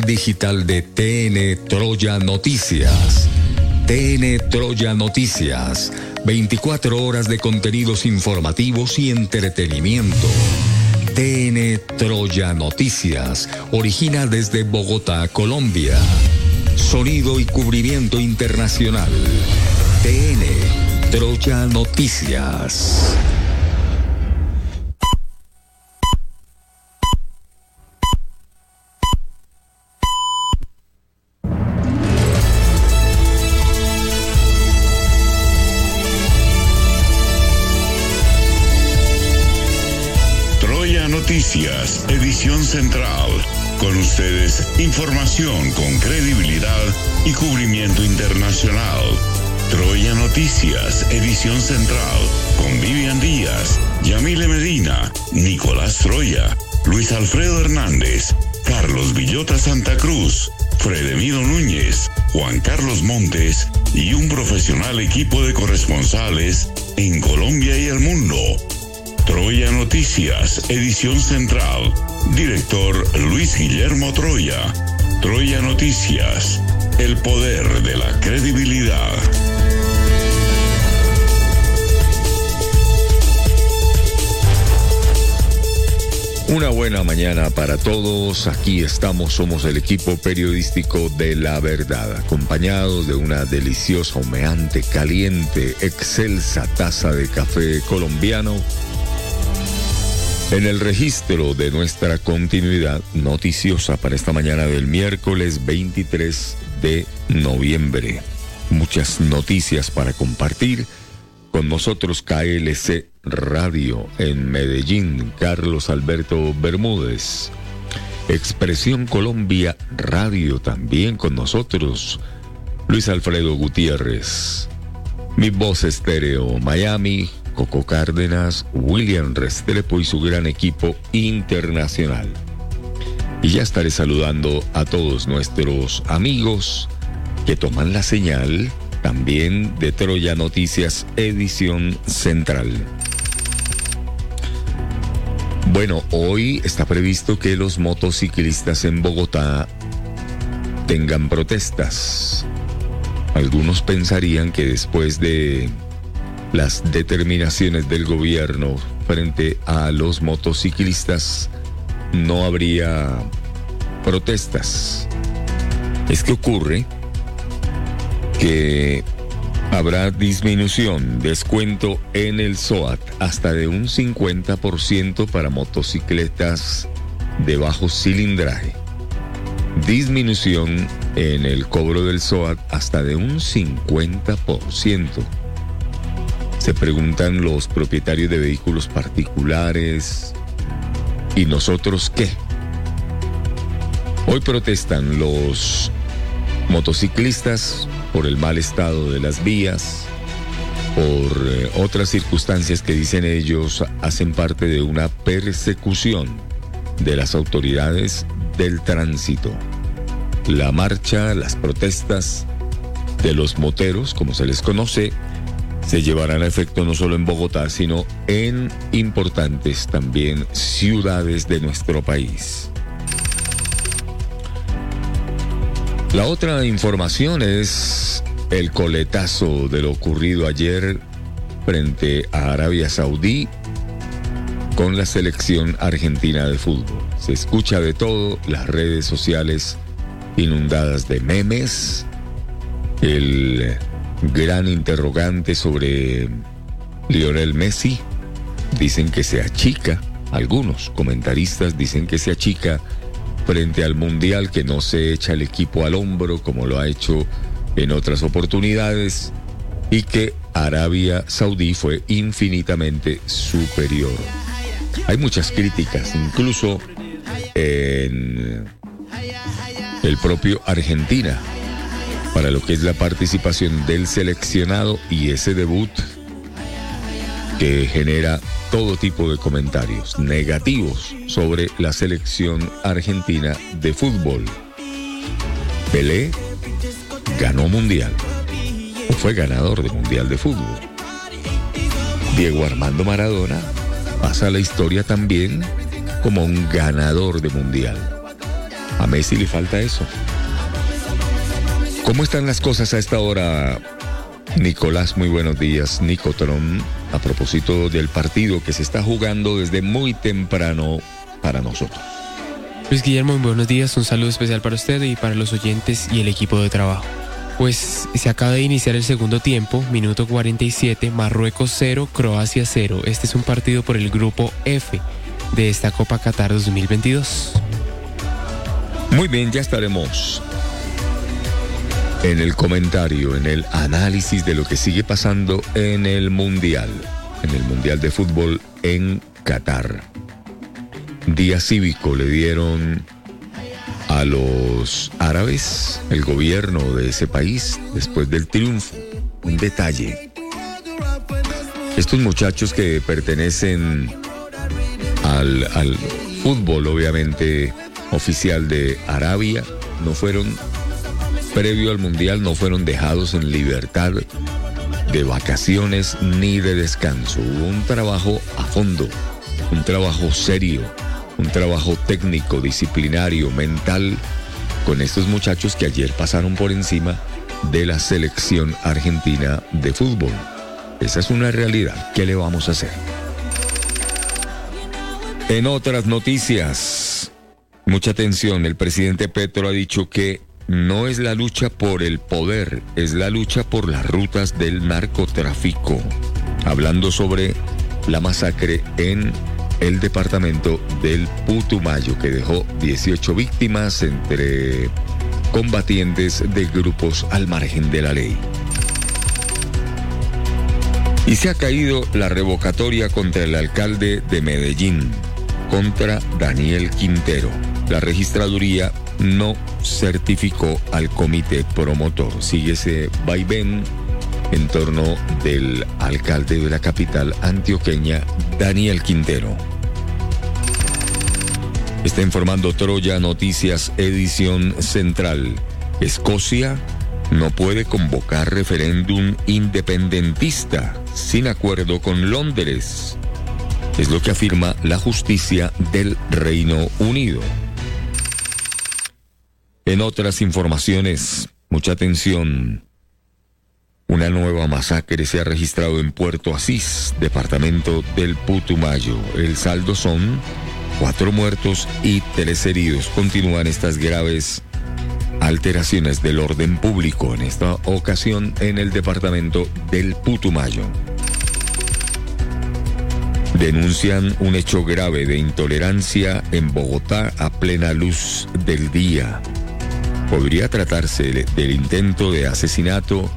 Digital de TN Troya Noticias. TN Troya Noticias. 24 horas de contenidos informativos y entretenimiento. TN Troya Noticias. Origina desde Bogotá, Colombia. Sonido y cubrimiento internacional. TN Troya Noticias. Edición central. Con ustedes, información con credibilidad y cubrimiento internacional. Troya Noticias, edición central, con Vivian Díaz, Yamile Medina, Nicolás Troya, Luis Alfredo Hernández, Carlos Villota Santa Cruz, Fredemido Núñez, Juan Carlos Montes y un profesional equipo de corresponsales en Colombia y el mundo Troya Noticias, edición central. Director Luis Guillermo Troya. Troya Noticias, el poder de la credibilidad. Una buena mañana para todos. Aquí estamos, somos el equipo periodístico de La Verdad, acompañados de una deliciosa, humeante, caliente, excelsa taza de café colombiano en el registro de nuestra continuidad noticiosa para esta mañana del miércoles 23 de noviembre. Muchas noticias para compartir. Con nosotros KLC Radio en Medellín, Carlos Alberto Bermúdez. Expresión Colombia Radio también con nosotros, Luis Alfredo Gutiérrez. Mi voz estéreo Miami, Coco Cárdenas, William Restrepo y su gran equipo internacional. Y ya estaré saludando a todos nuestros amigos que toman la señal también de Troya Noticias Edición Central. Bueno, hoy está previsto que los motociclistas en Bogotá tengan protestas. Algunos pensarían que después de las determinaciones del gobierno frente a los motociclistas, no habría protestas. Es que ocurre que habrá disminución, descuento en el SOAT hasta de un 50% para motocicletas de bajo cilindraje. Disminución en el cobro del SOAT hasta de un 50%. Se preguntan los propietarios de vehículos particulares, ¿y nosotros qué? Hoy protestan los motociclistas por el mal estado de las vías, por eh, otras circunstancias que dicen ellos hacen parte de una persecución de las autoridades del tránsito. La marcha, las protestas de los moteros, como se les conoce, se llevarán a efecto no solo en Bogotá, sino en importantes también ciudades de nuestro país. La otra información es el coletazo de lo ocurrido ayer frente a Arabia Saudí con la selección argentina de fútbol. Se escucha de todo, las redes sociales inundadas de memes, el gran interrogante sobre Lionel Messi. Dicen que se achica, algunos comentaristas dicen que se achica frente al Mundial, que no se echa el equipo al hombro como lo ha hecho en otras oportunidades y que Arabia Saudí fue infinitamente superior. Hay muchas críticas, incluso en el propio Argentina, para lo que es la participación del seleccionado y ese debut que genera todo tipo de comentarios negativos sobre la selección argentina de fútbol. Pelé ganó mundial o fue ganador de mundial de fútbol. Diego Armando Maradona pasa a la historia también como un ganador de mundial A Messi le falta eso. ¿Cómo están las cosas a esta hora, Nicolás? Muy buenos días, Nicotron. A propósito del partido que se está jugando desde muy temprano para nosotros. Luis Guillermo, buenos días. Un saludo especial para usted y para los oyentes y el equipo de trabajo. Pues se acaba de iniciar el segundo tiempo, minuto 47, Marruecos 0, Croacia 0. Este es un partido por el grupo F de esta Copa Qatar 2022. Muy bien, ya estaremos en el comentario, en el análisis de lo que sigue pasando en el Mundial, en el Mundial de Fútbol en Qatar. Día cívico le dieron a los árabes, el gobierno de ese país, después del triunfo. Un detalle. Estos muchachos que pertenecen al, fútbol, obviamente, oficial de Arabia, no fueron, previo al Mundial, no fueron dejados en libertad de vacaciones ni de descanso. Hubo un trabajo a fondo, un trabajo serio un trabajo técnico, disciplinario, mental con estos muchachos que ayer pasaron por encima de la selección argentina de fútbol. Esa es una realidad. ¿Qué le vamos a hacer? En otras noticias, mucha atención, el presidente Petro ha dicho que no es la lucha por el poder, es la lucha por las rutas del narcotráfico. Hablando sobre la masacre en el departamento del Putumayo, que dejó 18 víctimas entre combatientes de grupos al margen de la ley. Y se ha caído la revocatoria contra el alcalde de Medellín, contra Daniel Quintero. La registraduría no certificó al comité promotor. Sigue ese vaivén en torno del alcalde de la capital antioqueña, Daniel Quintero. Está informando Troya Noticias Edición Central. Escocia no puede convocar referéndum independentista sin acuerdo con Londres. Es lo que afirma la justicia del Reino Unido. En otras informaciones, mucha atención. Una nueva masacre se ha registrado en Puerto Asís, departamento del Putumayo. El saldo son cuatro muertos y tres heridos. Continúan estas graves alteraciones del orden público, en esta ocasión en el departamento del Putumayo. Denuncian un hecho grave de intolerancia en Bogotá a plena luz del día. Podría tratarse del intento de asesinato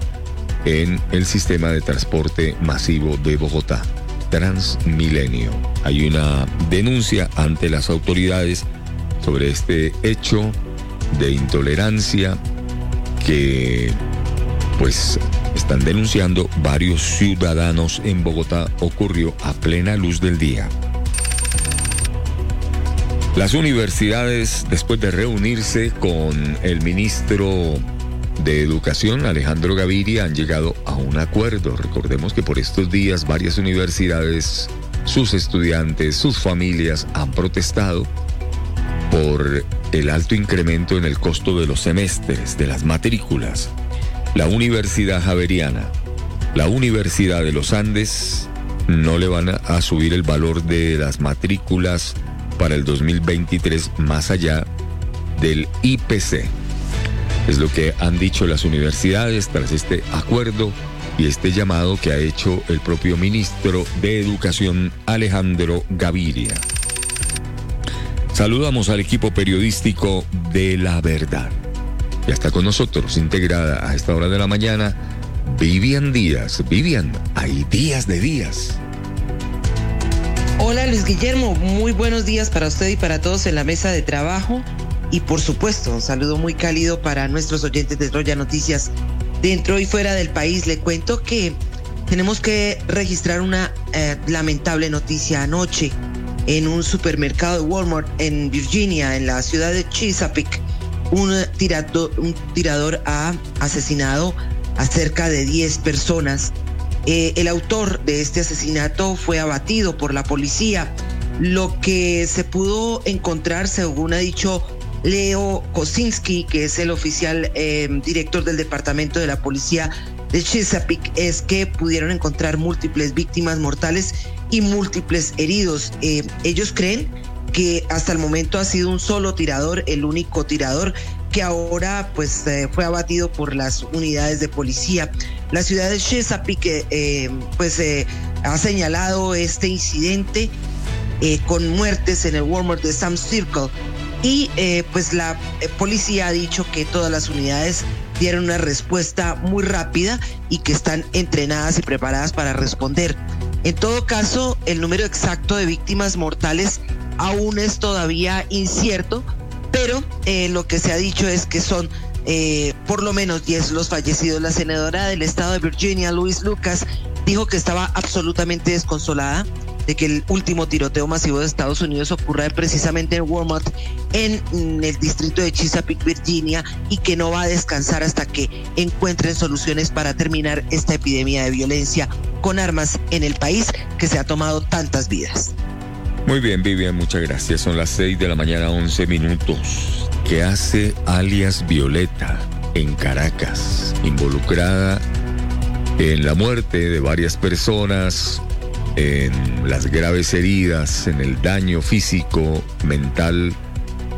en el sistema de transporte masivo de Bogotá, Transmilenio. Hay una denuncia ante las autoridades sobre este hecho de intolerancia que pues están denunciando varios ciudadanos en Bogotá ocurrió a plena luz del día. Las universidades, después de reunirse con el ministro de Educación, Alejandro Gaviria, han llegado a un acuerdo. Recordemos que por estos días varias universidades, sus estudiantes, sus familias han protestado por el alto incremento en el costo de los semestres, de las matrículas. La Universidad Javeriana, la Universidad de los Andes, no le van a subir el valor de las matrículas para el 2023 más allá del IPC es lo que han dicho las universidades tras este acuerdo y este llamado que ha hecho el propio ministro de Educación Alejandro Gaviria. Saludamos al equipo periodístico de La Verdad. Ya está con nosotros, integrada a esta hora de la mañana, Vivian Díaz. Vivian, hay días de días. Hola Luis Guillermo, muy buenos días para usted y para todos en la mesa de trabajo. Y por supuesto, un saludo muy cálido para nuestros oyentes de Troya Noticias dentro y fuera del país. Le cuento que tenemos que registrar una eh, lamentable noticia anoche en un supermercado de Walmart en Virginia, en la ciudad de Chesapeake. Un tirador, un tirador ha asesinado a cerca de 10 personas. Eh, el autor de este asesinato fue abatido por la policía. Lo que se pudo encontrar, según ha dicho Leo Kosinski, que es el oficial eh, director del Departamento de la Policía de Chesapeake, es que pudieron encontrar múltiples víctimas mortales y múltiples heridos. Eh, ellos creen que hasta el momento ha sido un solo tirador, el único tirador que ahora pues eh, fue abatido por las unidades de policía. La ciudad de Chesapeake eh, pues ha señalado este incidente con muertes en el Walmart de Sam Circle y pues la policía ha dicho que todas las unidades dieron una respuesta muy rápida y que están entrenadas y preparadas para responder. En todo caso, el número exacto de víctimas mortales aún es todavía incierto, pero eh, lo que se ha dicho es que son eh, por lo menos 10 los fallecidos. La senadora del estado de Virginia, Louise Lucas, dijo que estaba absolutamente desconsolada de que el último tiroteo masivo de Estados Unidos ocurra precisamente en Walmart, en el distrito de Chesapeake, Virginia, y que no va a descansar hasta que encuentren soluciones para terminar esta epidemia de violencia con armas en el país que se ha tomado tantas vidas. Muy bien, Vivian, muchas gracias. Son las 6 de la mañana, 11 minutos. ¿Qué hace alias Violeta en Caracas, involucrada en la muerte de varias personas, en las graves heridas, en el daño físico, mental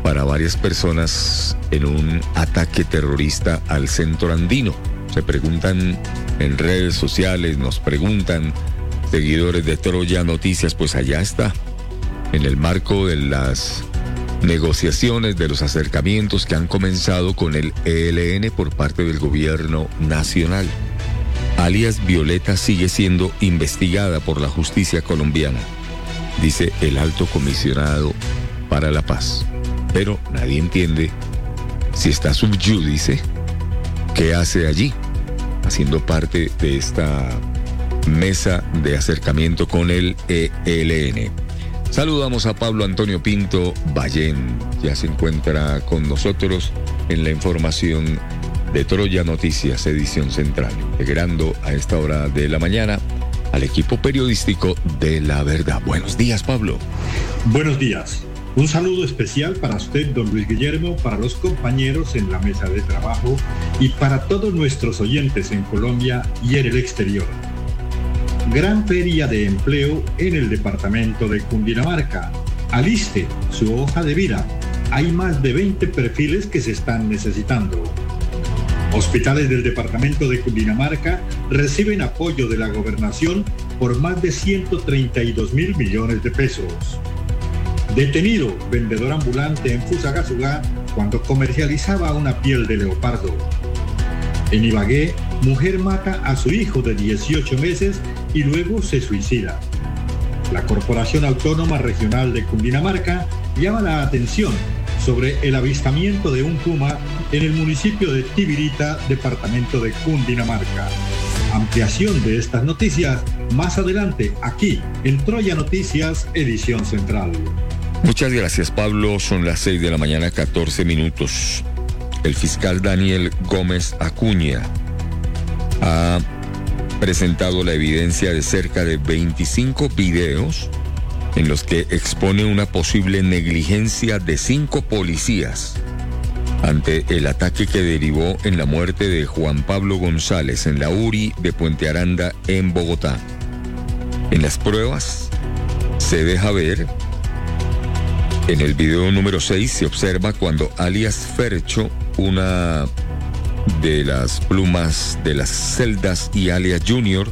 para varias personas en un ataque terrorista al centro andino? Se preguntan en redes sociales, nos preguntan seguidores de Troya Noticias, pues allá está en el marco de las negociaciones, de los acercamientos que han comenzado con el ELN por parte del gobierno nacional. Alias Violeta sigue siendo investigada por la justicia colombiana, dice el alto comisionado para la paz. Pero nadie entiende si está subyúdice, qué hace allí, haciendo parte de esta mesa de acercamiento con el ELN. Saludamos a Pablo Antonio Pinto Ballén, ya se encuentra con nosotros en la información de Troya Noticias, edición central, integrando a esta hora de la mañana al equipo periodístico de La Verdad. Buenos días, Pablo. Buenos días. Un saludo especial para usted, don Luis Guillermo, para los compañeros en la mesa de trabajo y para todos nuestros oyentes en Colombia y en el exterior gran feria de empleo en el departamento de Cundinamarca. Aliste su hoja de vida. Hay más de 20 perfiles que se están necesitando. Hospitales del departamento de Cundinamarca reciben apoyo de la gobernación por más de 132 mil millones de pesos. Detenido vendedor ambulante en Fusagasugá cuando comercializaba una piel de leopardo. En Ibagué, mujer mata a su hijo de 18 meses y luego se suicida. La Corporación Autónoma Regional de Cundinamarca llama la atención sobre el avistamiento de un puma en el municipio de Tibirita, departamento de Cundinamarca. Ampliación de estas noticias más adelante aquí en Troya Noticias, edición central. Muchas gracias Pablo, son las 6 de la mañana 14 minutos. El fiscal Daniel Gómez Acuña presentado la evidencia de cerca de 25 videos en los que expone una posible negligencia de cinco policías ante el ataque que derivó en la muerte de Juan Pablo González en la URI de Puente Aranda en Bogotá. En las pruebas se deja ver, en el video número 6 se observa cuando alias Fercho, una de las plumas de las celdas y alias Junior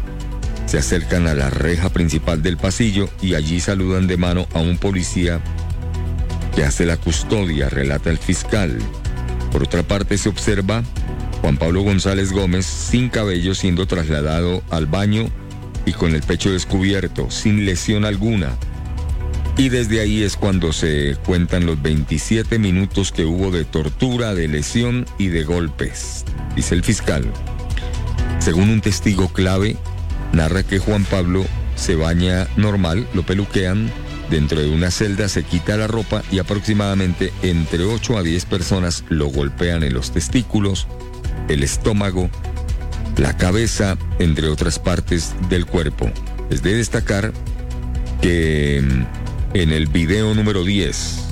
se acercan a la reja principal del pasillo y allí saludan de mano a un policía que hace la custodia, relata el fiscal. Por otra parte se observa Juan Pablo González Gómez sin cabello siendo trasladado al baño y con el pecho descubierto, sin lesión alguna. Y desde ahí es cuando se cuentan los 27 minutos que hubo de tortura, de lesión y de golpes, dice el fiscal. Según un testigo clave, narra que Juan Pablo se baña normal, lo peluquean, dentro de una celda se quita la ropa y aproximadamente entre 8 a 10 personas lo golpean en los testículos, el estómago, la cabeza, entre otras partes del cuerpo. Es de destacar que en el video número 10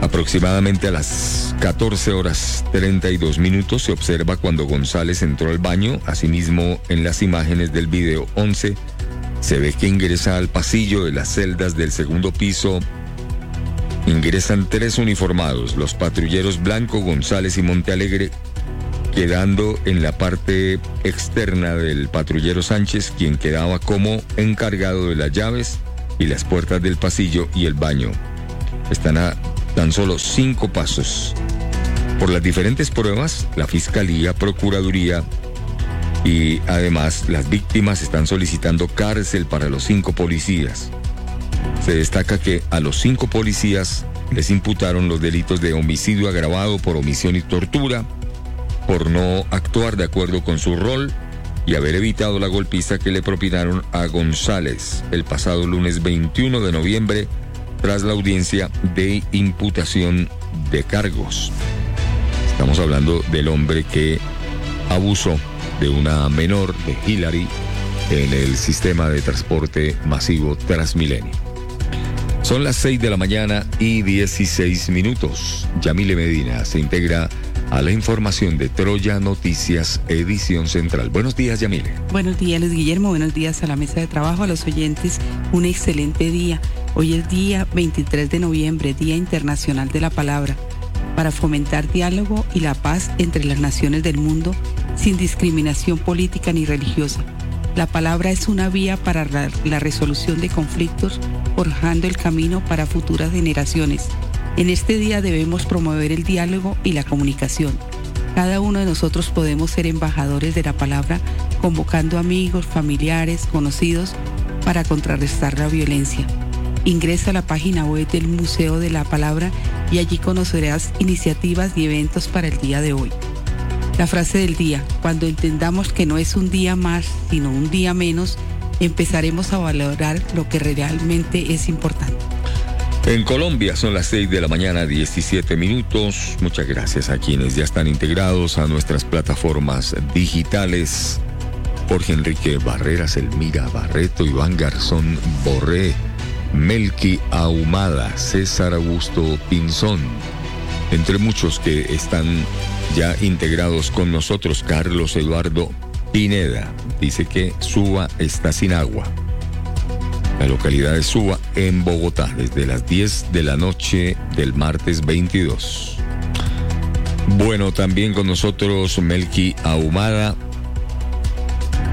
Aproximadamente a las 14 horas 32 minutos se observa cuando González entró al baño. Asimismo, en las imágenes del video 11 se ve que ingresa al pasillo de las celdas del segundo piso. Ingresan tres uniformados, los patrulleros Blanco, González y Montealegre, quedando en la parte externa del patrullero Sánchez, quien quedaba como encargado de las llaves y las puertas del pasillo y el baño. Están a tan solo cinco pasos. Por las diferentes pruebas, la Fiscalía, Procuraduría y además las víctimas están solicitando cárcel para los cinco policías. Se destaca que a los cinco policías les imputaron los delitos de homicidio agravado por omisión y tortura, por no actuar de acuerdo con su rol y haber evitado la golpiza que le propinaron a González el pasado lunes 21 de noviembre tras la audiencia de imputación de cargos. Estamos hablando del hombre que abusó de una menor de Hillary en el sistema de transporte masivo Transmilenio. Son las 6 de la mañana y 16 minutos. Yamile Medina se integra a la información de Troya Noticias, edición central. Buenos días, Yamile. Buenos días, Luis Guillermo. Buenos días a la mesa de trabajo, a los oyentes. Un excelente día. Hoy es día 23 de noviembre, Día Internacional de la Palabra, para fomentar diálogo y la paz entre las naciones del mundo sin discriminación política ni religiosa. La palabra es una vía para la, resolución de conflictos, forjando el camino para futuras generaciones. En este día debemos promover el diálogo y la comunicación. Cada uno de nosotros podemos ser embajadores de la palabra, convocando amigos, familiares, conocidos, para contrarrestar la violencia. Ingresa a la página web del Museo de la Palabra y allí conocerás iniciativas y eventos para el día de hoy. La frase del día, cuando entendamos que no es un día más, sino un día menos, empezaremos a valorar lo que realmente es importante. En Colombia son las 6 de la mañana, 17 minutos. Muchas gracias a quienes ya están integrados a nuestras plataformas digitales. Jorge Enrique Barreras, Elmira Barreto, Iván Garzón Borré. Melqui Ahumada, César Augusto Pinzón, entre muchos que están ya integrados con nosotros, Carlos Eduardo Pineda, dice que Suba está sin agua. La localidad de Suba en Bogotá, desde las 10 de la noche del martes 22. Bueno, también con nosotros Melqui Ahumada,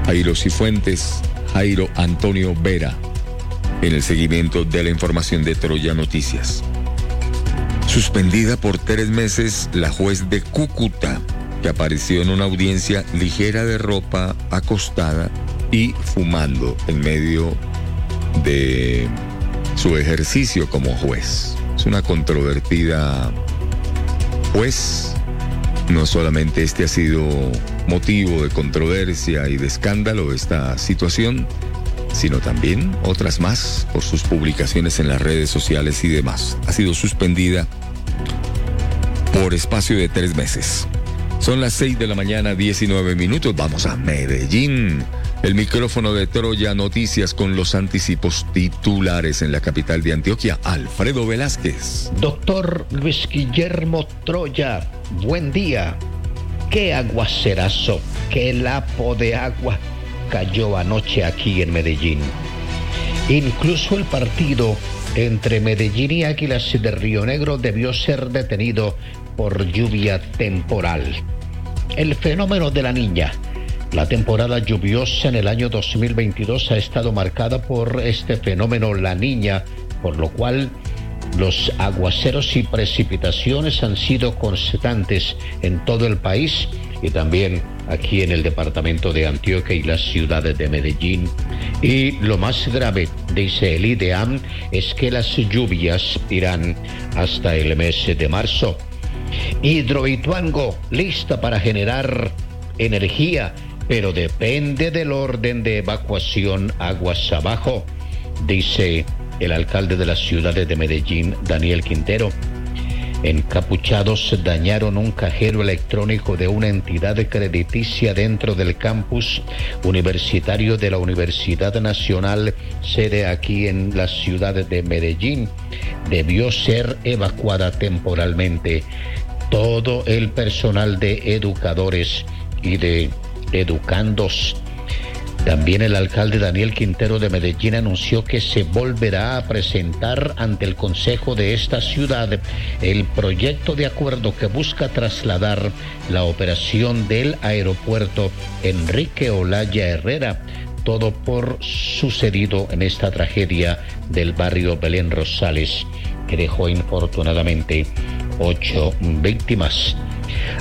Jairo Cifuentes, Jairo Antonio Vera, en el seguimiento de la información de Troya Noticias. Suspendida por tres meses la juez de Cúcuta, que apareció en una audiencia ligera de ropa, acostada y fumando en medio de su ejercicio como juez. Es una controvertida juez. No solamente este ha sido motivo de controversia y de escándalo esta situación, sino también otras más por sus publicaciones en las redes sociales y demás. Ha sido suspendida por espacio de tres meses. Son las seis de la mañana, 19 minutos. Vamos a Medellín. El micrófono de Troya Noticias con los anticipos titulares en la capital de Antioquia, Alfredo Velázquez. Doctor Luis Guillermo Troya, buen día. Qué aguacerazo, qué lapo de agua cayó anoche aquí en Medellín. Incluso el partido entre Medellín y Águilas de Río Negro debió ser detenido por lluvia temporal. El fenómeno de la niña. La temporada lluviosa en el año 2022 ha estado marcada por este fenómeno la niña, por lo cual los aguaceros y precipitaciones han sido constantes en todo el país y también aquí en el departamento de Antioquia y las ciudades de Medellín. Y lo más grave, dice el IDEAM, es que las lluvias irán hasta el mes de marzo. Hidroituango, lista para generar energía, pero depende del orden de evacuación aguas abajo, dice el alcalde de las ciudades de Medellín, Daniel Quintero. Encapuchados dañaron un cajero electrónico de una entidad crediticia dentro del campus universitario de la Universidad Nacional, sede aquí en la ciudad de Medellín. Debió ser evacuada temporalmente. Todo el personal de educadores y de educandos también el alcalde Daniel Quintero de Medellín anunció que se volverá a presentar ante el Consejo de esta ciudad el proyecto de acuerdo que busca trasladar la operación del aeropuerto Enrique Olaya Herrera. Todo por sucedido en esta tragedia del barrio Belén Rosales, que dejó infortunadamente ocho víctimas.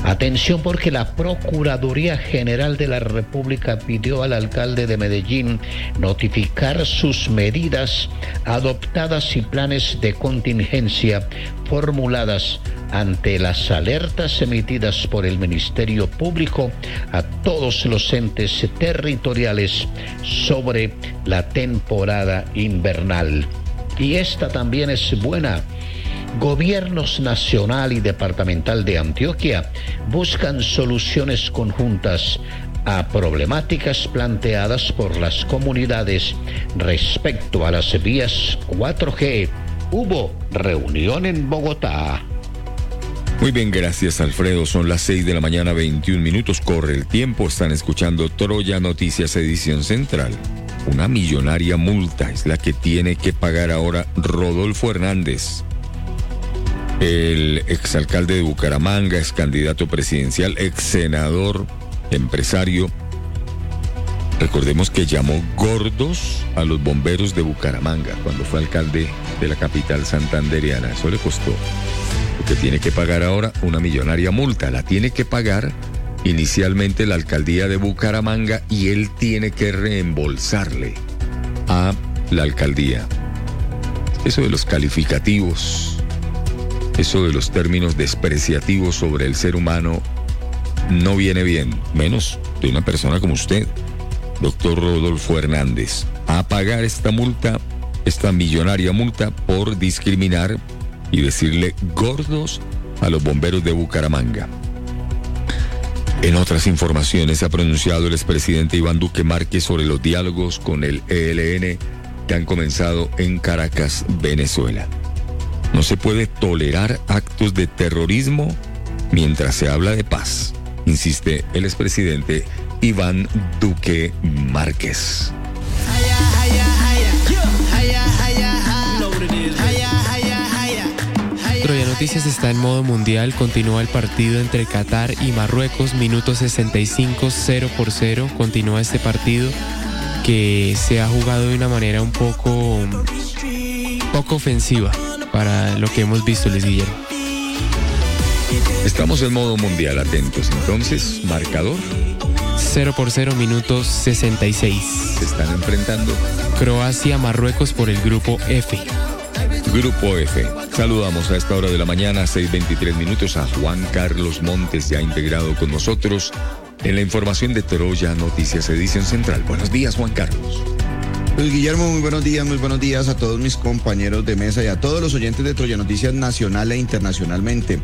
Atención porque la Procuraduría General de la República pidió al alcalde de Medellín notificar sus medidas adoptadas y planes de contingencia formuladas ante las alertas emitidas por el Ministerio Público a todos los entes territoriales sobre la temporada invernal. Y esta también es buena gobiernos nacional y departamental de Antioquia buscan soluciones conjuntas a problemáticas planteadas por las comunidades respecto a las vías 4G. Hubo reunión en Bogotá. Muy bien, gracias Alfredo. Son las 6 de la mañana, 21 minutos. Corre el tiempo. Están escuchando Troya Noticias Edición Central. Una millonaria multa es la que tiene que pagar ahora Rodolfo Hernández el exalcalde de Bucaramanga, ex candidato presidencial, ex senador, empresario. Recordemos que llamó gordos a los bomberos de Bucaramanga cuando fue alcalde de la capital santanderiana. Eso le costó. Porque tiene que pagar ahora una millonaria multa. La tiene que pagar inicialmente la alcaldía de Bucaramanga y él tiene que reembolsarle a la alcaldía. Eso de los calificativos eso de los términos despreciativos sobre el ser humano no viene bien, menos de una persona como usted, doctor Rodolfo Hernández, a pagar esta multa, esta millonaria multa por discriminar y decirle gordos a los bomberos de Bucaramanga. En otras informaciones se ha pronunciado el expresidente Iván Duque Márquez sobre los diálogos con el ELN que han comenzado en Caracas, Venezuela. No se puede tolerar actos de terrorismo mientras se habla de paz, insiste el expresidente Iván Duque Márquez. Troya Noticias está en modo mundial. Continúa el partido entre Qatar y Marruecos. Minuto 65, 0 por 0. Continúa este partido que se ha jugado de una manera un poco, poco ofensiva para lo que hemos visto, Les Guillermo. Estamos en modo mundial, atentos. Entonces, marcador. 0 por 0, minutos 66. Se están enfrentando. Croacia, Marruecos por el grupo F. Grupo F. Saludamos a esta hora de la mañana, 6.23 minutos, a Juan Carlos Montes, ya integrado con nosotros en la información de Troya Noticias Edición Central. Buenos días, Juan Carlos. Luis Guillermo, muy buenos días, muy buenos días a todos mis compañeros de mesa y a todos los oyentes de Troya Noticias nacional e internacionalmente.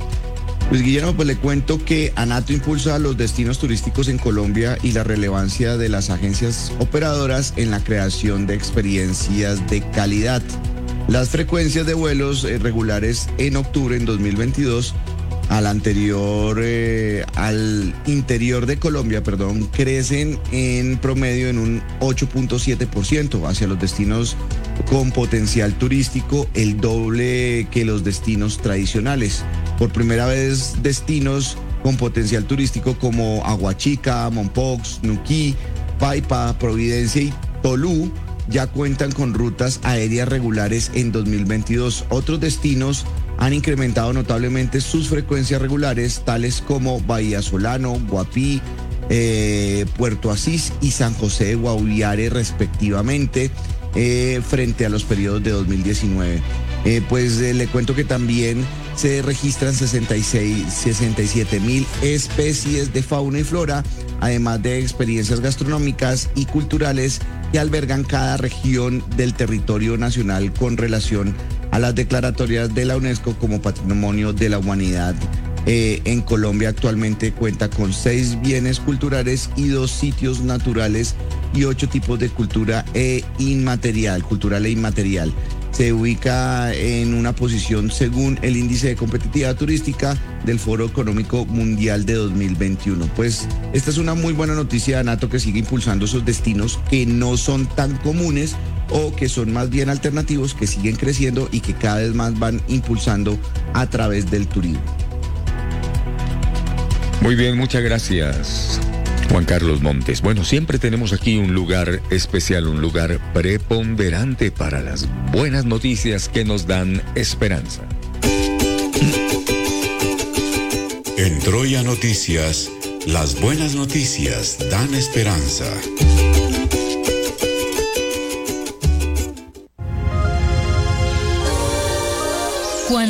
Luis Guillermo, pues le cuento que ANATO impulsa los destinos turísticos en Colombia y la relevancia de las agencias operadoras en la creación de experiencias de calidad. Las frecuencias de vuelos eh, regulares en octubre en 2022 al anterior, eh, al interior de Colombia, perdón, crecen en promedio en un 8.7% hacia los destinos con potencial turístico, el doble que los destinos tradicionales. Por primera vez, destinos con potencial turístico como Aguachica, Mompox, Nuquí, Paipa, Providencia y Tolú ya cuentan con rutas aéreas regulares en 2022. Otros destinos han incrementado notablemente sus frecuencias regulares, tales como Bahía Solano, Guapí, eh, Puerto Asís y San José de Guaviare, respectivamente, eh, frente a los periodos de 2019. Eh, pues le cuento que también se registran 66, 67 mil especies de fauna y flora, además de experiencias gastronómicas y culturales que albergan cada región del territorio nacional con relación a las declaratorias de la UNESCO como Patrimonio de la Humanidad. Eh, en Colombia actualmente cuenta con seis bienes culturales y dos sitios naturales y ocho tipos de cultura e inmaterial, cultural e inmaterial. Se ubica en una posición según el índice de competitividad turística del Foro Económico Mundial de 2021. Pues esta es una muy buena noticia, Nato, que sigue impulsando esos destinos que no son tan comunes o que son más bien alternativos, que siguen creciendo y que cada vez más van impulsando a través del turismo. Muy bien, muchas gracias. Juan Carlos Montes. Bueno, siempre tenemos aquí un lugar especial, un lugar preponderante para las buenas noticias que nos dan esperanza. En Troya Noticias, las buenas noticias dan esperanza.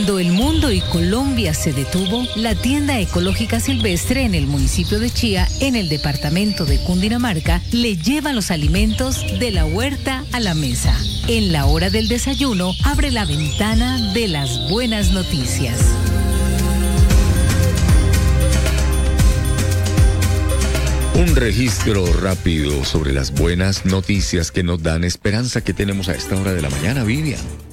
Cuando el mundo y Colombia se detuvo, la tienda ecológica silvestre en el municipio de Chía, en el departamento de Cundinamarca, le lleva los alimentos de la huerta a la mesa. En la hora del desayuno, abre la ventana de las buenas noticias. Un registro rápido sobre las buenas noticias que nos dan esperanza que tenemos a esta hora de la mañana, Vivian.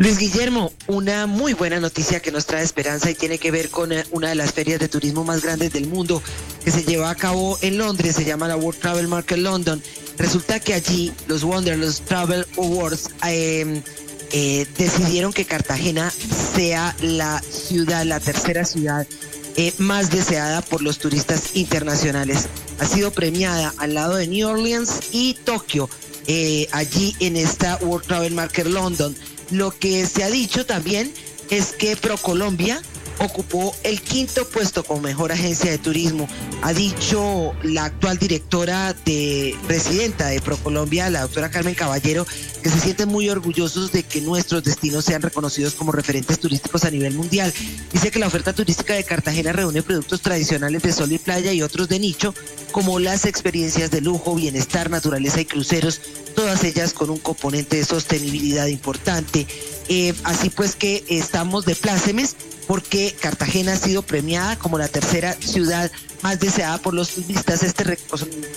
Luis Guillermo, una muy buena noticia que nos trae esperanza y tiene que ver con eh, una de las ferias de turismo más grandes del mundo que se lleva a cabo en Londres, se llama la World Travel Market London. Resulta que allí los Wanderlust Travel Awards em, eh, decidieron que Cartagena sea la ciudad, la tercera ciudad eh, más deseada por los turistas internacionales. Ha sido premiada al lado de New Orleans y Tokio, allí en esta World Travel Market London. Lo que se ha dicho también es que ProColombia ocupó el quinto puesto como mejor agencia de turismo. Ha dicho la actual directora de presidenta de ProColombia, la doctora Carmen Caballero, que se sienten muy orgullosos de que nuestros destinos sean reconocidos como referentes turísticos a nivel mundial. Dice que la oferta turística de Cartagena reúne productos tradicionales de sol y playa y otros de nicho, como las experiencias de lujo, bienestar, naturaleza y cruceros, todas ellas con un componente de sostenibilidad importante. Eh, así pues que estamos de plácemes porque Cartagena ha sido premiada como la tercera ciudad más deseada por los turistas. Este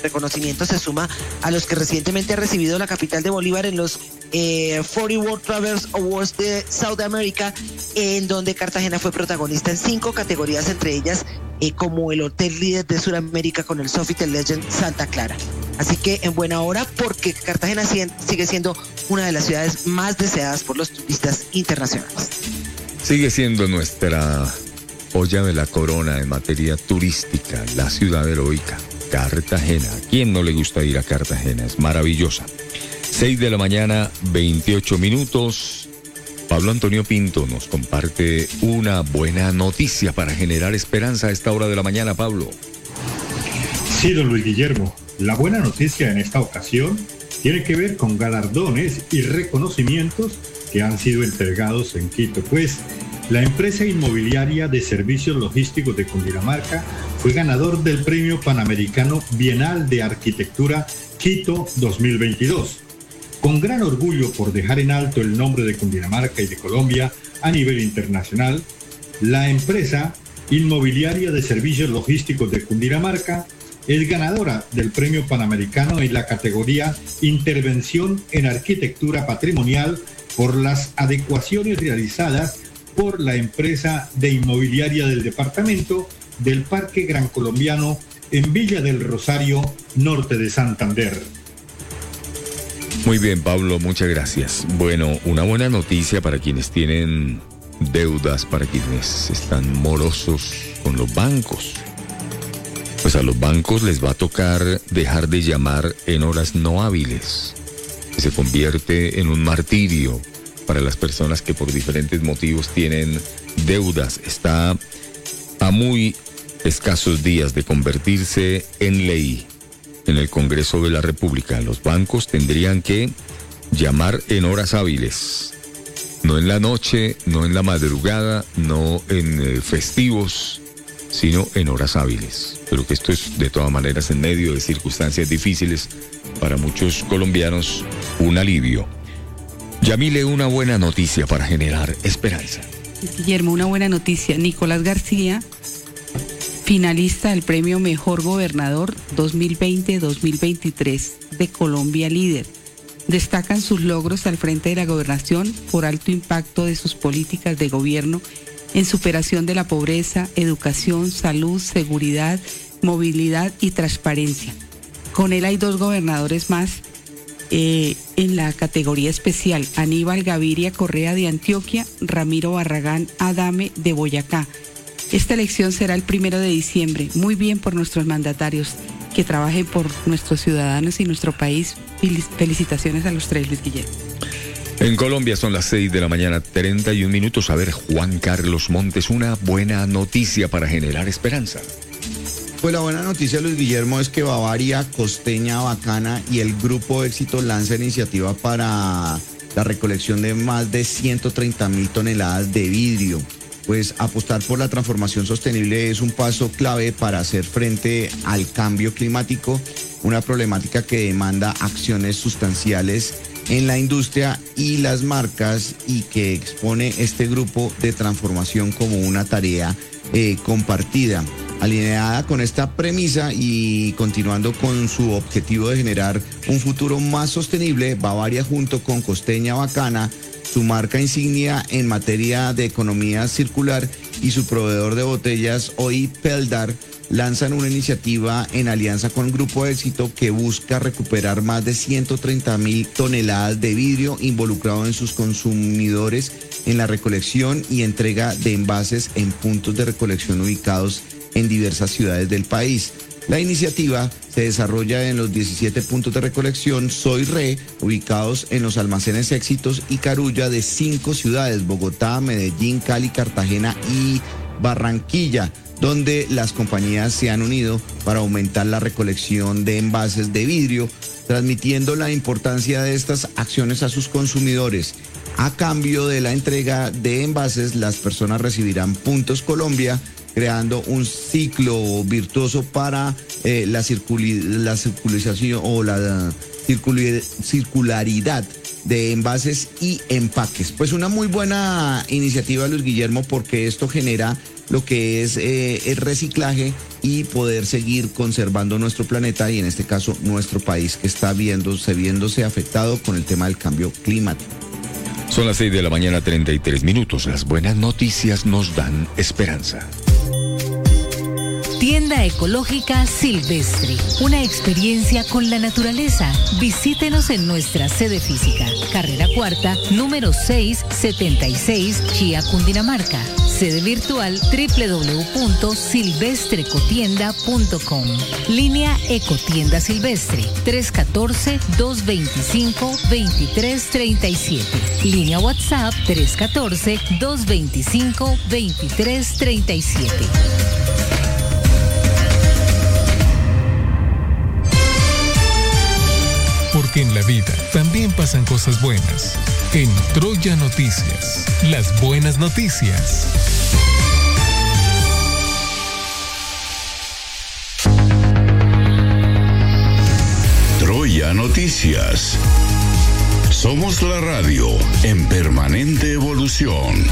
reconocimiento se suma a los que recientemente ha recibido la capital de Bolívar en los 40 eh, World Travelers Awards de South America, en donde Cartagena fue protagonista en cinco categorías, entre ellas eh, como el hotel líder de Sudamérica con el Sofitel Legend Santa Clara. Así que en buena hora porque Cartagena sigue siendo una de las ciudades más deseadas por los turistas internacionales. Sigue siendo nuestra olla de la corona en materia turística, la ciudad heroica, Cartagena. ¿A quién no le gusta ir a Cartagena? Es maravillosa. 6 de la mañana, 28 minutos. Pablo Antonio Pinto nos comparte una buena noticia para generar esperanza a esta hora de la mañana, Pablo. Sí, don Luis Guillermo. La buena noticia en esta ocasión tiene que ver con galardones y reconocimientos que han sido entregados en Quito. Pues la empresa inmobiliaria de servicios logísticos de Cundinamarca fue ganador del Premio Panamericano Bienal de Arquitectura Quito 2022. Con gran orgullo por dejar en alto el nombre de Cundinamarca y de Colombia a nivel internacional, la empresa inmobiliaria de servicios logísticos de Cundinamarca es ganadora del Premio Panamericano en la categoría Intervención en Arquitectura Patrimonial por las adecuaciones realizadas por la empresa de inmobiliaria del departamento del Parque Gran Colombiano en Villa del Rosario, norte de Santander. Muy bien, Pablo, muchas gracias. Bueno, una buena noticia para quienes tienen deudas, para quienes están morosos con los bancos. Pues a los bancos les va a tocar dejar de llamar en horas no hábiles se convierte en un martirio para las personas que por diferentes motivos tienen deudas. Está a muy escasos días de convertirse en ley en el Congreso de la República. Los bancos tendrían que llamar en horas hábiles, no en la noche, no en la madrugada, no en eh, festivos, sino en horas hábiles. Pero que esto es de todas maneras en medio de circunstancias difíciles para muchos colombianos un alivio. Yamile, una buena noticia para generar esperanza. Guillermo, una buena noticia. Nicolás García, finalista del premio Mejor Gobernador 2020-2023 de Colombia Líder. Destacan sus logros al frente de la gobernación por alto impacto de sus políticas de gobierno en superación de la pobreza, educación, salud, seguridad, movilidad y transparencia. Con él hay dos gobernadores más eh, en la categoría especial, Aníbal Gaviria Correa de Antioquia, Ramiro Barragán Adame de Boyacá. Esta elección será el primero de diciembre. Muy bien por nuestros mandatarios que trabajen por nuestros ciudadanos y nuestro país. Felicitaciones a los tres, Luis Guillermo. En Colombia son las 6 de la mañana, 31 minutos. A ver, Juan Carlos Montes, una buena noticia para generar esperanza. Pues la buena noticia, Luis Guillermo, es que Bavaria, Costeña, Bacana y el Grupo Éxito lanza iniciativa para la recolección de más de 130 mil toneladas de vidrio. Pues apostar por la transformación sostenible es un paso clave para hacer frente al cambio climático, una problemática que demanda acciones sustanciales en la industria y las marcas y que expone este grupo de transformación como una tarea eh, compartida. Alineada con esta premisa y continuando con su objetivo de generar un futuro más sostenible, Bavaria junto con Costeña Bacana, su marca insignia en materia de economía circular y su proveedor de botellas, hoy Peldar, lanzan una iniciativa en alianza con Grupo Éxito que busca recuperar más de 130 mil toneladas de vidrio involucrado en sus consumidores en la recolección y entrega de envases en puntos de recolección ubicados en diversas ciudades del país. La iniciativa se desarrolla en los 17 puntos de recolección Soy Re, ubicados en los almacenes Éxitos y Carulla de cinco ciudades, Bogotá, Medellín, Cali, Cartagena y Barranquilla, donde las compañías se han unido para aumentar la recolección de envases de vidrio, transmitiendo la importancia de estas acciones a sus consumidores. A cambio de la entrega de envases, las personas recibirán puntos Colombia creando un ciclo virtuoso para eh, la, la circulación o la circularidad de envases y empaques. Pues una muy buena iniciativa, Luis Guillermo, porque esto genera lo que es eh, el reciclaje y poder seguir conservando nuestro planeta y en este caso nuestro país que está viéndose, viéndose afectado con el tema del cambio climático. Son las 6 de la mañana 33 minutos. Las buenas noticias nos dan esperanza. Tienda Ecológica Silvestre. Una experiencia con la naturaleza. Visítenos en nuestra sede física. Carrera Cuarta, número 676, Chía, Cundinamarca. Sede virtual www.silvestrecotienda.com. Línea Ecotienda Silvestre 314-225-2337. Línea WhatsApp 314-225-2337. En la vida también pasan cosas buenas. En Troya Noticias, las buenas noticias. Troya Noticias. Somos la radio en permanente evolución.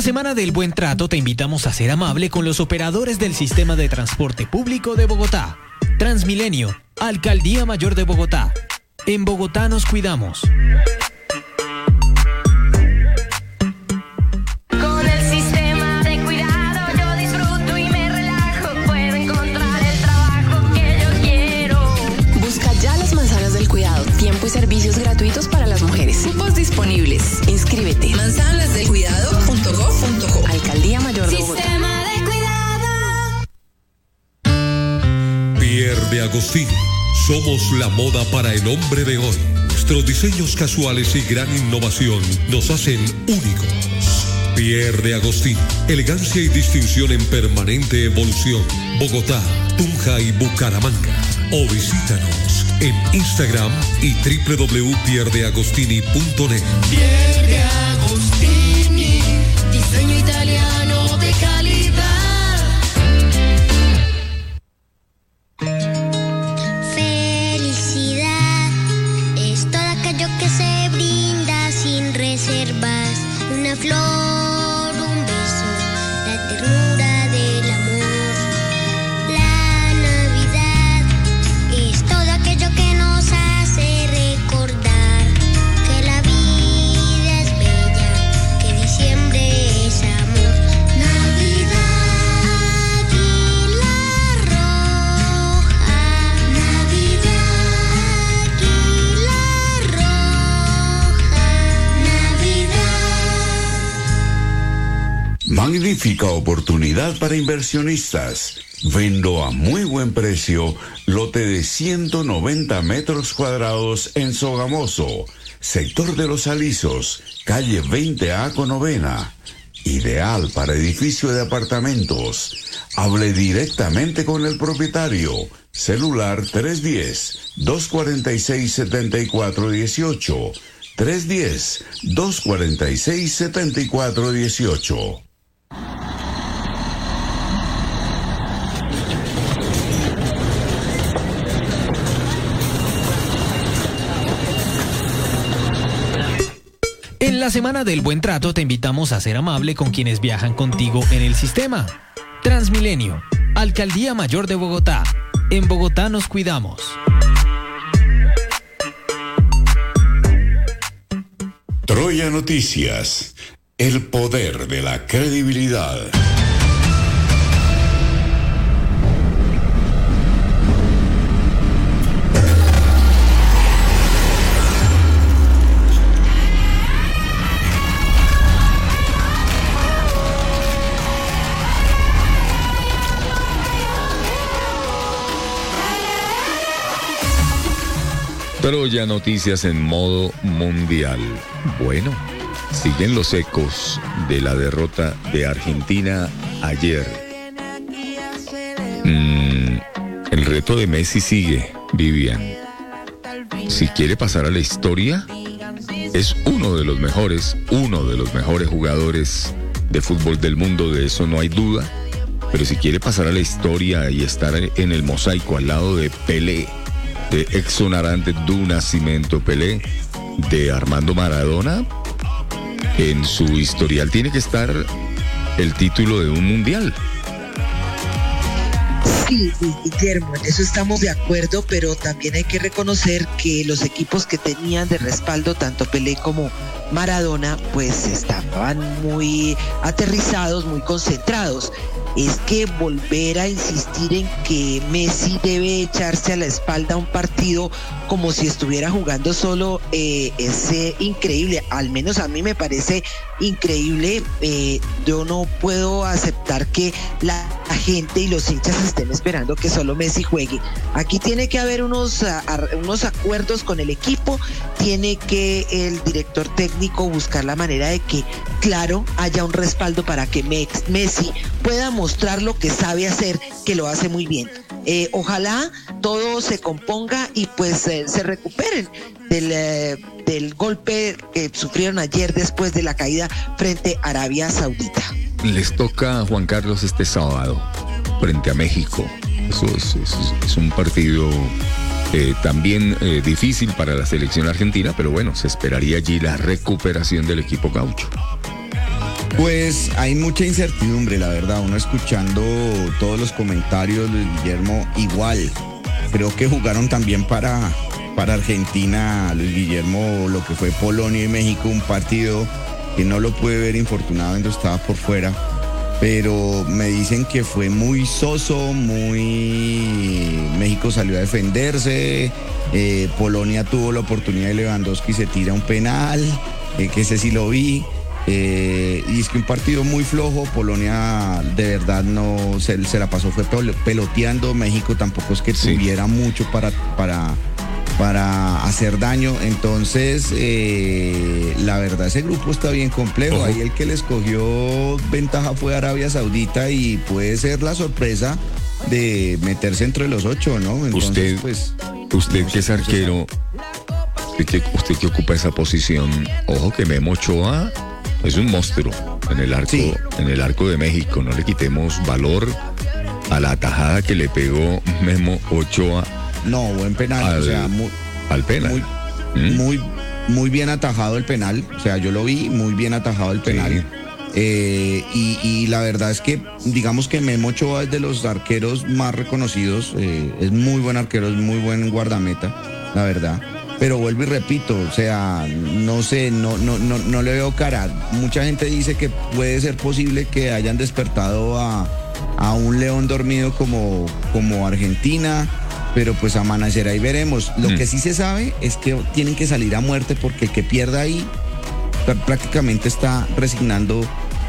La Semana del Buen Trato te invitamos a ser amable con los operadores del sistema de transporte público de Bogotá. Transmilenio, Alcaldía Mayor de Bogotá. En Bogotá nos cuidamos. Servicios gratuitos para las mujeres. Cupos disponibles. Inscríbete. Manzanasdelcuidado.gov.co. Alcaldía Mayor de Bogotá. Sistema de cuidado. Pierre de Agostini. Somos la moda para el hombre de hoy. Nuestros diseños casuales y gran innovación nos hacen únicos. Pierre de Agostini. Elegancia y distinción en permanente evolución. Bogotá, Tunja y Bucaramanga. O visítanos en Instagram y www.pierdeagostini.net. Pierde Agostini, diseño italiano Oportunidad para inversionistas. Vendo a muy buen precio lote de 190 metros cuadrados en Sogamoso, sector de los Alisos, calle 20A con novena. Ideal para edificio de apartamentos. Hable directamente con el propietario. Celular 310-246-7418. 310-246-7418. En la semana del buen trato te invitamos a ser amable con quienes viajan contigo en el sistema. Transmilenio, Alcaldía Mayor de Bogotá. En Bogotá nos cuidamos. Troya Noticias. El poder de la credibilidad. Troya Noticias en modo mundial. Bueno, siguen los ecos de la derrota de Argentina ayer. Mm, el reto de Messi sigue, Vivian. Si quiere pasar a la historia, es uno de los mejores, uno de los mejores jugadores de fútbol del mundo, de eso no hay duda. Pero si quiere pasar a la historia y estar en el mosaico al lado de Pelé, de exonerante du Nascimento Pelé, de Armando Maradona, en su historial tiene que estar el título de un mundial. Sí, Guillermo, en eso estamos de acuerdo, pero también hay que reconocer que los equipos que tenían de respaldo, tanto Pelé como Maradona, pues estaban muy aterrizados, muy concentrados. Es que volver a insistir en que Messi debe echarse a la espalda un partido como si estuviera jugando solo eh, es eh, increíble, al menos a mí me parece increíble. Eh, yo no puedo aceptar que la gente y los hinchas estén esperando que solo Messi juegue. Aquí tiene que haber unos, unos acuerdos con el equipo, tiene que el director técnico buscar la manera de que, claro, haya un respaldo para que Messi pueda mostrar lo que sabe hacer, que lo hace muy bien. Eh, ojalá todo se componga y pues eh, se recuperen del, eh, del golpe que sufrieron ayer después de la caída frente a Arabia Saudita. Les toca a Juan Carlos este sábado frente a México. Eso es, es- es un partido eh, también eh, difícil para la selección argentina, pero bueno, se esperaría allí la recuperación del equipo gaucho. Pues hay mucha incertidumbre, la verdad. Uno escuchando todos los comentarios, Luis Guillermo, igual. Creo que jugaron también para, para Argentina, Luis Guillermo, lo que fue Polonia y México, un partido que no lo pude ver infortunadamente, estaba por fuera. Pero me dicen que fue muy soso, muy... México salió a defenderse, eh, Polonia tuvo la oportunidad de Lewandowski se tira un penal, eh, que ese sí lo vi. Eh, y es que un partido muy flojo, Polonia de verdad no se, se la pasó, fue pel- peloteando, México tampoco es que tuviera mucho para, para, para hacer daño, entonces eh, la verdad ese grupo está bien complejo, Ojo. ahí el que les cogió ventaja fue Arabia Saudita y puede ser la sorpresa de meterse entre los ocho, ¿no? Entonces, usted, pues, usted que es arquero, usted que, usted que ocupa esa posición, ojo que Memo Ochoa es un monstruo en el arco, en el arco de México. No le quitemos valor a la tajada que le pegó Memo Ochoa. No, buen penal, al, o sea, muy, al penal. muy, ¿Mm? muy, muy bien atajado el penal. O sea, yo lo vi, muy bien atajado el penal. Eh, y, y la verdad es que, digamos que Memo Ochoa es de los arqueros más reconocidos. eh, es muy buen arquero, es muy buen guardameta, la verdad. Pero vuelvo y repito, o sea, no sé, no, no, no, no le veo cara. Mucha gente dice que puede ser posible que hayan despertado a, a un león dormido como, como Argentina, pero pues amanecerá y veremos. Lo Mm. que sí se sabe es que tienen que salir a muerte porque el que pierda ahí pr- prácticamente está resignando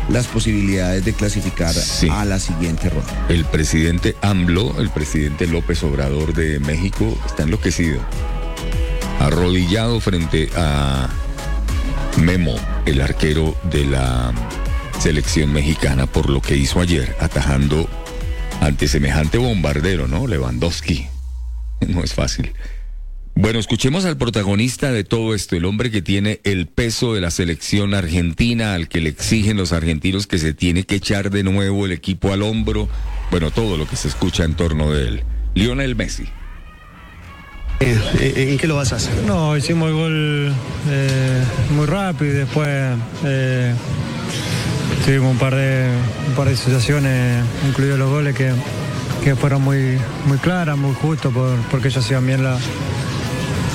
las posibilidades de clasificar a la siguiente ronda. El presidente AMLO, el presidente López Obrador de México, está enloquecido. Arrodillado frente a Memo, el arquero de la selección mexicana, por lo que hizo ayer, atajando ante semejante bombardero, ¿no? Lewandowski. No es fácil. Bueno, escuchemos al protagonista de todo esto, el hombre que tiene el peso de la selección argentina, al que le exigen los argentinos que se tiene que echar de nuevo el equipo al hombro. Bueno, todo lo que se escucha en torno de él. Lionel Messi. Eh, ¿En qué lo vas a hacer? No, hicimos el gol eh, muy rápido y después eh, tuvimos un par de un par de situaciones, incluidos los goles, que, que fueron muy, muy claras, muy justos, por- porque ellos hacían bien la,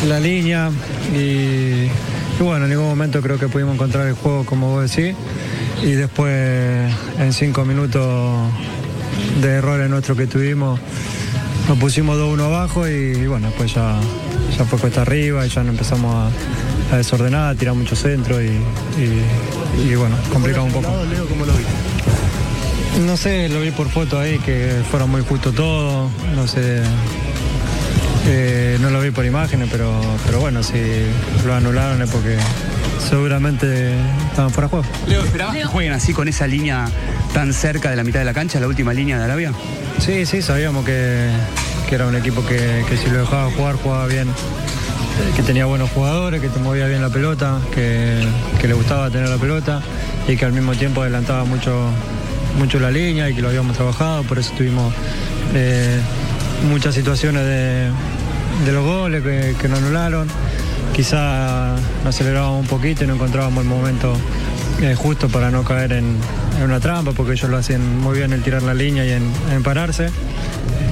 la línea. Y, bueno, en ningún momento creo que pudimos encontrar el juego como vos decís. Y después en cinco minutos de errores nuestros que tuvimos nos pusimos 2-1 abajo y, bueno, después ya, ya fue cuesta arriba y ya nos empezamos a, a desordenar, a tirar mucho centro y, y- bueno, complicado un poco. No sé, lo vi por foto ahí, que fueron muy justo todo, no sé, eh, no lo vi por imágenes, pero, pero bueno, si lo anularon es porque seguramente estaban fuera de juego. Leo, ¿esperabas que jueguen así con esa línea tan cerca de la mitad de la cancha, la última línea de Arabia? Sí, sí, sabíamos que, que era un equipo que, que si lo dejaba jugar, jugaba bien, que tenía buenos jugadores, que te movía bien la pelota, que, que le gustaba tener la pelota y que al mismo tiempo adelantaba mucho, mucho la línea y que lo habíamos trabajado, por eso tuvimos eh, muchas situaciones de, de los goles que, que nos anularon. Quizá nos acelerábamos un poquito y no encontrábamos el momento eh, justo para no caer en, en una trampa, porque ellos lo hacen muy bien en tirar la línea y en, en pararse.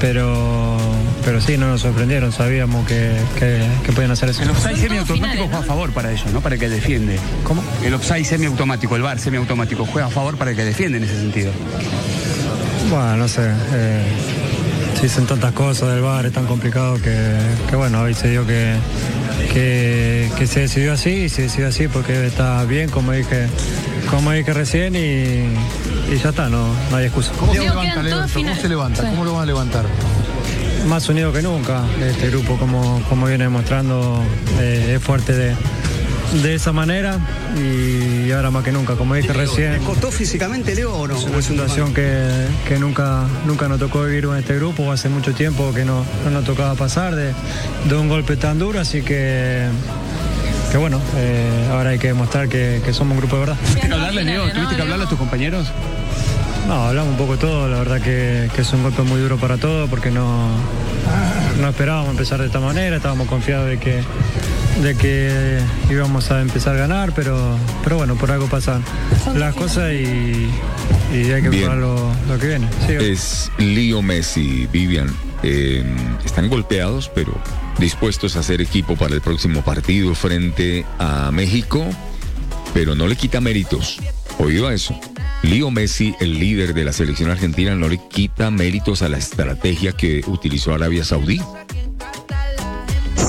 Pero, pero sí, no nos sorprendieron, sabíamos que, que, que podían hacer eso. El offside semiautomático juega a favor para ellos, ¿no? Para el que defiende. ¿Cómo? El offside semiautomático, el bar semiautomático, juega a favor para el que defiende en ese sentido. Bueno, no sé. eh, se dicen tantas cosas del bar, es tan complicado que, que bueno, hoy se dio que, que, que se decidió así y se decidió así porque está bien, como dije, como dije recién, y, y ya está, no, no hay excusa. ¿Cómo se levanta, Leo? ¿Cómo se levanta? ¿Cómo lo van a levantar? Más unido que nunca. Este grupo, como, como viene demostrando, eh, es fuerte de, de esa manera y ahora más que nunca, como dije recién. ¿Te costó físicamente, Leo, o no? Es una situación que, que nunca, nunca nos tocó vivir en este grupo, hace mucho tiempo que no, no nos tocaba pasar de, de un golpe tan duro, así que, que bueno, eh, ahora hay que demostrar que, que somos un grupo de verdad. ¿Tuviste que hablarle, Leo? ¿Tuviste que hablarle a tus compañeros? No, hablamos un poco todo, la verdad que, que es un golpe muy duro para todos porque no, no esperábamos empezar de esta manera, estábamos confiados de que, de que íbamos a empezar a ganar, pero, pero bueno, por algo pasan las cosas y, y hay que mejorar lo, lo que viene. Sí, Es Leo Messi, Vivian. Eh, están golpeados, pero dispuestos a hacer equipo para el próximo partido frente a México, pero no le quita méritos. Oído a eso. Leo Messi, el líder de la selección argentina, no le quita méritos a la estrategia que utilizó Arabia Saudí.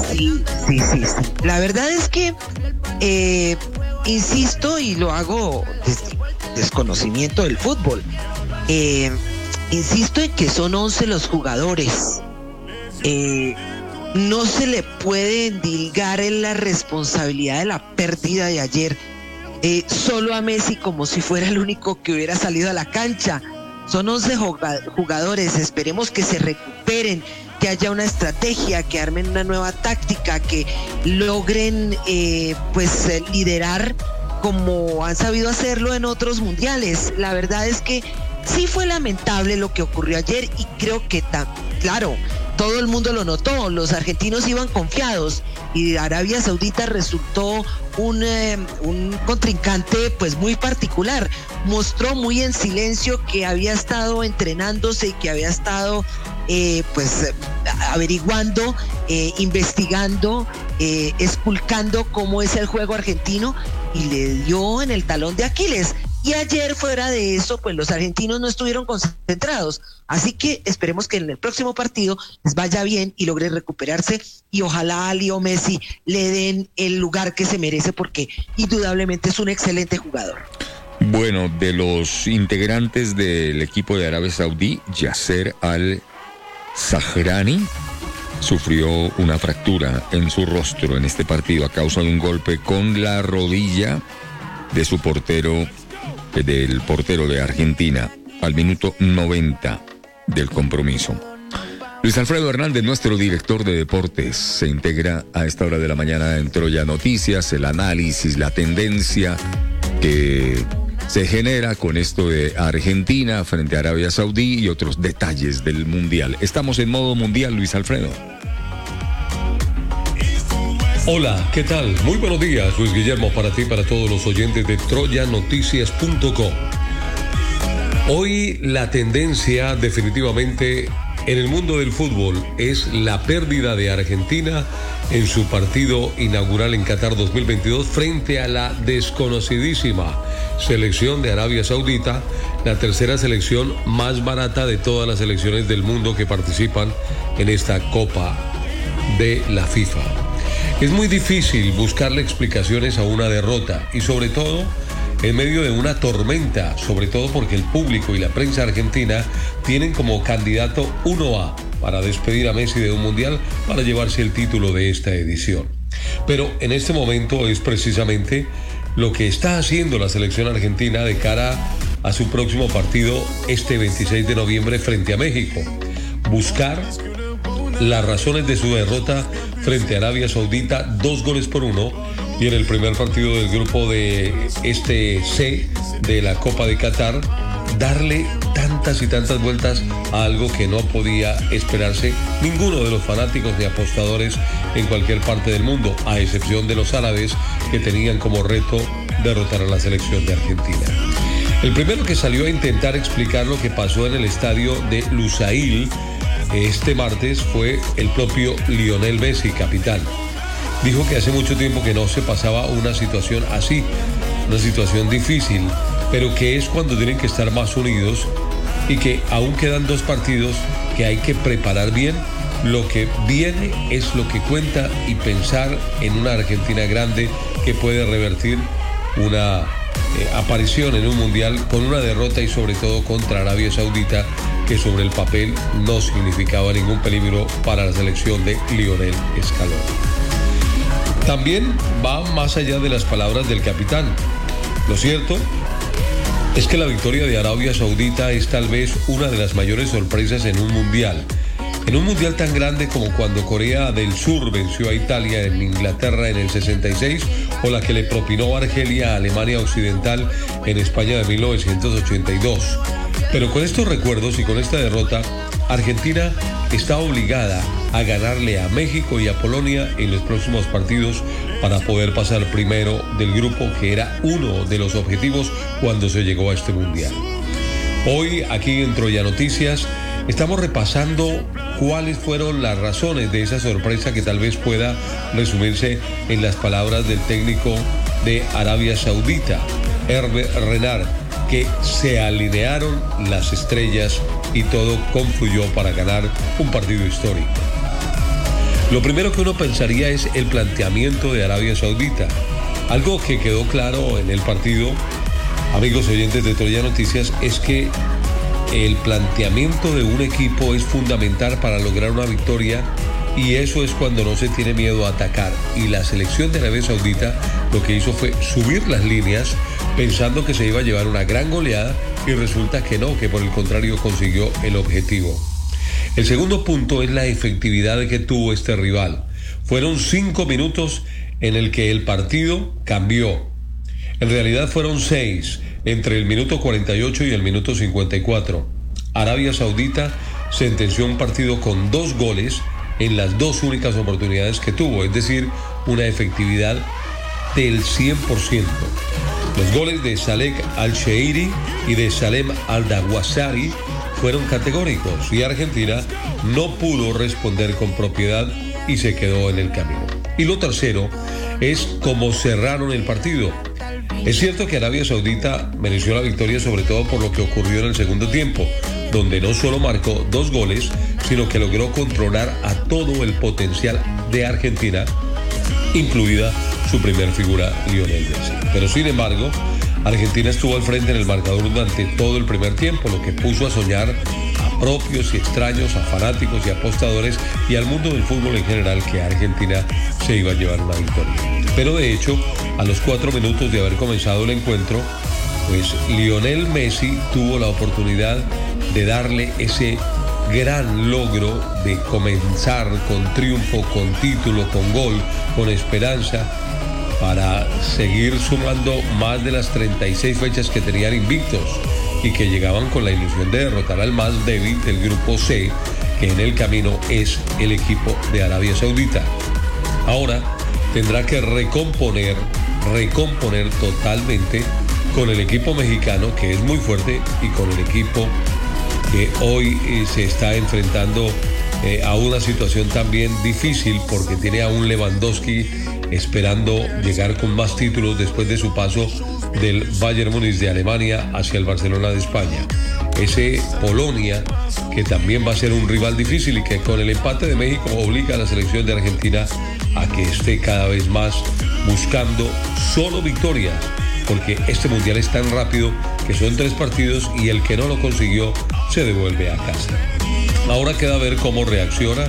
Sí, sí, sí. La verdad es que, eh, insisto, y lo hago desconocimiento del fútbol, eh, insisto en que son 11 los jugadores. Eh, no se le puede endilgar en la responsabilidad de la pérdida de ayer eh, solo a Messi como si fuera el único que hubiera salido a la cancha. Son 11 juga- jugadores, esperemos que se recuperen, que haya una estrategia, que armen una nueva táctica, que logren eh, pues eh, liderar como han sabido hacerlo en otros mundiales. La verdad es que sí fue lamentable lo que ocurrió ayer y creo que, ta- claro, todo el mundo lo notó, los argentinos iban confiados y Arabia Saudita resultó un, eh, un contrincante pues muy particular. Mostró muy en silencio que había estado entrenándose y que había estado eh, pues averiguando, eh, investigando, esculcando cómo es el juego argentino y le dio en el talón de Aquiles. Y ayer fuera de eso, pues los argentinos no estuvieron concentrados. Así que esperemos que en el próximo partido les vaya bien y logre recuperarse y ojalá a Leo Messi le den el lugar que se merece porque indudablemente es un excelente jugador. Bueno, de los integrantes del equipo de Arabia Saudí, Yasser Al-Zahrani sufrió una fractura en su rostro en este partido a causa de un golpe con la rodilla de su portero, del portero de Argentina, al minuto 90 del compromiso. Luis Alfredo Hernández, nuestro director de deportes, se integra a esta hora de la mañana en Troya Noticias, el análisis, la tendencia que se genera con esto de Argentina frente a Arabia Saudí y otros detalles del Mundial. Estamos en modo Mundial, Luis Alfredo. Hola, ¿qué tal? Muy buenos días, Luis Guillermo, para ti para todos los oyentes de troyanoticias.com. Hoy la tendencia definitivamente en el mundo del fútbol es la pérdida de Argentina en su partido inaugural en Qatar 2022 frente a la desconocidísima selección de Arabia Saudita, la tercera selección más barata de todas las selecciones del mundo que participan en esta Copa de la FIFA. Es muy difícil buscarle explicaciones a una derrota y sobre todo en medio de una tormenta, sobre todo porque el público y la prensa argentina tienen como candidato 1A para despedir a Messi de un mundial para llevarse el título de esta edición. Pero en este momento es precisamente lo que está haciendo la selección argentina de cara a su próximo partido este 26 de noviembre frente a México. Buscar las razones de su derrota frente a Arabia Saudita, dos goles por uno, y en el primer partido del grupo de este C de la Copa de Qatar, darle tantas y tantas vueltas a algo que no podía esperarse ninguno de los fanáticos ni apostadores en cualquier parte del mundo, a excepción de los árabes que tenían como reto derrotar a la selección de Argentina. El primero que salió a intentar explicar lo que pasó en el estadio de Lusail este martes fue el propio Lionel Messi, capitán. Dijo que hace mucho tiempo que no se pasaba una situación así, una situación difícil, pero que es cuando tienen que estar más unidos y que aún quedan dos partidos que hay que preparar bien. Lo que viene es lo que cuenta y pensar en una Argentina grande que puede revertir una eh, aparición en un mundial con una derrota y sobre todo contra Arabia Saudita que sobre el papel no significaba ningún peligro para la selección de Lionel Scaloni. También va más allá de las palabras del capitán. Lo cierto es que la victoria de Arabia Saudita es tal vez una de las mayores sorpresas en un mundial. En un mundial tan grande como cuando Corea del Sur venció a Italia en Inglaterra en el 66 o la que le propinó Argelia a Alemania Occidental en España de 1982. Pero con estos recuerdos y con esta derrota, Argentina está obligada a ganarle a México y a Polonia en los próximos partidos para poder pasar primero del grupo que era uno de los objetivos cuando se llegó a este mundial. Hoy aquí en Troya Noticias estamos repasando cuáles fueron las razones de esa sorpresa que tal vez pueda resumirse en las palabras del técnico de Arabia Saudita, Hervé Renard, que se alinearon las estrellas y todo confluyó para ganar un partido histórico. Lo primero que uno pensaría es el planteamiento de Arabia Saudita. Algo que quedó claro en el partido, amigos oyentes de Troya Noticias, es que el planteamiento de un equipo es fundamental para lograr una victoria y eso es cuando no se tiene miedo a atacar. Y la selección de Arabia Saudita lo que hizo fue subir las líneas pensando que se iba a llevar una gran goleada y resulta que no, que por el contrario consiguió el objetivo. El segundo punto es la efectividad que tuvo este rival. Fueron cinco minutos en el que el partido cambió. En realidad fueron seis, entre el minuto 48 y el minuto 54. Arabia Saudita sentenció un partido con dos goles en las dos únicas oportunidades que tuvo, es decir, una efectividad del 100%. Los goles de Salek Al-Sheiri y de Salem Al-Dawasari fueron categóricos y Argentina no pudo responder con propiedad y se quedó en el camino. Y lo tercero es cómo cerraron el partido. Es cierto que Arabia Saudita mereció la victoria sobre todo por lo que ocurrió en el segundo tiempo, donde no solo marcó dos goles, sino que logró controlar a todo el potencial de Argentina, incluida su primer figura Lionel Messi. Pero sin embargo, Argentina estuvo al frente en el marcador durante todo el primer tiempo, lo que puso a soñar a propios y extraños, a fanáticos y apostadores y al mundo del fútbol en general que Argentina se iba a llevar una victoria. Pero de hecho, a los cuatro minutos de haber comenzado el encuentro, pues Lionel Messi tuvo la oportunidad de darle ese gran logro de comenzar con triunfo, con título, con gol, con esperanza, para seguir sumando más de las 36 fechas que tenían invictos y que llegaban con la ilusión de derrotar al más débil del grupo C, que en el camino es el equipo de Arabia Saudita. Ahora tendrá que recomponer, recomponer totalmente con el equipo mexicano, que es muy fuerte, y con el equipo que hoy eh, se está enfrentando eh, a una situación también difícil porque tiene a un Lewandowski esperando llegar con más títulos después de su paso del Bayern Múnich de Alemania hacia el Barcelona de España. Ese Polonia que también va a ser un rival difícil y que con el empate de México obliga a la selección de Argentina a que esté cada vez más buscando solo victorias porque este mundial es tan rápido que son tres partidos y el que no lo consiguió se devuelve a casa. Ahora queda ver cómo reacciona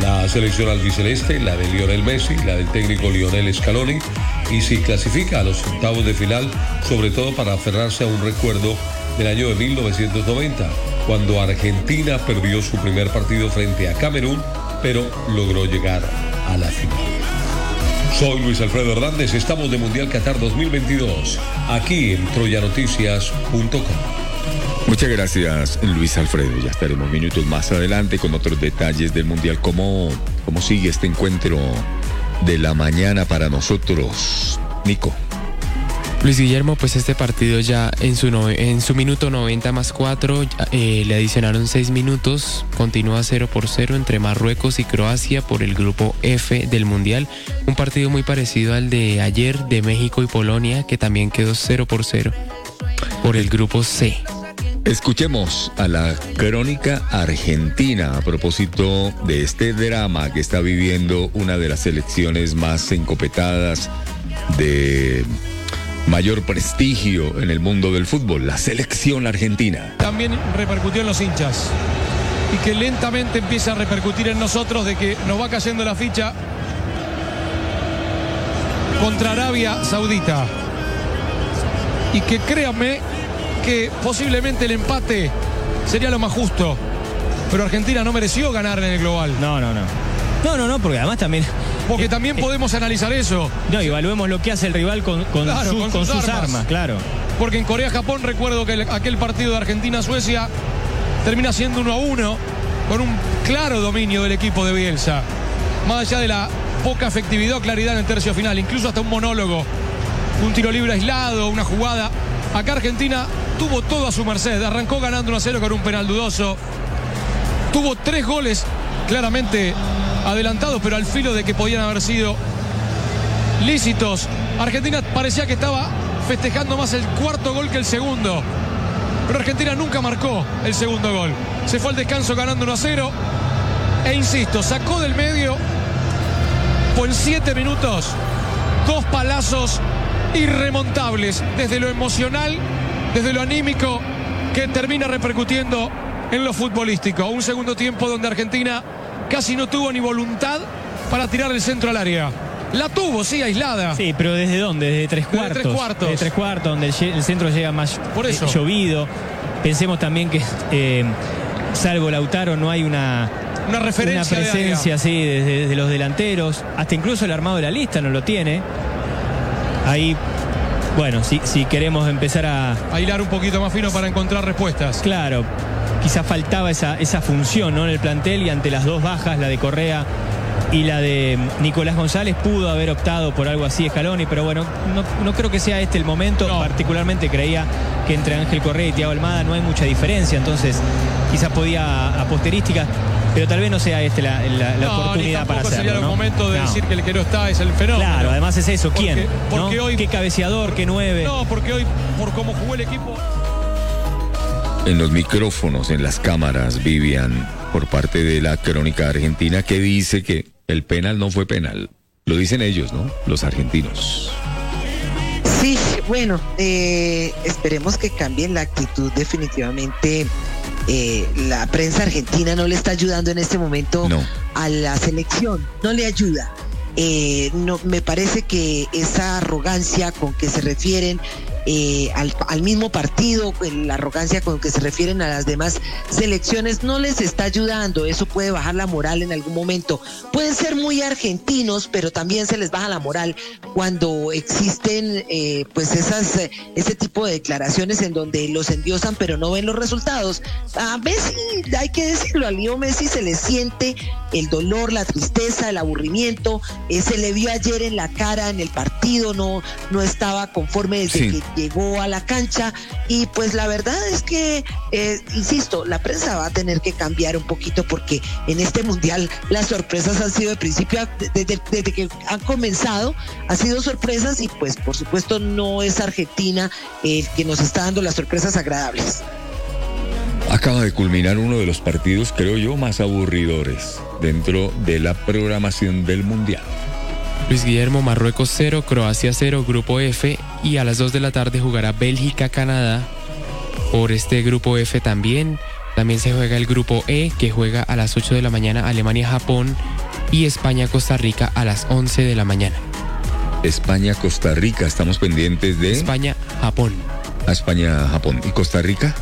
la selección albiceleste, la de Lionel Messi, la del técnico Lionel Scaloni, y si clasifica a los octavos de final, sobre todo para aferrarse a un recuerdo del año de 1990, cuando Argentina perdió su primer partido frente a Camerún, pero logró llegar a la final. Soy Luis Alfredo Hernández, estamos de Mundial Qatar 2022, aquí en troyanoticias.com. Muchas gracias, Luis Alfredo. Ya estaremos minutos más adelante con otros detalles del Mundial. ¿Cómo, cómo sigue este encuentro de la mañana para nosotros? Nico. Luis Guillermo, pues este partido ya en su, minuto 90 más 4 le adicionaron 6 minutos, continúa 0 por 0 entre Marruecos y Croacia por el grupo F del Mundial, un partido muy parecido al de ayer de México y Polonia que también quedó 0 por 0 por el grupo C. Escuchemos a la crónica argentina a propósito de este drama que está viviendo una de las selecciones más encopetadas de mayor prestigio en el mundo del fútbol, la selección argentina. también repercutió en los hinchas. Y que lentamente empieza a repercutir en nosotros de que nos va cayendo la ficha contra Arabia Saudita. Y que créanme que posiblemente el empate sería lo más justo pero Argentina no mereció ganar en el global. No no no. No no no porque además también porque también podemos analizar eso no evaluemos lo que hace el rival con, con, Claro, su- con con sus sus, armas. armas. claro Porque en Corea-Japón recuerdo que el- aquel partido de Argentina-Suecia termina siendo 1 a 1 con un claro dominio del equipo de Bielsa. Más allá de la poca efectividad o claridad en el tercio final, incluso hasta un monólogo, un tiro libre aislado, una jugada. Acá Argentina tuvo todo a su merced, arrancó ganando 1 a 0 con un penal dudoso. Tuvo tres goles claramente adelantados, pero al filo de que podían haber sido lícitos. Argentina parecía que estaba festejando más el cuarto gol que el segundo. Pero Argentina nunca marcó el segundo gol. Se fue al descanso ganando 1 a 0. E insisto, sacó del medio, en siete minutos, dos palazos irremontables desde lo emocional, desde lo anímico, que termina repercutiendo en lo futbolístico. Un segundo tiempo donde Argentina casi no tuvo ni voluntad para tirar el centro al área. La tuvo, sí, aislada. Sí, pero ¿desde dónde? Desde tres Desde cuartos. tres cuartos. Desde tres cuartos, donde el, centro llega más Por eso. eh, llovido. Pensemos también que, eh, salvo Lautaro, no hay una, Una referencia de Una presencia, sí, desde, desde los delanteros. Hasta incluso el armado de la lista no lo tiene. Ahí, bueno, si, si queremos empezar a. A hilar un poquito más fino para encontrar respuestas. Claro, quizás faltaba esa, esa función ¿no? en el plantel y ante las dos bajas, la de Correa y la de Nicolás González, pudo haber optado por algo así Scaloni, pero bueno, no, no creo que sea este el momento. Particularmente creía que entre Ángel Correa y Thiago Almada no hay mucha diferencia, entonces quizás podía a pero tal vez no sea este la, la- la No, ni oportunidad para hacerlo. sería el ¿no? momento de No. decir que el que no está es el fenómeno. Claro, además es eso, ¿quién? Porque, hoy. ¿Qué cabeceador? ¿Qué nueve? No, porque hoy, por cómo jugó el equipo. En los micrófonos, en las cámaras, Vivian, por parte de la crónica argentina, que dice que el penal no fue penal. Lo dicen ellos, ¿no? Los argentinos. Sí, bueno, eh, esperemos que cambien la actitud definitivamente. eh, la prensa argentina no le está ayudando en este momento a la selección, no le ayuda. Eh, no, me parece que esa arrogancia con que se refieren eh, al, al mismo partido, la arrogancia con que se refieren a las demás selecciones, no les está ayudando. Eso puede bajar la moral en algún momento. Pueden ser muy argentinos, pero también se les baja la moral cuando existen eh, pues esas ese tipo de declaraciones en donde los endiosan pero no ven los resultados. A Messi, hay que decirlo, a Leo Messi se le siente el dolor, la tristeza, el aburrimiento. eh, se le vio ayer en la cara en el partido, no, no estaba conforme desde Sí. que llegó a la cancha. Y pues la verdad es que, eh, insisto, la prensa va a tener que cambiar un poquito porque en este mundial las sorpresas han sido de principio, desde, desde que han comenzado, han sido sorpresas y pues por supuesto no es Argentina el que nos está dando las sorpresas agradables. Acaba de culminar uno de los partidos, creo yo, más aburridores dentro de la programación del Mundial. Luis Guillermo, Marruecos 0, Croacia 0, Grupo F. Y a las 2 de la tarde jugará Bélgica-Canadá. Por este Grupo F también. También se juega el Grupo E, que juega a las 8 de la mañana Alemania-Japón. Y España-Costa Rica a las 11 de la mañana. España-Costa Rica, estamos pendientes de... España-Japón. A España-Japón. ¿Y Costa Rica?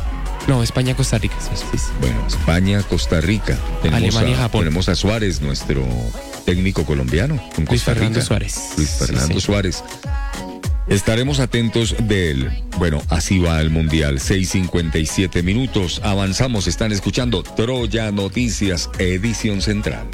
No, España-Costa Rica. sí, sí, sí. Bueno, España, Costa Rica. Tenemos Alemania, a, Japón. Tenemos a Suárez, nuestro técnico colombiano. con Luis Costa Fernando Rica. Suárez. Luis Fernando sí. Suárez. Estaremos atentos de él. Bueno, así va el Mundial. 6.57 minutos. Avanzamos. Están escuchando Troya Noticias, edición central.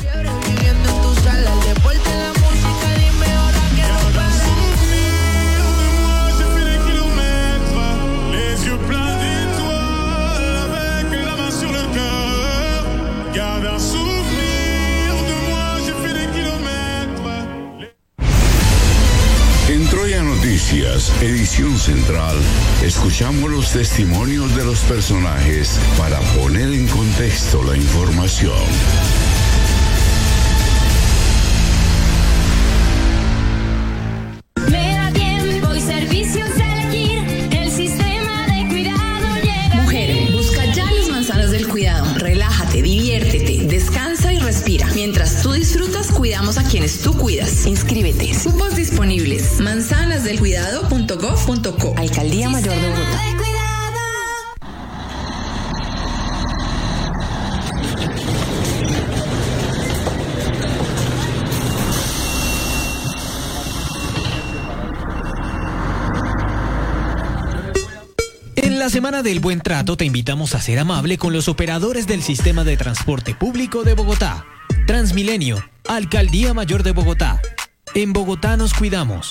Edición central, escuchamos los testimonios de los personajes para poner en contexto la información. Tú cuidas. Inscríbete. Cupos disponibles. Manzanasdelcuidado.gov.co. Alcaldía Mayor de Bogotá. En la Semana del Buen Trato te invitamos a ser amable con los operadores del sistema de transporte público de Bogotá. Transmilenio, Alcaldía Mayor de Bogotá. En Bogotá nos cuidamos.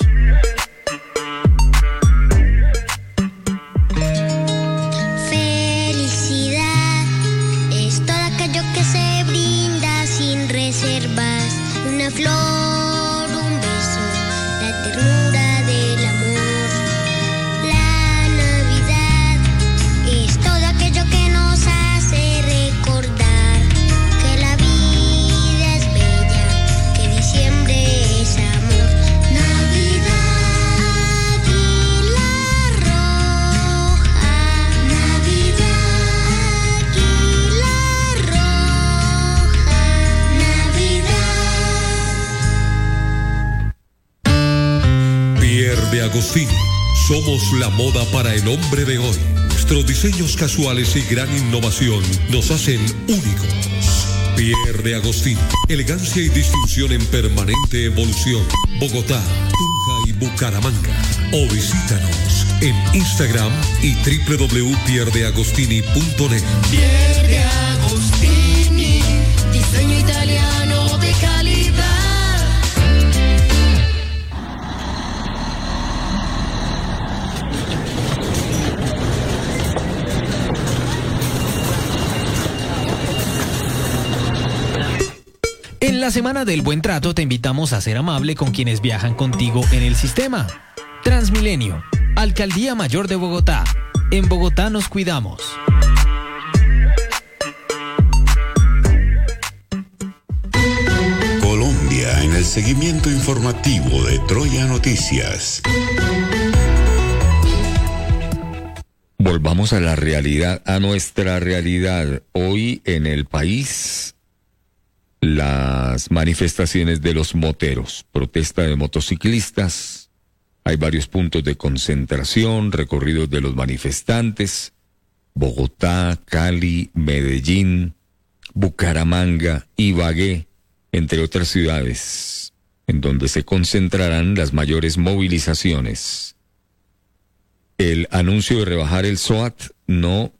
Agostini. Somos la moda para el hombre de hoy. Nuestros diseños casuales y gran innovación nos hacen únicos. Pierre de Agostini. Elegancia y distinción en permanente evolución. Bogotá, Tunja y Bucaramanga. O visítanos en Instagram y www.pierdeagostini.net. Pierde Agostini, diseño italiano En la semana del buen trato te invitamos a ser amable con quienes viajan contigo en el sistema. Transmilenio, Alcaldía Mayor de Bogotá. En Bogotá nos cuidamos. Colombia en el seguimiento informativo de Troya Noticias. Volvamos a la realidad, a nuestra realidad. Hoy en el país, las manifestaciones de los moteros, protesta de motociclistas, hay varios puntos de concentración, recorridos de los manifestantes, Bogotá, Cali, Medellín, Bucaramanga, Ibagué, entre otras ciudades, en donde se concentrarán las mayores movilizaciones. El anuncio de rebajar el SOAT no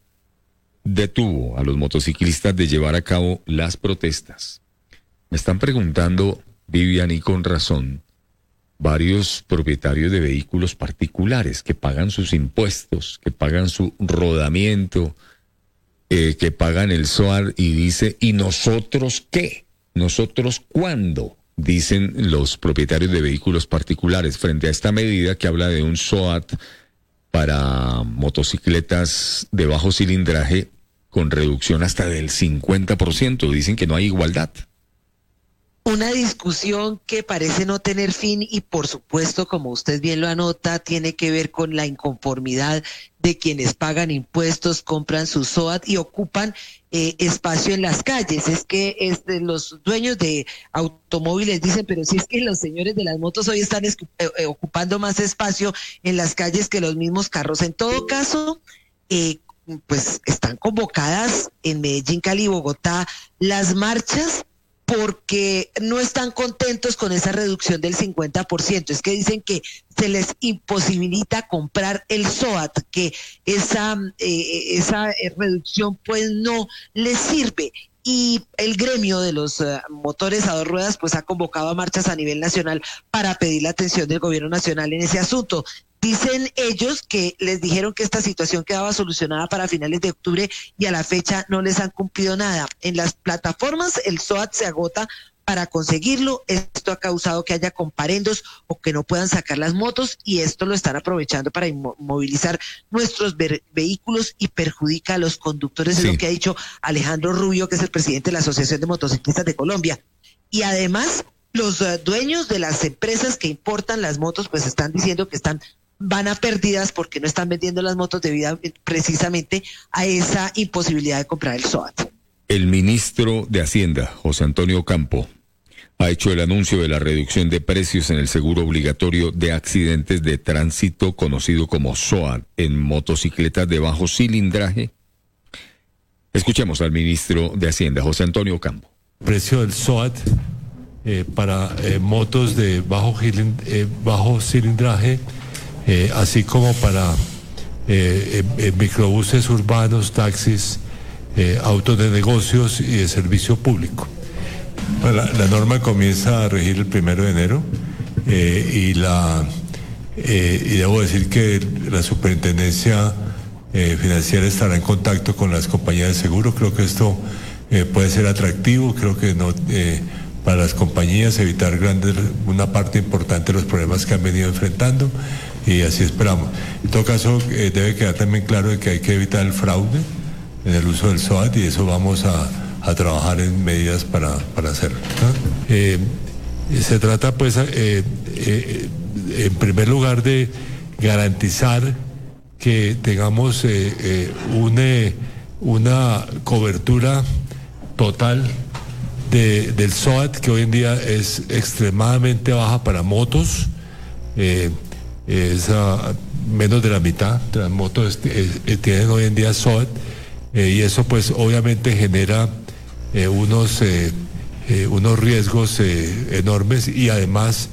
detuvo a los motociclistas de llevar a cabo las protestas. Me están preguntando, Vivian, y con razón, varios propietarios de vehículos particulares que pagan sus impuestos, que pagan su rodamiento, eh, que pagan el SOAT y dice, ¿y nosotros qué? ¿Nosotros cuándo? Dicen los propietarios de vehículos particulares frente a esta medida que habla de un SOAT para motocicletas de bajo cilindraje con reducción hasta del 50%. Dicen que no hay igualdad. Una discusión que parece no tener fin y por supuesto, como usted bien lo anota, tiene que ver con la inconformidad de quienes pagan impuestos, compran su SOAT y ocupan eh, espacio en las calles. Es que es de los dueños de automóviles dicen, pero si es que los señores de las motos hoy están eh, eh, ocupando más espacio en las calles que los mismos carros. En todo caso, eh, pues están convocadas en Medellín, Cali y Bogotá las marchas porque no están contentos con esa reducción del 50%. Es que dicen que se les imposibilita comprar el SOAT, que esa, eh, esa eh, reducción pues no les sirve. Y el gremio de los eh, motores a dos ruedas pues ha convocado a marchas a nivel nacional para pedir la atención del gobierno nacional en ese asunto. Dicen ellos que les dijeron que esta situación quedaba solucionada para finales de octubre y a la fecha no les han cumplido nada. En las plataformas el SOAT se agota para conseguirlo. Esto ha causado que haya comparendos o que no puedan sacar las motos y esto lo están aprovechando para inmo- movilizar nuestros vehículos y perjudica a los conductores, es lo que ha dicho Alejandro Rubio, que es el presidente de la Asociación de Motociclistas de Colombia. Y además, los eh, dueños de las empresas que importan las motos, pues están diciendo que están van a pérdidas porque no están vendiendo las motos debido a- precisamente a esa imposibilidad de comprar el SOAT. El ministro de Hacienda, José Antonio Campo, ha hecho el anuncio de la reducción de precios en el seguro obligatorio de accidentes de tránsito conocido como SOAT en motocicletas de bajo cilindraje. Escuchemos al ministro de Hacienda, José Antonio Campo. precio del SOAT eh, para eh, motos de eh, bajo cilindraje, eh, así como para eh, eh, microbuses urbanos, taxis, autos de negocios y de servicio público. La, norma comienza a regir el primero de enero y la y debo decir que la superintendencia financiera estará en contacto con las compañías de seguro. Creo que esto puede ser atractivo. Creo que no para las compañías evitar grandes una parte importante de los problemas que han venido enfrentando y así esperamos. En todo caso eh, debe quedar también claro que hay que evitar el fraude en el uso del SOAT y eso vamos a, a trabajar en medidas para, para hacerlo. Eh, se trata pues eh, en primer lugar de garantizar que tengamos un, eh, una cobertura total de- del SOAT que hoy en día es extremadamente baja para motos, menos de la mitad de las motos eh, tienen hoy en día SOAT eh, y eso pues obviamente genera eh, unos, unos riesgos enormes y además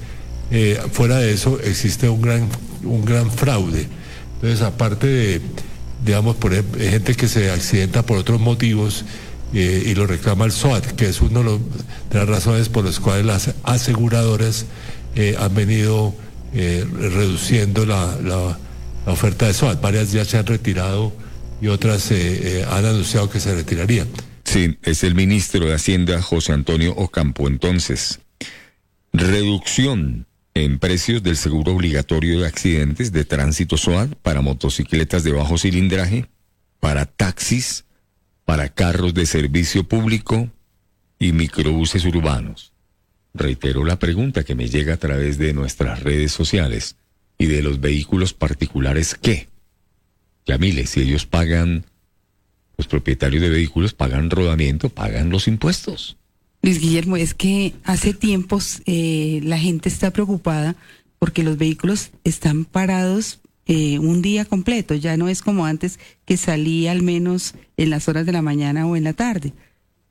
fuera de eso existe un gran, un gran fraude. Entonces aparte de, digamos, por ejemplo, gente que se accidenta por otros motivos y lo reclama el SOAT, que es una de, las razones por las cuales las aseguradoras han venido eh, reduciendo la, la- oferta de SOAT. Varias ya se han retirado y otras eh, eh, han anunciado que se retirarían. Sí, es el ministro de Hacienda, José Antonio Ocampo. Entonces, reducción en precios del seguro obligatorio de accidentes de tránsito SOAT para motocicletas de bajo cilindraje, para taxis, para carros de servicio público y microbuses urbanos. Reitero la pregunta que me llega a través de nuestras redes sociales y de los vehículos particulares, ¿qué? Yamile, si ellos pagan los propietarios de vehículos pagan rodamiento, pagan los impuestos. Luis Guillermo, es que hace tiempos eh, la gente está preocupada porque los vehículos están parados eh, un día completo. Ya no es como antes que salía al menos en las horas de la mañana o en la tarde.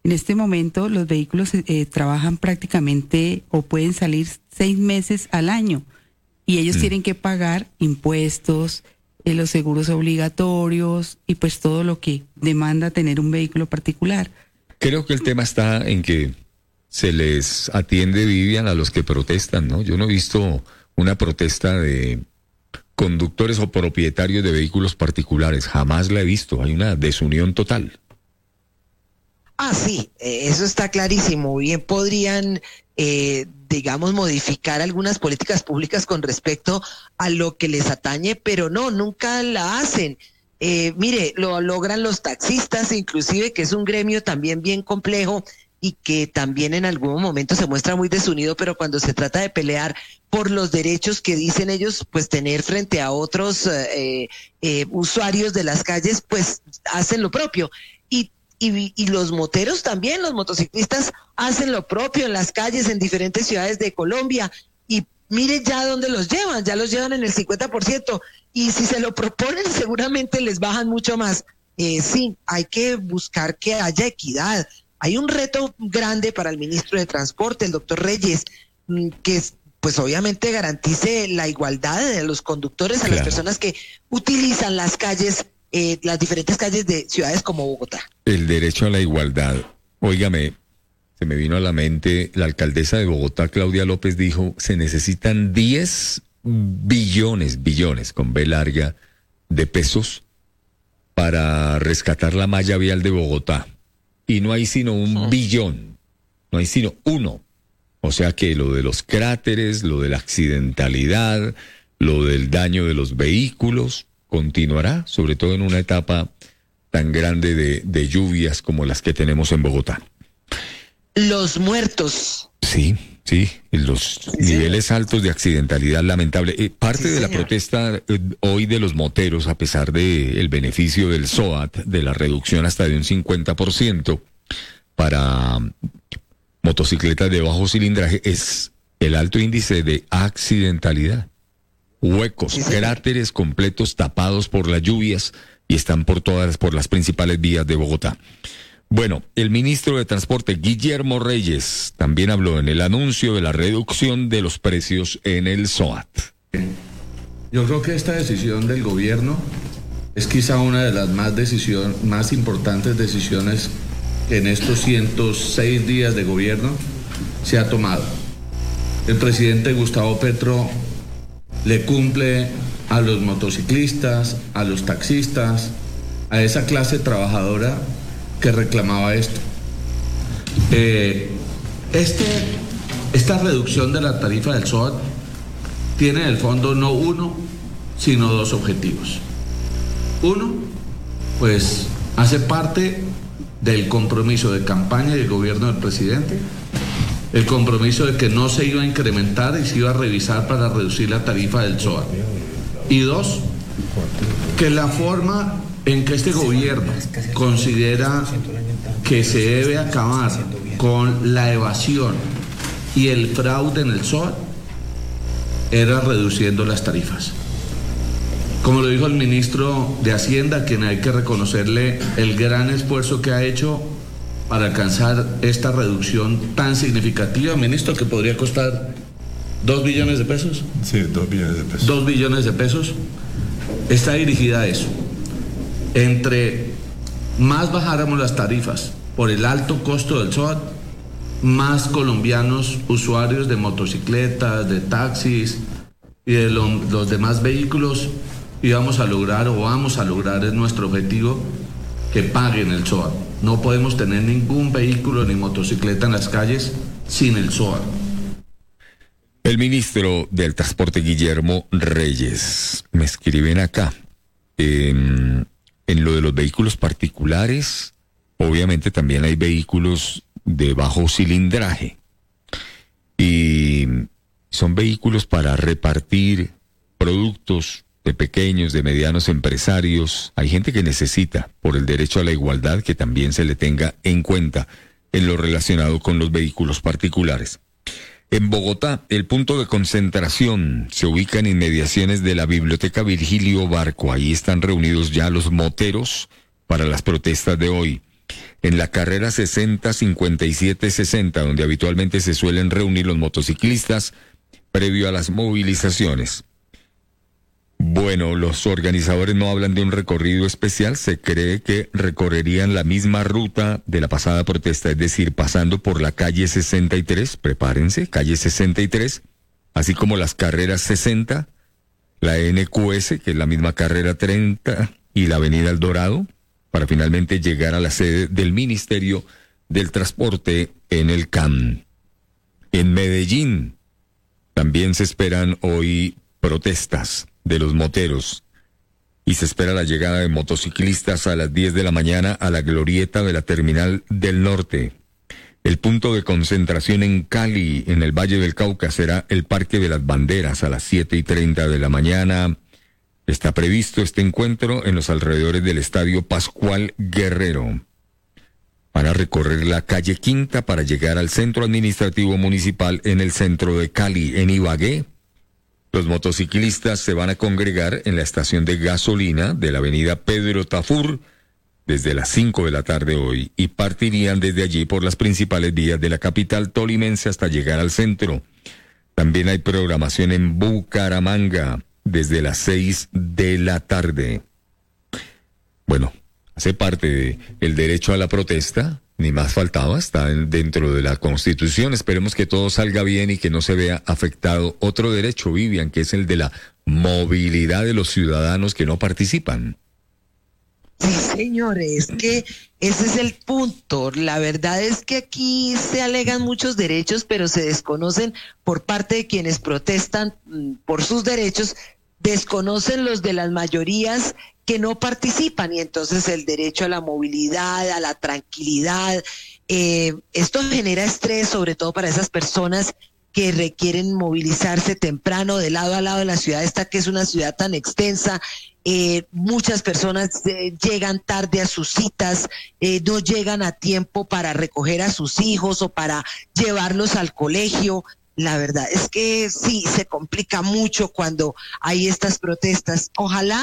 En este momento los vehículos eh, trabajan prácticamente o pueden salir seis meses al año y ellos tienen que pagar impuestos, eh, los seguros obligatorios y pues todo lo que demanda tener un vehículo particular. Creo que el tema está en que se les atiende, Vivian, a los que protestan, ¿no? Yo no he visto una protesta de conductores o propietarios de vehículos particulares. Jamás la he visto. Hay una desunión total. Ah, sí, eh, eso está clarísimo. Bien podrían, eh, digamos, modificar algunas políticas públicas con respecto a lo que les atañe, pero no, nunca la hacen. Eh, mire, lo logran los taxistas, inclusive, que es un gremio también bien complejo y que también en algún momento se muestra muy desunido, pero cuando se trata de pelear por los derechos que dicen ellos, pues tener frente a otros eh, eh, usuarios de las calles, pues hacen lo propio. Y y, los moteros también, los motociclistas hacen lo propio en las calles en diferentes ciudades de Colombia y mire ya dónde los llevan, ya los llevan en el 50% y si se lo proponen seguramente les bajan mucho más. Eh, sí, hay que buscar que haya equidad. Hay un reto grande para el ministro de Transporte, el doctor Reyes, mm, que es pues obviamente garantice la igualdad de los conductores a las personas que utilizan las calles, eh, las diferentes calles de ciudades como Bogotá. El derecho a la igualdad. Óigame, se me vino a la mente, la alcaldesa de Bogotá, Claudia López, dijo, se necesitan 10 billones, billones, con B larga, de pesos para rescatar la malla vial de Bogotá. Y no hay sino un billón, no hay sino uno. O sea que lo de los cráteres, lo de la accidentalidad, lo del daño de los vehículos, continuará, sobre todo en una etapa tan grande de, de lluvias como las que tenemos en Bogotá. Los muertos. Sí, sí, los niveles altos de accidentalidad lamentable. Eh, parte de la protesta eh, hoy de los moteros, a pesar del el beneficio del SOAT, de la reducción hasta de un 50% para motocicletas de bajo cilindraje, es el alto índice de accidentalidad. Huecos, cráteres completos tapados por las lluvias y están por todas, por las principales vías de Bogotá. Bueno, el ministro de Transporte, Guillermo Reyes, también habló en el anuncio de la reducción de los precios en el SOAT. Yo creo que esta decisión del gobierno es quizá una de las más, decisión, más importantes decisiones que en estos 106 días de gobierno se ha tomado. El presidente Gustavo Petro le cumple a los motociclistas, a los taxistas, a esa clase trabajadora que reclamaba esto. Eh, este, esta reducción de la tarifa del SOAT tiene en el fondo no uno, sino dos objetivos. Uno, pues hace parte del compromiso de campaña del gobierno del presidente, el compromiso de que no se iba a incrementar y se iba a revisar para reducir la tarifa del SOAT. Y dos, que la forma en que este gobierno considera que se debe acabar con la evasión y el fraude en el SOAT era reduciendo las tarifas. Como lo dijo el ministro de Hacienda, quien hay que reconocerle el gran esfuerzo que ha hecho para alcanzar esta reducción tan significativa, ministro, que podría costar dos billones de pesos. Sí, dos billones de pesos. Dos billones de pesos. Está dirigida a eso. Entre más bajáramos las tarifas por el alto costo del SOAT, más colombianos usuarios de motocicletas, de taxis y de lo- los demás vehículos íbamos a lograr o vamos a lograr es nuestro objetivo que paguen el SOAT. No podemos tener ningún vehículo ni motocicleta en las calles sin el SOAT. El ministro del Transporte Guillermo Reyes me escriben acá. em, en lo de los vehículos particulares, obviamente también hay vehículos de bajo cilindraje. Y son vehículos para repartir productos de pequeños, de medianos empresarios. Hay gente que necesita, por el derecho a la igualdad, que también se le tenga en cuenta en lo relacionado con los vehículos particulares. En Bogotá, el punto de concentración se ubica en inmediaciones de la Biblioteca Virgilio Barco. Ahí están reunidos ya los moteros para las protestas de hoy. En la carrera 60, 57, 60, donde habitualmente se suelen reunir los motociclistas previo a las movilizaciones. Bueno, los organizadores no hablan de un recorrido especial, se cree que recorrerían la misma ruta de la pasada protesta, es decir, pasando por la calle 63, prepárense, calle 63, así como las carreras 60, la NQS, que es la misma carrera 30, y la avenida El Dorado, para finalmente llegar a la sede del Ministerio del Transporte en el CAM. En Medellín también se esperan hoy protestas de los moteros y se espera la llegada de motociclistas a las 10 de la mañana a la glorieta de la terminal del norte. El punto de concentración en Cali, en el Valle del Cauca, será el Parque de las Banderas a las 7 y 30 de la mañana. Está previsto este encuentro en los alrededores del Estadio Pascual Guerrero. Van a recorrer la calle Quinta para llegar al centro administrativo municipal en el centro de Cali, en Ibagué. Los motociclistas se van a congregar en la estación de gasolina de la avenida Pedro Tafur desde las 5 de la tarde hoy y partirían desde allí por las principales vías de la capital tolimense hasta llegar al centro. También hay programación en Bucaramanga desde las 6 de la tarde. Bueno, hace parte del derecho a la protesta, ni más faltaba, está en- dentro de la Constitución. Esperemos que todo salga bien y que no se vea afectado otro derecho, Vivian, que es el de la movilidad de los ciudadanos que no participan. Sí, señores, que ese es el punto. La verdad es que aquí se alegan muchos derechos, pero se desconocen por parte de quienes protestan mm, por sus derechos, desconocen los de las mayorías que no participan y entonces el derecho a la movilidad, a la tranquilidad, eh, esto genera estrés sobre todo para esas personas que requieren movilizarse temprano de lado a lado de la ciudad esta que es una ciudad tan extensa eh, muchas personas eh, llegan tarde a sus citas, no llegan a tiempo para recoger a sus hijos o para llevarlos al colegio. La verdad es que sí, se complica mucho cuando hay estas protestas. Ojalá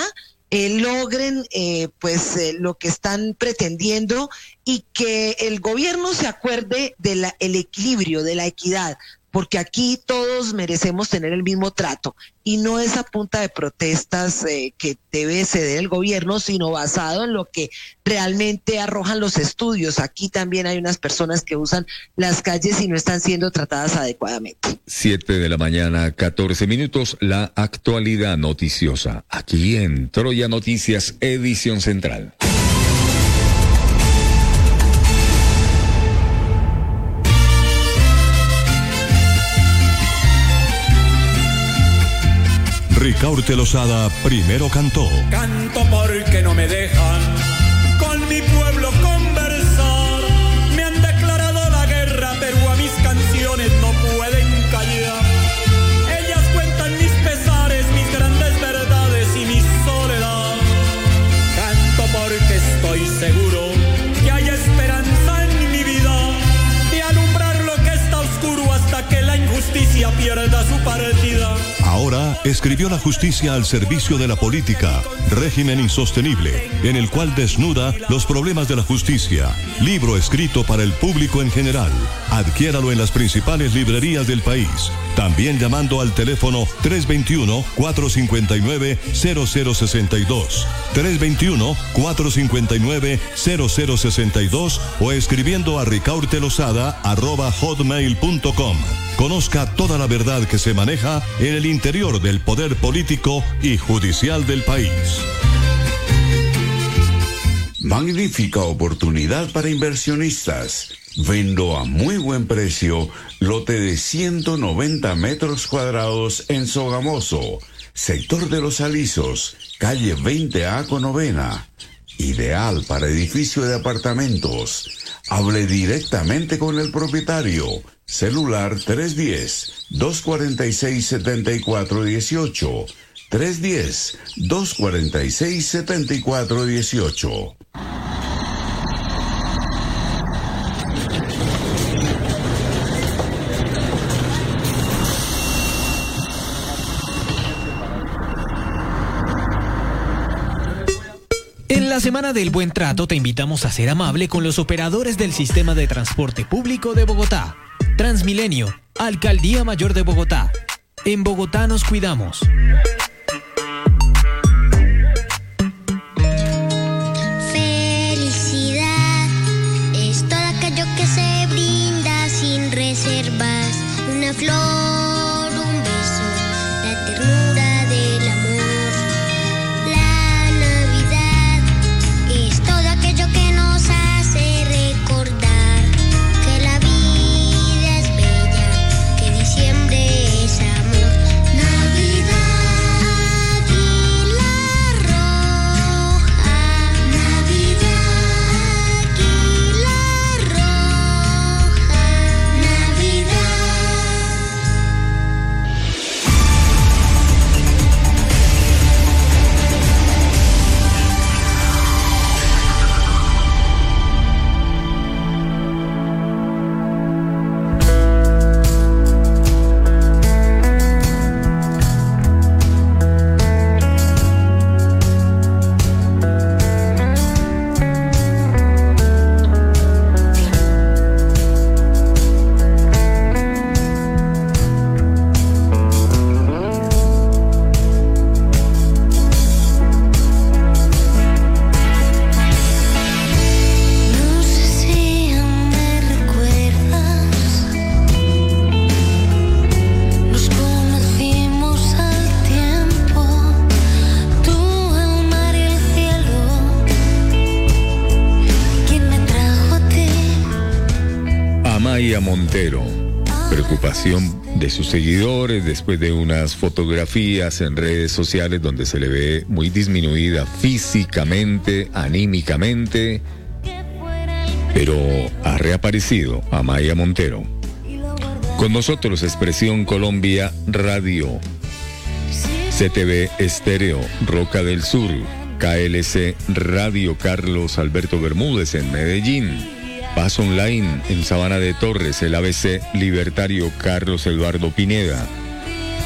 eh, logren eh, pues eh, lo que están pretendiendo y que el gobierno se acuerde del equilibrio, de la equidad, porque aquí todos merecemos tener el mismo trato y no esa punta de protestas eh, que debe ceder el gobierno, sino basado en lo que realmente arrojan los estudios. Aquí también hay unas personas que usan las calles y no están siendo tratadas adecuadamente. 7 de la mañana, 14 minutos, la actualidad noticiosa. Aquí en Troya Noticias, edición central. Ricaurte Lozada primero cantó. Canto porque no me dejan escribió La justicia al servicio de la política, régimen insostenible, en el cual desnuda los problemas de la justicia. Libro escrito para el público en general. Adquiéralo en las principales librerías del país. También llamando al teléfono 321-459-0062. 321-459-0062 o escribiendo a ricaurtelosada.hotmail.com. Conozca toda la verdad que se maneja en el interior del poder político y judicial del país. Magnífica oportunidad para inversionistas. Vendo a muy buen precio lote de 190 metros cuadrados en Sogamoso, sector de los Alisos, calle 20A con novena. Ideal para edificio de apartamentos. Hable directamente con el propietario. Celular 310-246-7418. 310-246-7418. Semana del Buen Trato te invitamos a ser amable con los operadores del sistema de transporte público de Bogotá. Transmilenio, Alcaldía Mayor de Bogotá. En Bogotá nos cuidamos. De sus seguidores después de unas fotografías en redes sociales donde se le ve muy disminuida físicamente, anímicamente, pero ha reaparecido Amaya Montero. Con nosotros Expresión Colombia Radio, CTV Estéreo, Roca del Sur, KLC Radio Carlos Alberto Bermúdez en Medellín. Paz Online en Sabana de Torres, el ABC Libertario Carlos Eduardo Pineda.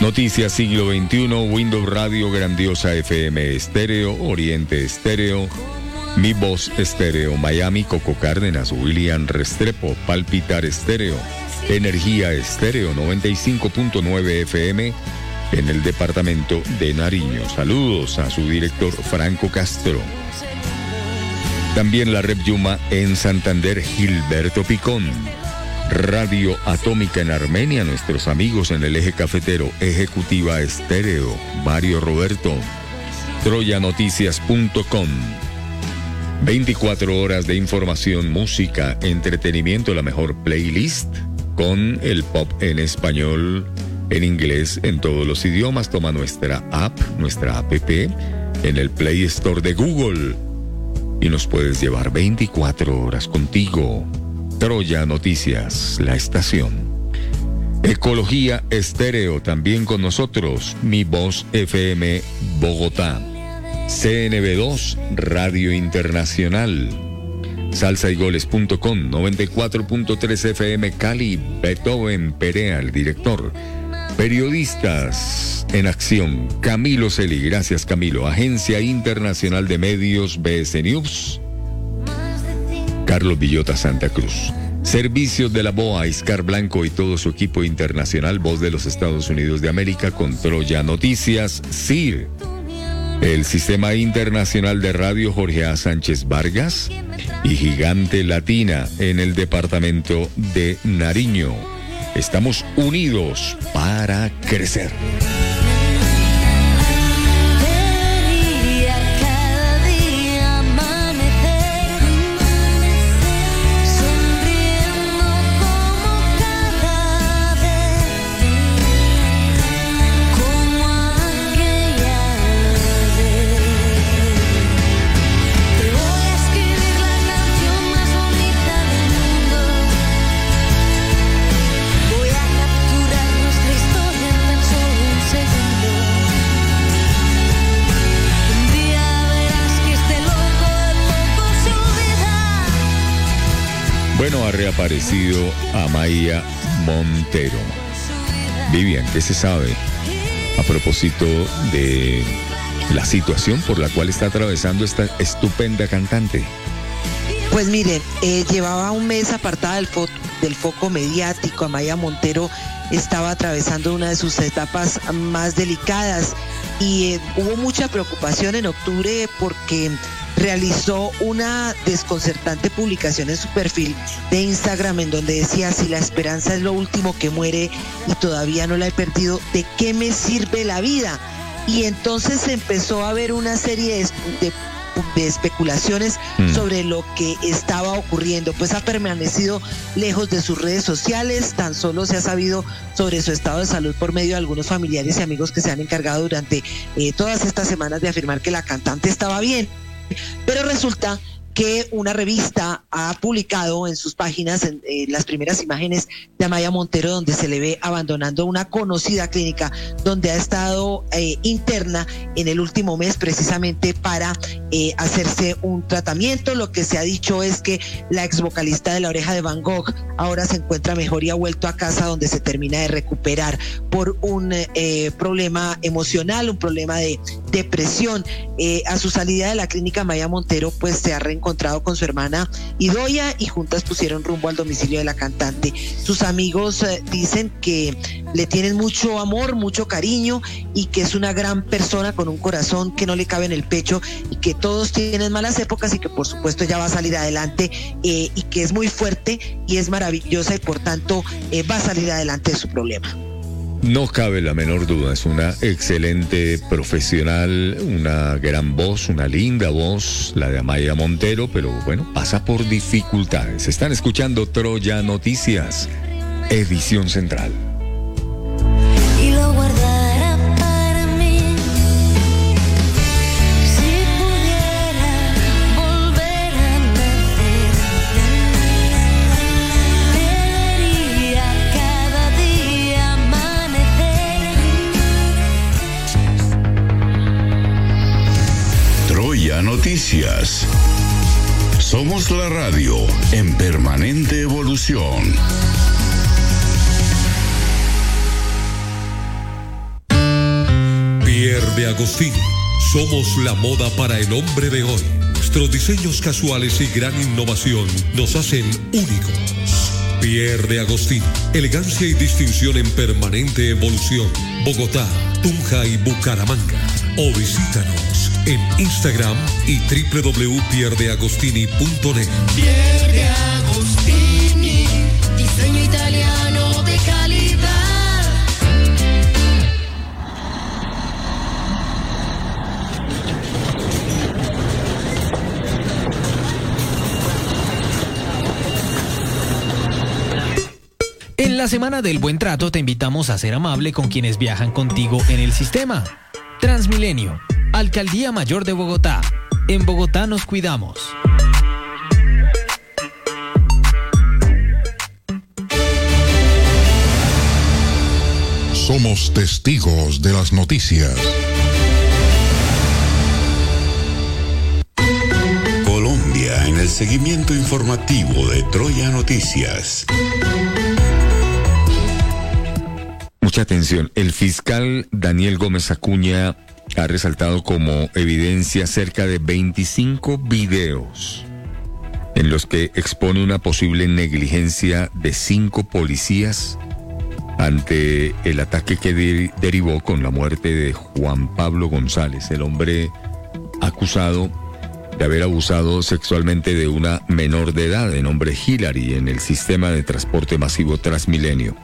Noticias Siglo XXI, Windows Radio Grandiosa FM Estéreo, Oriente Estéreo, Mi Voz Estéreo, Miami Coco Cárdenas, William Restrepo, Palpitar Estéreo, Energía Estéreo 95.9 FM en el departamento de Nariño. Saludos a su director Franco Castro. También la Rep Yuma en Santander, Gilberto Picón. Radio Atómica en Armenia, nuestros amigos en el eje cafetero, Ejecutiva Estéreo, Mario Roberto, troyanoticias.com. 24 horas de información, música, entretenimiento, la mejor playlist con el pop en español, en inglés, en todos los idiomas. Toma nuestra app, nuestra app en el Play Store de Google y nos puedes llevar 24 horas contigo. Troya Noticias, la estación. Ecología Estéreo, también con nosotros. Mi voz FM Bogotá. CNB2, Radio Internacional. Salsaygoles.com, 94.3 FM Cali, Beethoven Perea, el director. Periodistas en acción. Camilo Celi, gracias Camilo. Agencia Internacional de Medios BS News. Carlos Villota Santa Cruz. Servicios de la BOA, Iscar Blanco y todo su equipo internacional, voz de los Estados Unidos de América, con Troya Noticias, CIR. El Sistema Internacional de Radio Jorge A. Sánchez Vargas y Gigante Latina en el departamento de Nariño. Estamos unidos para crecer. Ha reaparecido Amaya Montero. Vivian, ¿qué se sabe a propósito de la situación por la cual está atravesando esta estupenda cantante? Pues mire, eh, llevaba un mes apartada del foco mediático. Amaya Montero estaba atravesando una de sus etapas más delicadas y eh, hubo mucha preocupación en octubre porque realizó una desconcertante publicación en su perfil de Instagram en donde decía si la esperanza es lo último que muere y todavía no la he perdido, ¿de qué me sirve la vida? Y entonces empezó a ver una serie de, de de especulaciones Mm. sobre lo que estaba ocurriendo, pues ha permanecido lejos de sus redes sociales, tan solo se ha sabido sobre su estado de salud por medio de algunos familiares y amigos que se han encargado durante eh, todas estas semanas de afirmar que la cantante estaba bien. Pero resulta que una revista ha publicado en sus páginas en, eh, las primeras imágenes de Amaya Montero donde se le ve abandonando una conocida clínica donde ha estado eh, interna en el último mes precisamente para eh, hacerse un tratamiento. Lo que se ha dicho es que la ex vocalista de La Oreja de Van Gogh ahora se encuentra mejor y ha vuelto a casa donde se termina de recuperar por un problema emocional, un problema de depresión. A su salida de la clínica Maya Montero pues se ha reencontrado con su hermana Idoya y juntas pusieron rumbo al domicilio de la cantante. Sus amigos eh, dicen que le tienen mucho amor, mucho cariño y que es una gran persona con un corazón que no le cabe en el pecho y que todos tienen malas épocas y que por supuesto ya va a salir adelante eh, y que es muy fuerte y es maravillosa y por tanto eh, va a salir adelante de su problema. No cabe la menor duda, es una excelente profesional, una gran voz, una linda voz, la de Amaya Montero, pero bueno, pasa por dificultades. Están escuchando Troya Noticias, edición central. Somos la radio en permanente evolución. Pierre de Agostini. Somos la moda para el hombre de hoy. Nuestros diseños casuales y gran innovación nos hacen únicos. Pierre de Agostini. Elegancia y distinción en permanente evolución. Bogotá, Tunja y Bucaramanga. O visítanos en Instagram y www.pierdeagostini.net. Pierde Agostini, diseño italiano de calidad. En la semana del buen trato te invitamos a ser amable con quienes viajan contigo en el sistema. Transmilenio, Alcaldía Mayor de Bogotá. En Bogotá nos cuidamos. Somos testigos de las noticias. Colombia en el seguimiento informativo de Troya Noticias. Mucha atención. El fiscal Daniel Gómez Acuña ha resaltado como evidencia cerca de 25 videos en los que expone una posible negligencia de cinco policías ante el ataque que de- derivó con la muerte de Juan Pablo González, el hombre acusado de haber abusado sexualmente de una menor de edad de nombre Hillary en el sistema de transporte masivo Transmilenio.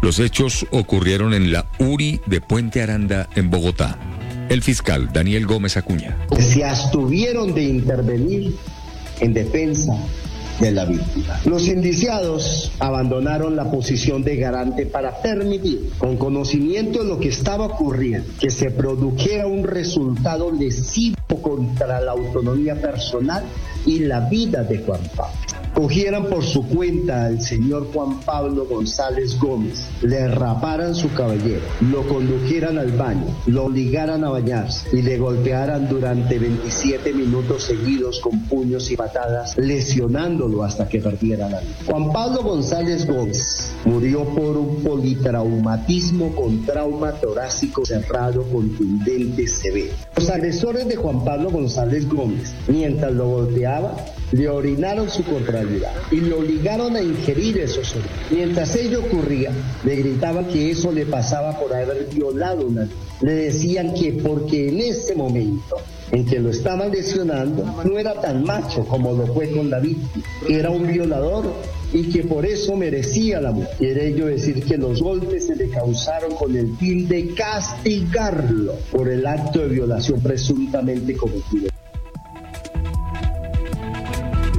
Los hechos ocurrieron en la URI de Puente Aranda, en Bogotá. El fiscal Daniel Gómez Acuña. se abstuvieron de intervenir en defensa de la víctima. Los indiciados abandonaron la posición de garante para permitir, con conocimiento de lo que estaba ocurriendo, que se produjera un resultado lesivo contra la autonomía personal y la vida de Juan Pablo. Cogieran por su cuenta al señor Juan Pablo González Gómez, le raparan su cabellera, lo condujeran al baño, lo obligaran a bañarse y le golpearan durante 27 minutos seguidos con puños y patadas, lesionándolo hasta que perdiera la vida. Juan Pablo González Gómez murió por un politraumatismo con trauma torácico cerrado contundente severo. Los agresores de Juan Pablo González Gómez, mientras lo golpeaba, le orinaron su contrariedad y lo obligaron a ingerir esos orígenes. Mientras ello ocurría, le gritaban que eso le pasaba por haber violado una. Le decían que porque en ese momento en que lo estaban lesionando no era tan macho como lo fue con la víctima, era un violador y que por eso merecía la muerte. Quiere ello decir que los golpes se le causaron con el fin de castigarlo por el acto de violación presuntamente cometido.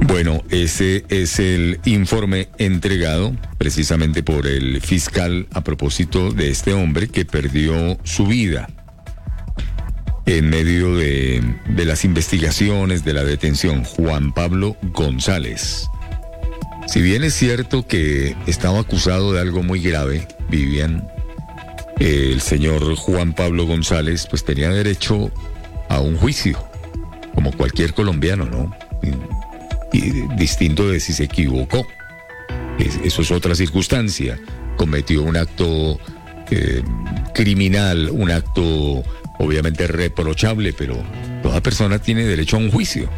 Bueno, ese es el informe entregado precisamente por el fiscal a propósito de este hombre que perdió su vida en medio de, las investigaciones de la detención, Juan Pablo González. Si bien es cierto que estaba acusado de algo muy grave, Vivian, el señor Juan Pablo González pues tenía derecho a un juicio, como cualquier colombiano, ¿no? Y, distinto de si se equivocó. Es- eso es otra circunstancia. Cometió un acto eh, criminal, un acto obviamente reprochable, pero toda persona tiene derecho a un juicio.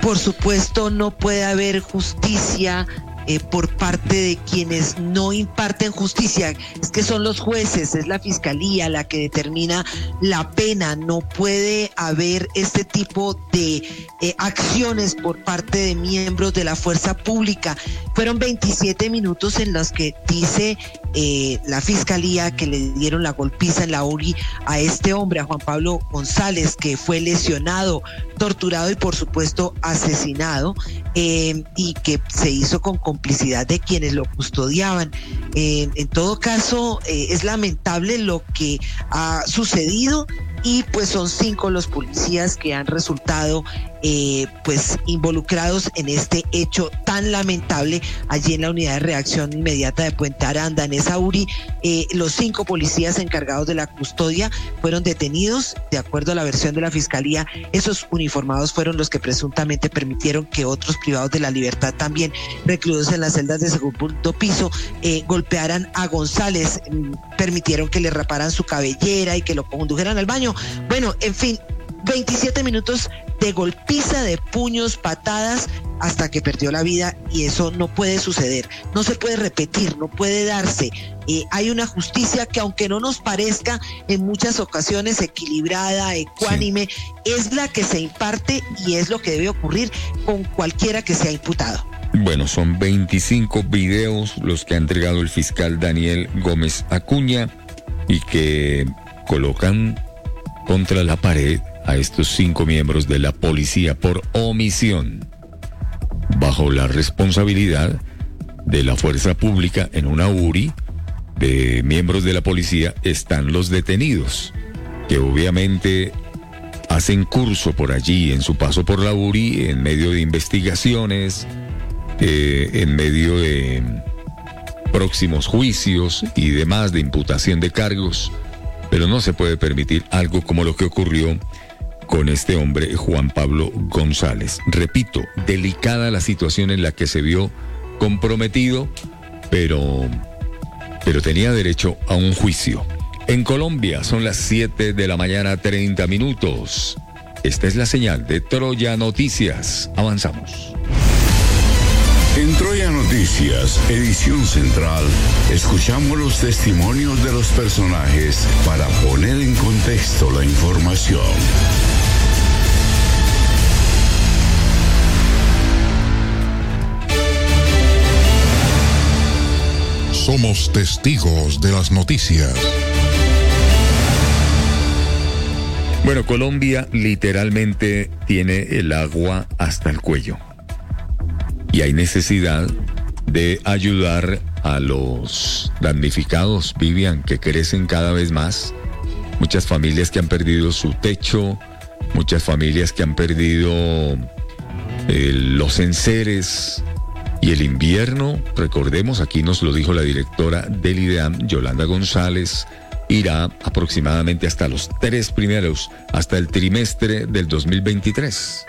Por supuesto, no puede haber justicia eh, por parte de quienes no imparten justicia. Es que son los jueces, es la fiscalía la que determina la pena. No puede haber este tipo de eh, acciones por parte de miembros de la fuerza pública. Fueron 27 minutos en los que dice eh, la fiscalía que le dieron la golpiza en la URI a este hombre, a Juan Pablo González, que fue lesionado, torturado y por supuesto asesinado, eh, y que se hizo con complicidad de quienes lo custodiaban. Eh, en todo caso, es lamentable lo que ha sucedido y pues son cinco los policías que han resultado eh, pues involucrados en este hecho tan lamentable allí en la unidad de reacción inmediata de Puente Aranda, en esa URI. eh, los cinco policías encargados de la custodia fueron detenidos, de acuerdo a la versión de la fiscalía. Esos uniformados fueron los que presuntamente permitieron que otros privados de la libertad también recluidos en las celdas de segundo piso eh, golpearan a González, mm, permitieron que le raparan su cabellera y que lo condujeran al baño. Bueno, en fin, 27 minutos de golpiza, de puños, patadas, hasta que perdió la vida y eso no puede suceder, no se puede repetir, no puede darse. Eh, hay una justicia que aunque no nos parezca en muchas ocasiones equilibrada, ecuánime, es la que se imparte y es lo que debe ocurrir con cualquiera que sea imputado. Bueno, son 25 videos los que ha entregado el fiscal Daniel Gómez Acuña y que colocan contra la pared a estos cinco miembros de la policía por omisión, bajo la responsabilidad de la fuerza pública en una URI de miembros de la policía están los detenidos, que obviamente hacen curso por allí en su paso por la URI en medio de investigaciones, eh, en medio de próximos juicios y demás de imputación de cargos, pero no se puede permitir algo como lo que ocurrió con este hombre Juan Pablo González. Repito, delicada la situación en la que se vio comprometido, pero pero tenía derecho a un juicio. En Colombia son las 7 de la mañana 30 minutos. Esta es la señal de Troya Noticias. Avanzamos. En Troya Noticias, edición central, escuchamos los testimonios de los personajes para poner en contexto la información. Somos testigos de las noticias. Bueno, Colombia literalmente tiene el agua hasta el cuello. Y hay necesidad de ayudar a los damnificados, Vivian, que crecen cada vez más. Muchas familias que han perdido su techo, muchas familias que han perdido eh, los enseres y el invierno. Recordemos, aquí nos lo dijo la directora del IDEAM, Yolanda González, irá aproximadamente hasta los tres primeros, hasta el trimestre del 2023.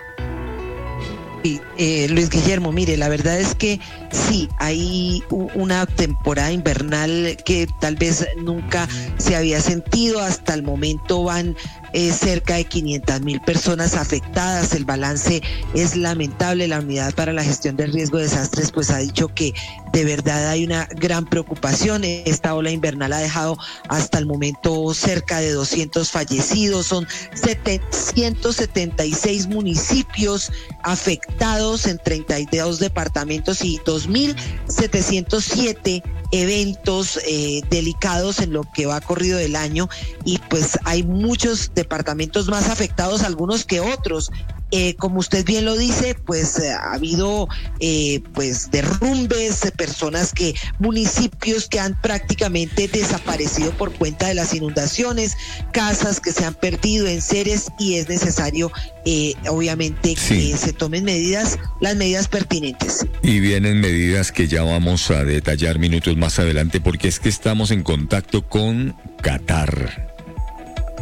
Sí, eh, Luis Guillermo, mire, la verdad es que sí, hay una temporada invernal que tal vez nunca se había sentido. Hasta el momento van eh, cerca de 500 mil personas afectadas. El balance es lamentable. La Unidad para la Gestión del Riesgo de Desastres pues ha dicho que de verdad hay una gran preocupación. Esta ola invernal ha dejado hasta el momento cerca de 200 fallecidos. Son 776 municipios afectados en 32 departamentos y 2.707 eventos eh, delicados en lo que va corrido del año y pues hay muchos departamentos más afectados algunos que otros Eh, como usted bien lo dice, pues eh, ha habido eh, pues derrumbes, personas que, municipios que han prácticamente desaparecido por cuenta de las inundaciones, casas que se han perdido en seres y es necesario, eh, obviamente, que se tomen medidas, las medidas pertinentes. Y vienen medidas que ya vamos a detallar minutos más adelante porque es que estamos en contacto con Qatar.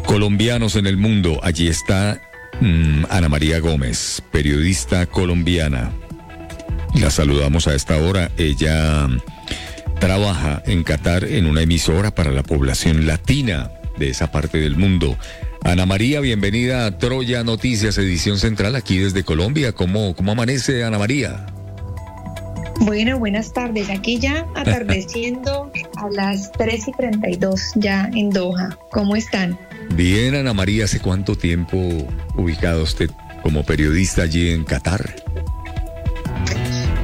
Colombianos en el mundo, allí está mm, Ana María Gómez, periodista colombiana. La saludamos a esta hora. Ella trabaja en Qatar en una emisora para la población latina de esa parte del mundo. Ana María, bienvenida a Troya Noticias, edición central aquí desde Colombia. ¿Cómo, cómo amanece Ana María? Bueno, buenas tardes. Aquí ya atardeciendo a las 3 y 32 ya en Doha. ¿Cómo están? Bien, Ana María, ¿hace cuánto tiempo ubicada usted como periodista allí en Qatar?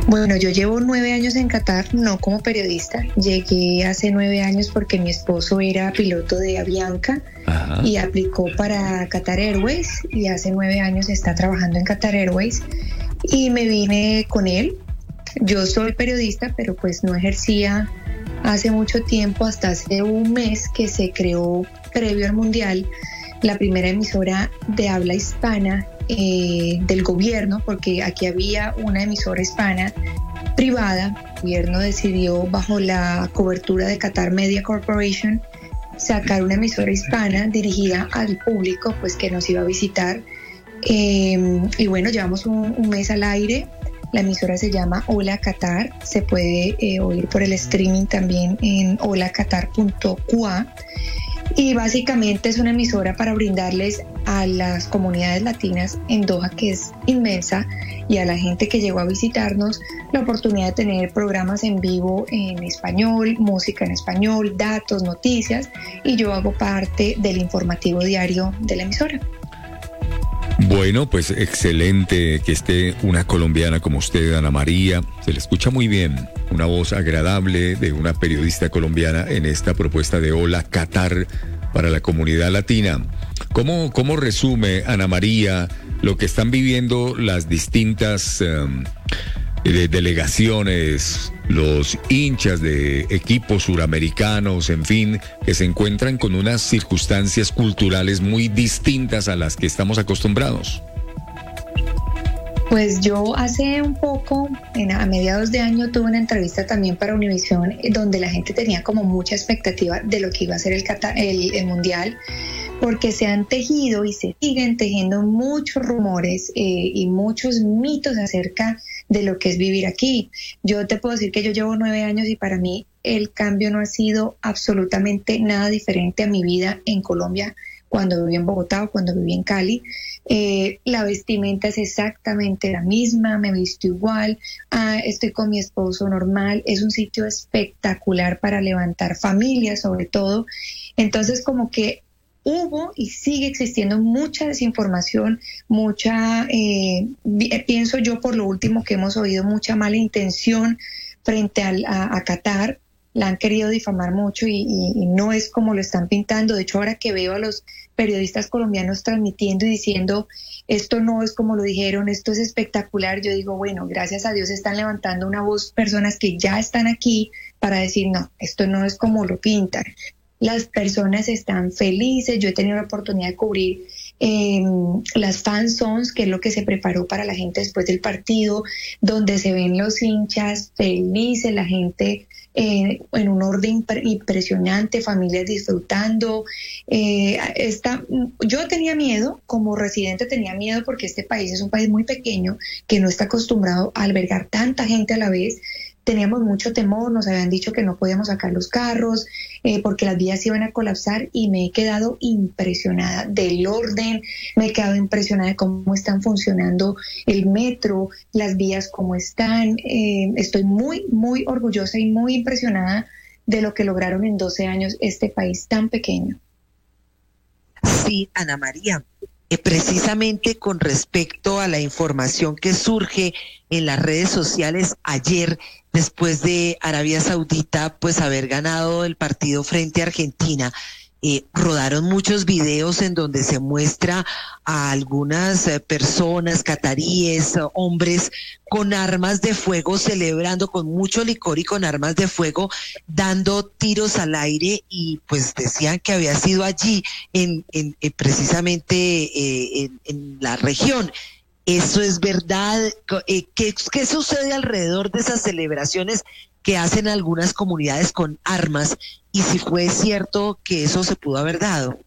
Bueno, yo llevo nueve años en Qatar, no como periodista. Llegué hace nueve años porque mi esposo era piloto de Avianca y aplicó para Qatar Airways y hace nueve años está trabajando en Qatar Airways y me vine con él. Yo soy periodista, pero pues no ejercía hace mucho tiempo, hasta hace un mes que se creó previo al Mundial la primera emisora de habla hispana eh, del gobierno, porque aquí había una emisora hispana privada. El gobierno decidió, bajo la cobertura de Qatar Media Corporation, sacar una emisora hispana dirigida al público, pues que nos iba a visitar. Eh, y bueno, llevamos un, mes al aire. La emisora se llama Hola Qatar. Se puede eh, oír por el streaming también en holaqatar.qua. Y básicamente es una emisora para brindarles a las comunidades latinas en Doha, que es inmensa, y a la gente que llegó a visitarnos, la oportunidad de tener programas en vivo en español, música en español, datos, noticias, y yo hago parte del informativo diario de la emisora. Bueno, pues excelente que esté una colombiana como usted, Ana María. Se le escucha muy bien. Una voz agradable de una periodista colombiana en esta propuesta de Hola Qatar para la comunidad latina. ¿Cómo, cómo resume, Ana María, lo que están viviendo las distintas em, de delegaciones, los hinchas de equipos suramericanos, en fin, que se encuentran con unas circunstancias culturales muy distintas a las que estamos acostumbrados. Pues yo hace un poco, en- a mediados de año, tuve una entrevista también para Univisión eh, donde la gente tenía como mucha expectativa de lo que iba a ser el, el Mundial, porque se han tejido y se siguen tejiendo muchos rumores eh, y muchos mitos acerca de lo que es vivir aquí. Yo te puedo decir que yo llevo nueve años y para mí el cambio no ha sido absolutamente nada diferente a mi vida en Colombia cuando viví en Bogotá o cuando viví en Cali. Eh, la vestimenta es exactamente la misma, me visto igual, ah, estoy con mi esposo normal, es un sitio espectacular para levantar familias sobre todo. Entonces como que hubo y sigue existiendo mucha desinformación, mucha, eh, pienso yo por lo último que hemos oído, mucha mala intención frente a, Qatar la han querido difamar mucho y, no es como lo están pintando. De hecho, ahora que veo a los periodistas colombianos transmitiendo y diciendo esto no es como lo dijeron, esto es espectacular, yo digo, bueno, gracias a Dios están levantando una voz personas que ya están aquí para decir, no, esto no es como lo pintan. Las personas están felices, yo he tenido la oportunidad de cubrir eh, las fan zones, que es lo que se preparó para la gente después del partido, donde se ven los hinchas felices, la gente eh, en un orden impresionante, familias disfrutando. Eh, esta, yo tenía miedo, como residente tenía miedo porque este país es un país muy pequeño que no está acostumbrado a albergar tanta gente a la vez teníamos mucho temor, nos habían dicho que no podíamos sacar los carros eh, porque las vías iban a colapsar y me he quedado impresionada del orden, me he quedado impresionada de cómo están funcionando el metro, las vías cómo están. Eh, estoy muy, muy orgullosa y muy impresionada de lo que lograron en 12 años este país tan pequeño. Sí, Ana María. Eh, precisamente con respecto a la información que surge en las redes sociales ayer después de Arabia Saudita pues haber ganado el partido frente a Argentina. Eh, rodaron muchos videos en donde se muestra a algunas eh, personas, cataríes, hombres, con armas de fuego, celebrando con mucho licor y con armas de fuego, dando tiros al aire y pues decían que había sido allí, en, en, en precisamente eh, en, en la región. ¿Eso es verdad? Eh, ¿Qué, ¿Qué, sucede alrededor de esas celebraciones que hacen algunas comunidades con armas? Y si fue cierto que eso se pudo haber dado.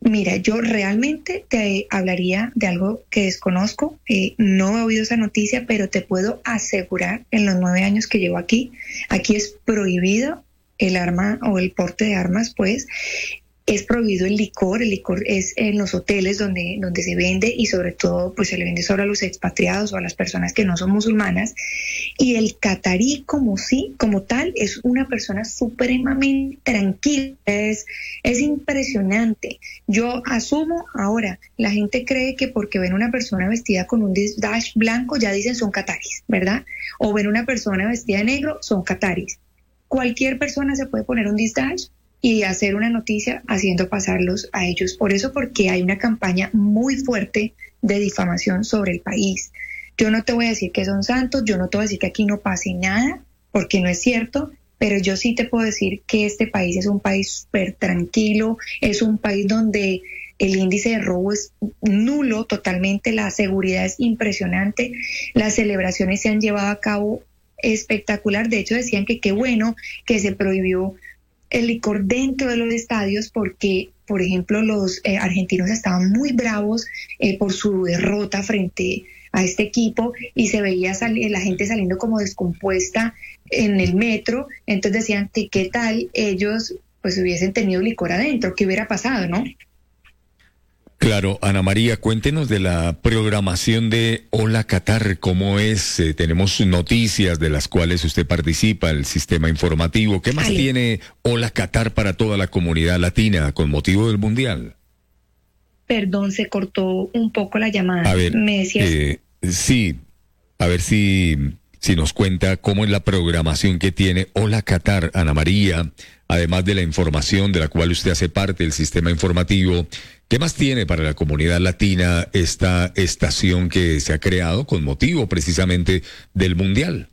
Mira, yo realmente te hablaría de algo que desconozco. Eh, no he oído esa noticia, pero te puedo asegurar en los nueve años que llevo aquí, aquí es prohibido el arma o el porte de armas, pues, es prohibido el licor, el licor es en los hoteles donde, donde se vende y sobre todo pues se le vende solo a los expatriados o a las personas que no son musulmanas. Y el catarí como sí, como tal, es una persona supremamente tranquila, es, es impresionante. Yo asumo ahora, la gente cree que porque ven una persona vestida con un dash blanco ya dicen son cataris, ¿verdad? O ven una persona vestida de negro, son cataris. Cualquier persona se puede poner un dash y hacer una noticia haciendo pasarlos a ellos. Por eso, porque hay una campaña muy fuerte de difamación sobre el país. Yo no te voy a decir que son santos, yo no te voy a decir que aquí no pase nada, porque no es cierto, pero yo sí te puedo decir que este país es un país súper tranquilo, es un país donde el índice de robo es nulo totalmente, la seguridad es impresionante, las celebraciones se han llevado a cabo espectacular, de hecho decían que qué bueno que se prohibió el licor dentro de los estadios porque, por ejemplo, los eh, argentinos estaban muy bravos eh, por su derrota frente a este equipo y se veía la gente saliendo como descompuesta en el metro. Entonces decían que qué tal ellos pues hubiesen tenido licor adentro, qué hubiera pasado, ¿no? Claro, Ana María, cuéntenos de la programación de Hola Qatar, cómo es, eh, tenemos noticias de las cuales usted participa, el sistema informativo, ¿qué más tiene Hola Qatar para toda la comunidad latina con motivo del Mundial? Perdón, se cortó un poco la llamada. A ver, me decías. Eh, sí, a ver si, si nos cuenta cómo es la programación que tiene Hola Qatar, Ana María, además de la información de la cual usted hace parte, el sistema informativo. ¿Qué más tiene para la comunidad latina esta estación que se ha creado con motivo precisamente del Mundial?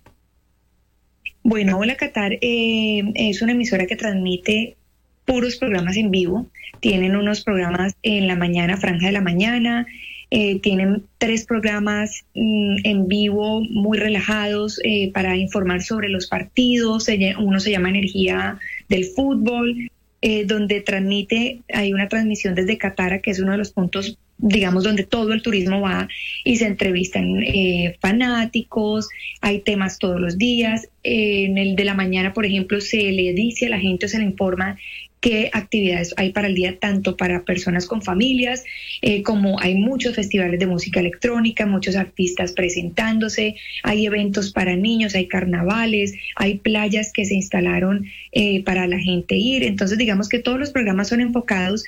Bueno, Hola Qatar eh, es una emisora que transmite puros programas en vivo. Tienen unos programas en la mañana, franja de la mañana. Eh, tienen tres programas mm, en vivo muy relajados eh, para informar sobre los partidos. Uno se llama Energía del Fútbol, eh, donde transmite, hay una transmisión desde Qatar, que es uno de los puntos digamos, donde todo el turismo va y se entrevistan eh, fanáticos, hay temas todos los días. en el de la mañana, por ejemplo, se le dice a la gente, se le informa qué actividades hay para el día, tanto para personas con familias, eh, como hay muchos festivales de música electrónica, muchos artistas presentándose, hay eventos para niños, hay carnavales, hay playas que se instalaron eh, para la gente ir. Entonces, digamos que todos los programas son enfocados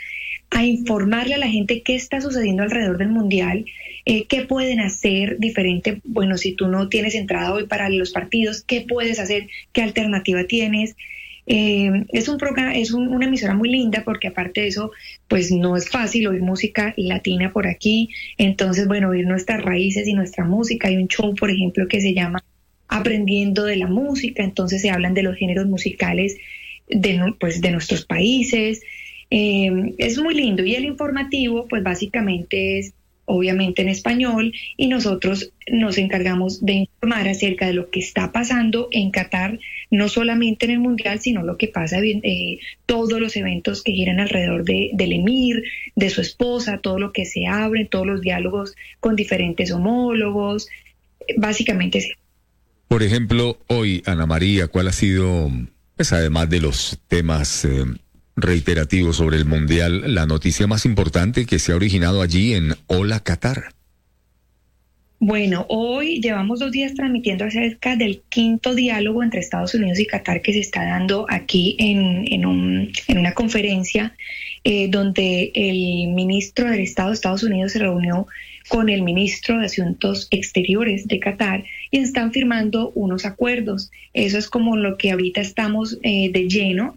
a informarle a la gente qué está sucediendo alrededor del mundial, eh, qué pueden hacer diferente. Bueno, si tú no tienes entrada hoy para los partidos, ¿qué puedes hacer? ¿Qué alternativa tienes? Eh, es un programa, es un- una emisora muy linda porque aparte de eso, pues no es fácil oír música latina por aquí. Entonces, bueno, oír nuestras raíces y nuestra música. Hay un show, por ejemplo, que se llama Aprendiendo de la música. Entonces se hablan de los géneros musicales de, pues, de nuestros países. Eh, es muy lindo. Y el informativo, pues básicamente es obviamente en español y nosotros nos encargamos de informar acerca de lo que está pasando en Qatar, no solamente en el Mundial, sino lo que pasa, eh, todos los eventos que giran alrededor de, del emir, de su esposa, todo lo que se abre, todos los diálogos con diferentes homólogos, básicamente Por ejemplo, hoy, Ana María, ¿cuál ha sido, pues además de los temas eh, reiterativos sobre el Mundial, la noticia más importante que se ha originado allí en Hola Qatar? Bueno, hoy llevamos dos días transmitiendo acerca del quinto diálogo entre Estados Unidos y Qatar que se está dando aquí en, en, un- en una conferencia eh, donde el ministro del Estado de Estados Unidos se reunió con el ministro de Asuntos Exteriores de Qatar y están firmando unos acuerdos. Eso es como lo que ahorita estamos eh, de lleno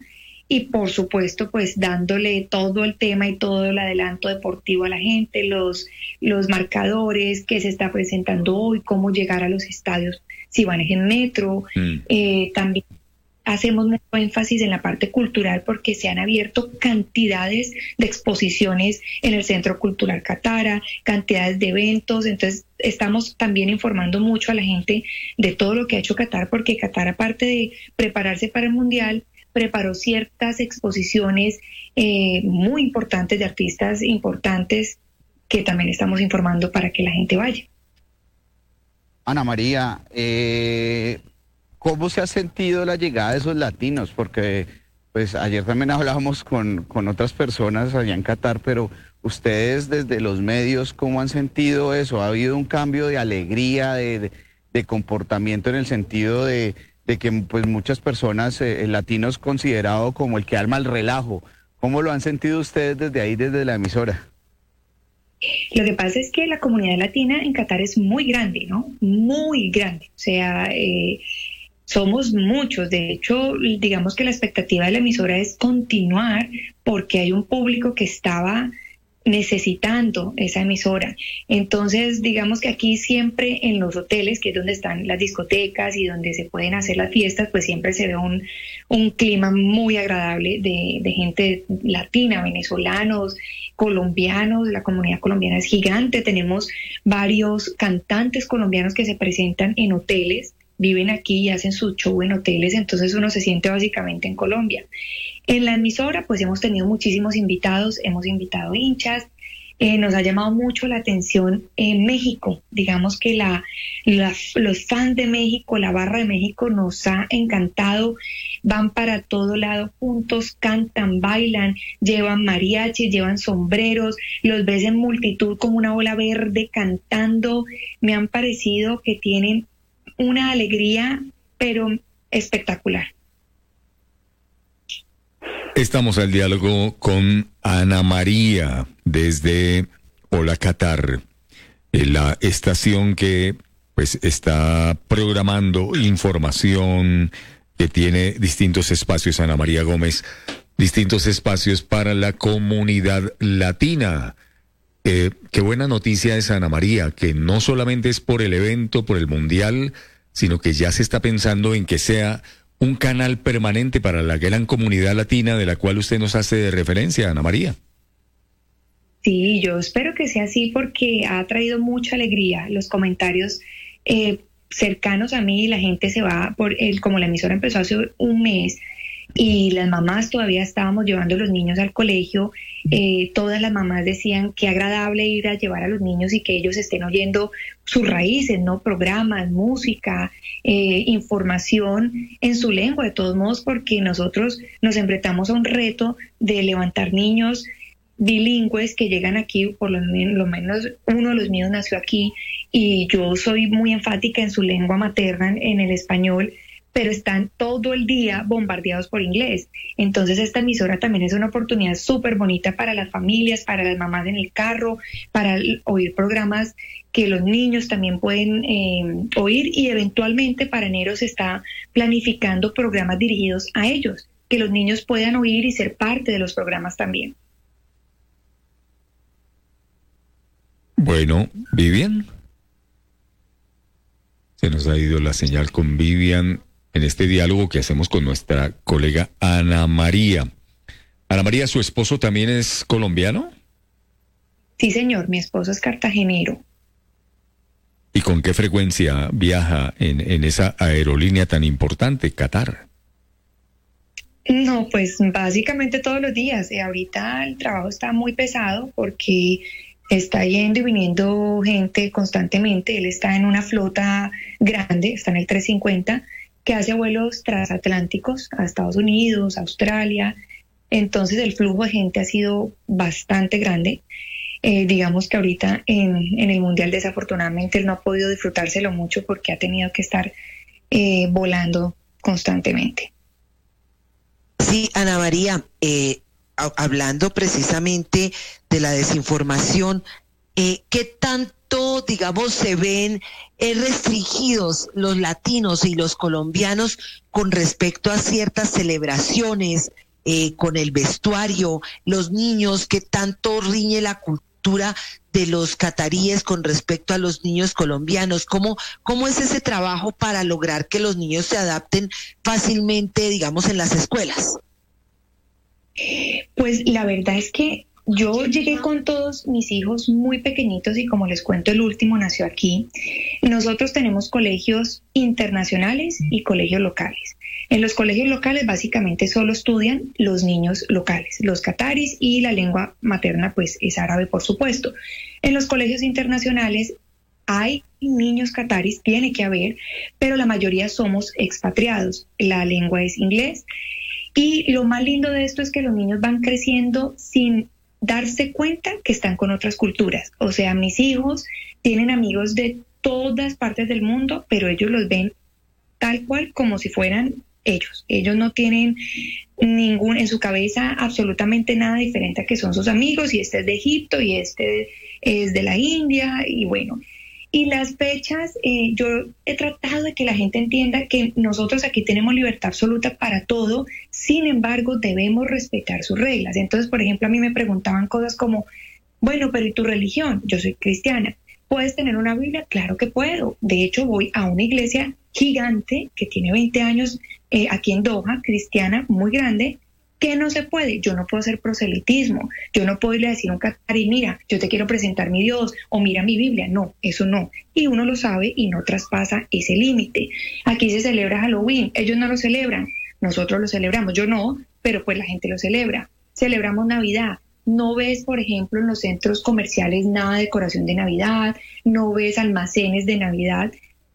y por supuesto pues dándole todo el tema y todo el adelanto deportivo a la gente, los, los marcadores que se está presentando hoy, cómo llegar a los estadios si van en metro, eh, también hacemos mucho énfasis en la parte cultural porque se han abierto cantidades de exposiciones en el Centro Cultural Catara, cantidades de eventos, entonces estamos también informando mucho a la gente de todo lo que ha hecho Qatar porque Qatar aparte de prepararse para el Mundial, preparó ciertas exposiciones eh, muy importantes de artistas importantes que también estamos informando para que la gente vaya. Ana María, eh, ¿cómo se ha sentido la llegada de esos latinos? Porque pues ayer también hablábamos con, con otras personas allá en Qatar, pero ustedes desde los medios, ¿cómo han sentido eso? ¿Ha habido un cambio de alegría, de, de- de comportamiento en el sentido de, de que pues muchas personas, eh, el latino es considerado como el que arma el relajo? ¿Cómo lo han sentido ustedes desde ahí, desde la emisora? Lo que pasa es que la comunidad latina en Qatar es muy grande, ¿no? Muy grande. O sea, eh, somos muchos. De hecho, digamos que la expectativa de la emisora es continuar porque hay un público que estaba necesitando esa emisora. Entonces, digamos que aquí siempre en los hoteles, que es donde están las discotecas y donde se pueden hacer las fiestas, pues siempre se ve un, un clima muy agradable de, de gente latina, venezolanos, colombianos. La comunidad colombiana es gigante. Tenemos varios cantantes colombianos que se presentan en hoteles viven aquí y hacen su show en hoteles, entonces uno se siente básicamente en Colombia. En la emisora, pues hemos tenido muchísimos invitados, hemos invitado hinchas, eh, nos ha llamado mucho la atención en México. Digamos que la, los fans de México, la barra de México nos ha encantado. Van para todo lado juntos, cantan, bailan, llevan mariachis, llevan sombreros, los ves en multitud como una ola verde cantando. Me han parecido que tienen una alegría, pero espectacular. Estamos al diálogo con Ana María desde Hola Qatar, eh, la estación que pues está programando información que tiene distintos espacios, Ana María Gómez, distintos espacios para la comunidad latina. Eh, qué buena noticia es Ana María, que no solamente es por el evento, por el mundial, sino que ya se está pensando en que sea un canal permanente para la gran comunidad latina de la cual usted nos hace de referencia, Ana María. Sí, yo espero que sea así porque ha traído mucha alegría los comentarios eh, cercanos a mí. La gente se va por el, como la emisora empezó hace un mes. Y las mamás todavía estábamos llevando a los niños al colegio. Eh, todas las mamás decían que agradable ir a llevar a los niños y que ellos estén oyendo sus raíces, ¿no? Programas, música, eh, información en su lengua, de todos modos, porque nosotros nos enfrentamos a un reto de levantar niños bilingües que llegan aquí, por lo menos uno de los míos nació aquí y yo soy muy enfática en su lengua materna, en el español, pero están todo el día bombardeados por inglés. Entonces esta emisora también es una oportunidad súper bonita para las familias, para las mamás en el carro, para oír programas que los niños también pueden eh, oír y eventualmente para enero se está planificando programas dirigidos a ellos, que los niños puedan oír y ser parte de los programas también. Bueno, Vivian. Se nos ha ido la señal con Vivian en este diálogo que hacemos con nuestra colega Ana María. Ana María, ¿su esposo también es colombiano? Sí, señor, mi esposo es cartagenero. ¿Y con qué frecuencia viaja en, en esa aerolínea tan importante, Qatar? No, pues básicamente todos los días. Eh, ahorita el trabajo está muy pesado porque está yendo y viniendo gente constantemente. Él está en una flota grande, está en el 350, que hace vuelos transatlánticos a Estados Unidos, Australia. Entonces el flujo de gente ha sido bastante grande. Eh, digamos que ahorita en, en el Mundial desafortunadamente él no ha podido disfrutárselo mucho porque ha tenido que estar eh, volando constantemente. Sí, Ana María, eh, ha- hablando precisamente de la desinformación, eh, ¿qué tanto, digamos, se ven eh, restringidos los latinos y los colombianos con respecto a ciertas celebraciones, eh, con el vestuario, los niños, qué tanto riñe la cultura de los cataríes con respecto a los niños colombianos? ¿Cómo, ¿Cómo es ese trabajo para lograr que los niños se adapten fácilmente, digamos, en las escuelas? Pues la verdad es que yo llegué con todos mis hijos muy pequeñitos y como les cuento, el último nació aquí. Nosotros tenemos colegios internacionales y colegios locales. En los colegios locales básicamente solo estudian los niños locales, los cataris y la lengua materna pues es árabe por supuesto. En los colegios internacionales hay niños cataris, tiene que haber, pero la mayoría somos expatriados. La lengua es inglés y lo más lindo de esto es que los niños van creciendo sin darse cuenta que están con otras culturas. O sea, mis hijos tienen amigos de todas partes del mundo, pero ellos los ven tal cual como si fueran ellos. Ellos no tienen ningún en su cabeza absolutamente nada diferente a que son sus amigos y este es de Egipto y este es de la India y bueno. Y las fechas, eh, yo he tratado de que la gente entienda que nosotros aquí tenemos libertad absoluta para todo, sin embargo debemos respetar sus reglas. Entonces, por ejemplo, a mí me preguntaban cosas como, bueno, pero ¿y tu religión? Yo soy cristiana. ¿Puedes tener una Biblia? Claro que puedo. De hecho, voy a una iglesia gigante que tiene 20 años eh, aquí en Doha, cristiana, muy grande, que no se puede. Yo no puedo hacer proselitismo. Yo no puedo irle a decir a un catarí, mira, yo te quiero presentar mi Dios o mira mi Biblia. No, eso no. Y uno lo sabe y no traspasa ese límite. Aquí se celebra Halloween. Ellos no lo celebran. Nosotros lo celebramos. Yo no, pero pues la gente lo celebra. Celebramos Navidad. No ves, por ejemplo, en los centros comerciales nada de decoración de Navidad, no ves almacenes de Navidad,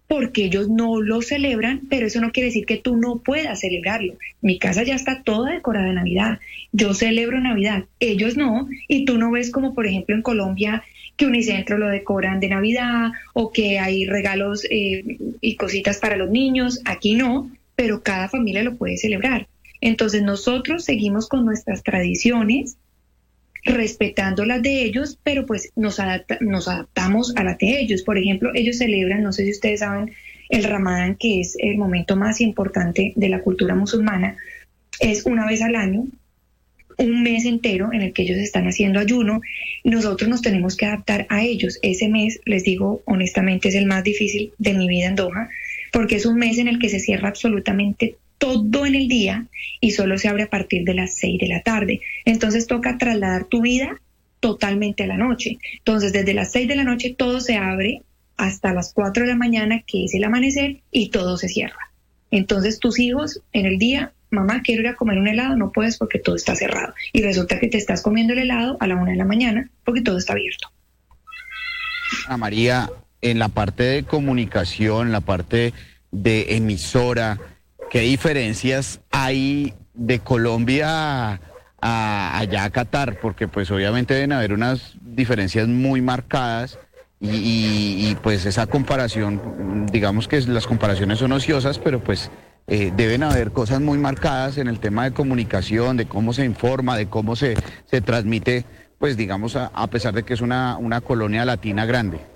porque ellos no lo celebran, pero eso no quiere decir que tú no puedas celebrarlo. Mi casa ya está toda decorada de Navidad. Yo celebro Navidad, ellos no, y tú no ves como, por ejemplo, en Colombia que Unicentro lo decoran de Navidad o que hay regalos eh, y cositas para los niños. Aquí no, pero cada familia lo puede celebrar. Entonces nosotros seguimos con nuestras tradiciones, respetando las de ellos, pero pues nos, nos adaptamos a las de ellos. Por ejemplo, ellos celebran, no sé si ustedes saben, el Ramadán, que es el momento más importante de la cultura musulmana, es una vez al año, un mes entero en el que ellos están haciendo ayuno. Nosotros nos tenemos que adaptar a ellos. Ese mes, les digo honestamente, es el más difícil de mi vida en Doha, porque es un mes en el que se cierra absolutamente todo en el día y solo se abre a partir de las 6 de la tarde. Entonces toca trasladar tu vida totalmente a la noche. Entonces desde las 6 de la noche todo se abre hasta las 4 de la mañana, que es el amanecer, y todo se cierra. Entonces tus hijos en el día mamá, quiero ir a comer un helado, no puedes porque todo está cerrado. Y resulta que te estás comiendo el helado a la una de la mañana porque todo está abierto. Ana María, en la parte de comunicación, la parte de emisora, ¿qué diferencias hay de Colombia a, allá a Qatar? Porque pues obviamente deben haber unas diferencias muy marcadas y, pues esa comparación, digamos que las comparaciones son ociosas, pero pues eh, deben haber cosas muy marcadas en el tema de comunicación, de cómo se informa, de cómo se, se transmite, pues digamos, a, a pesar de que es una, una colonia latina grande.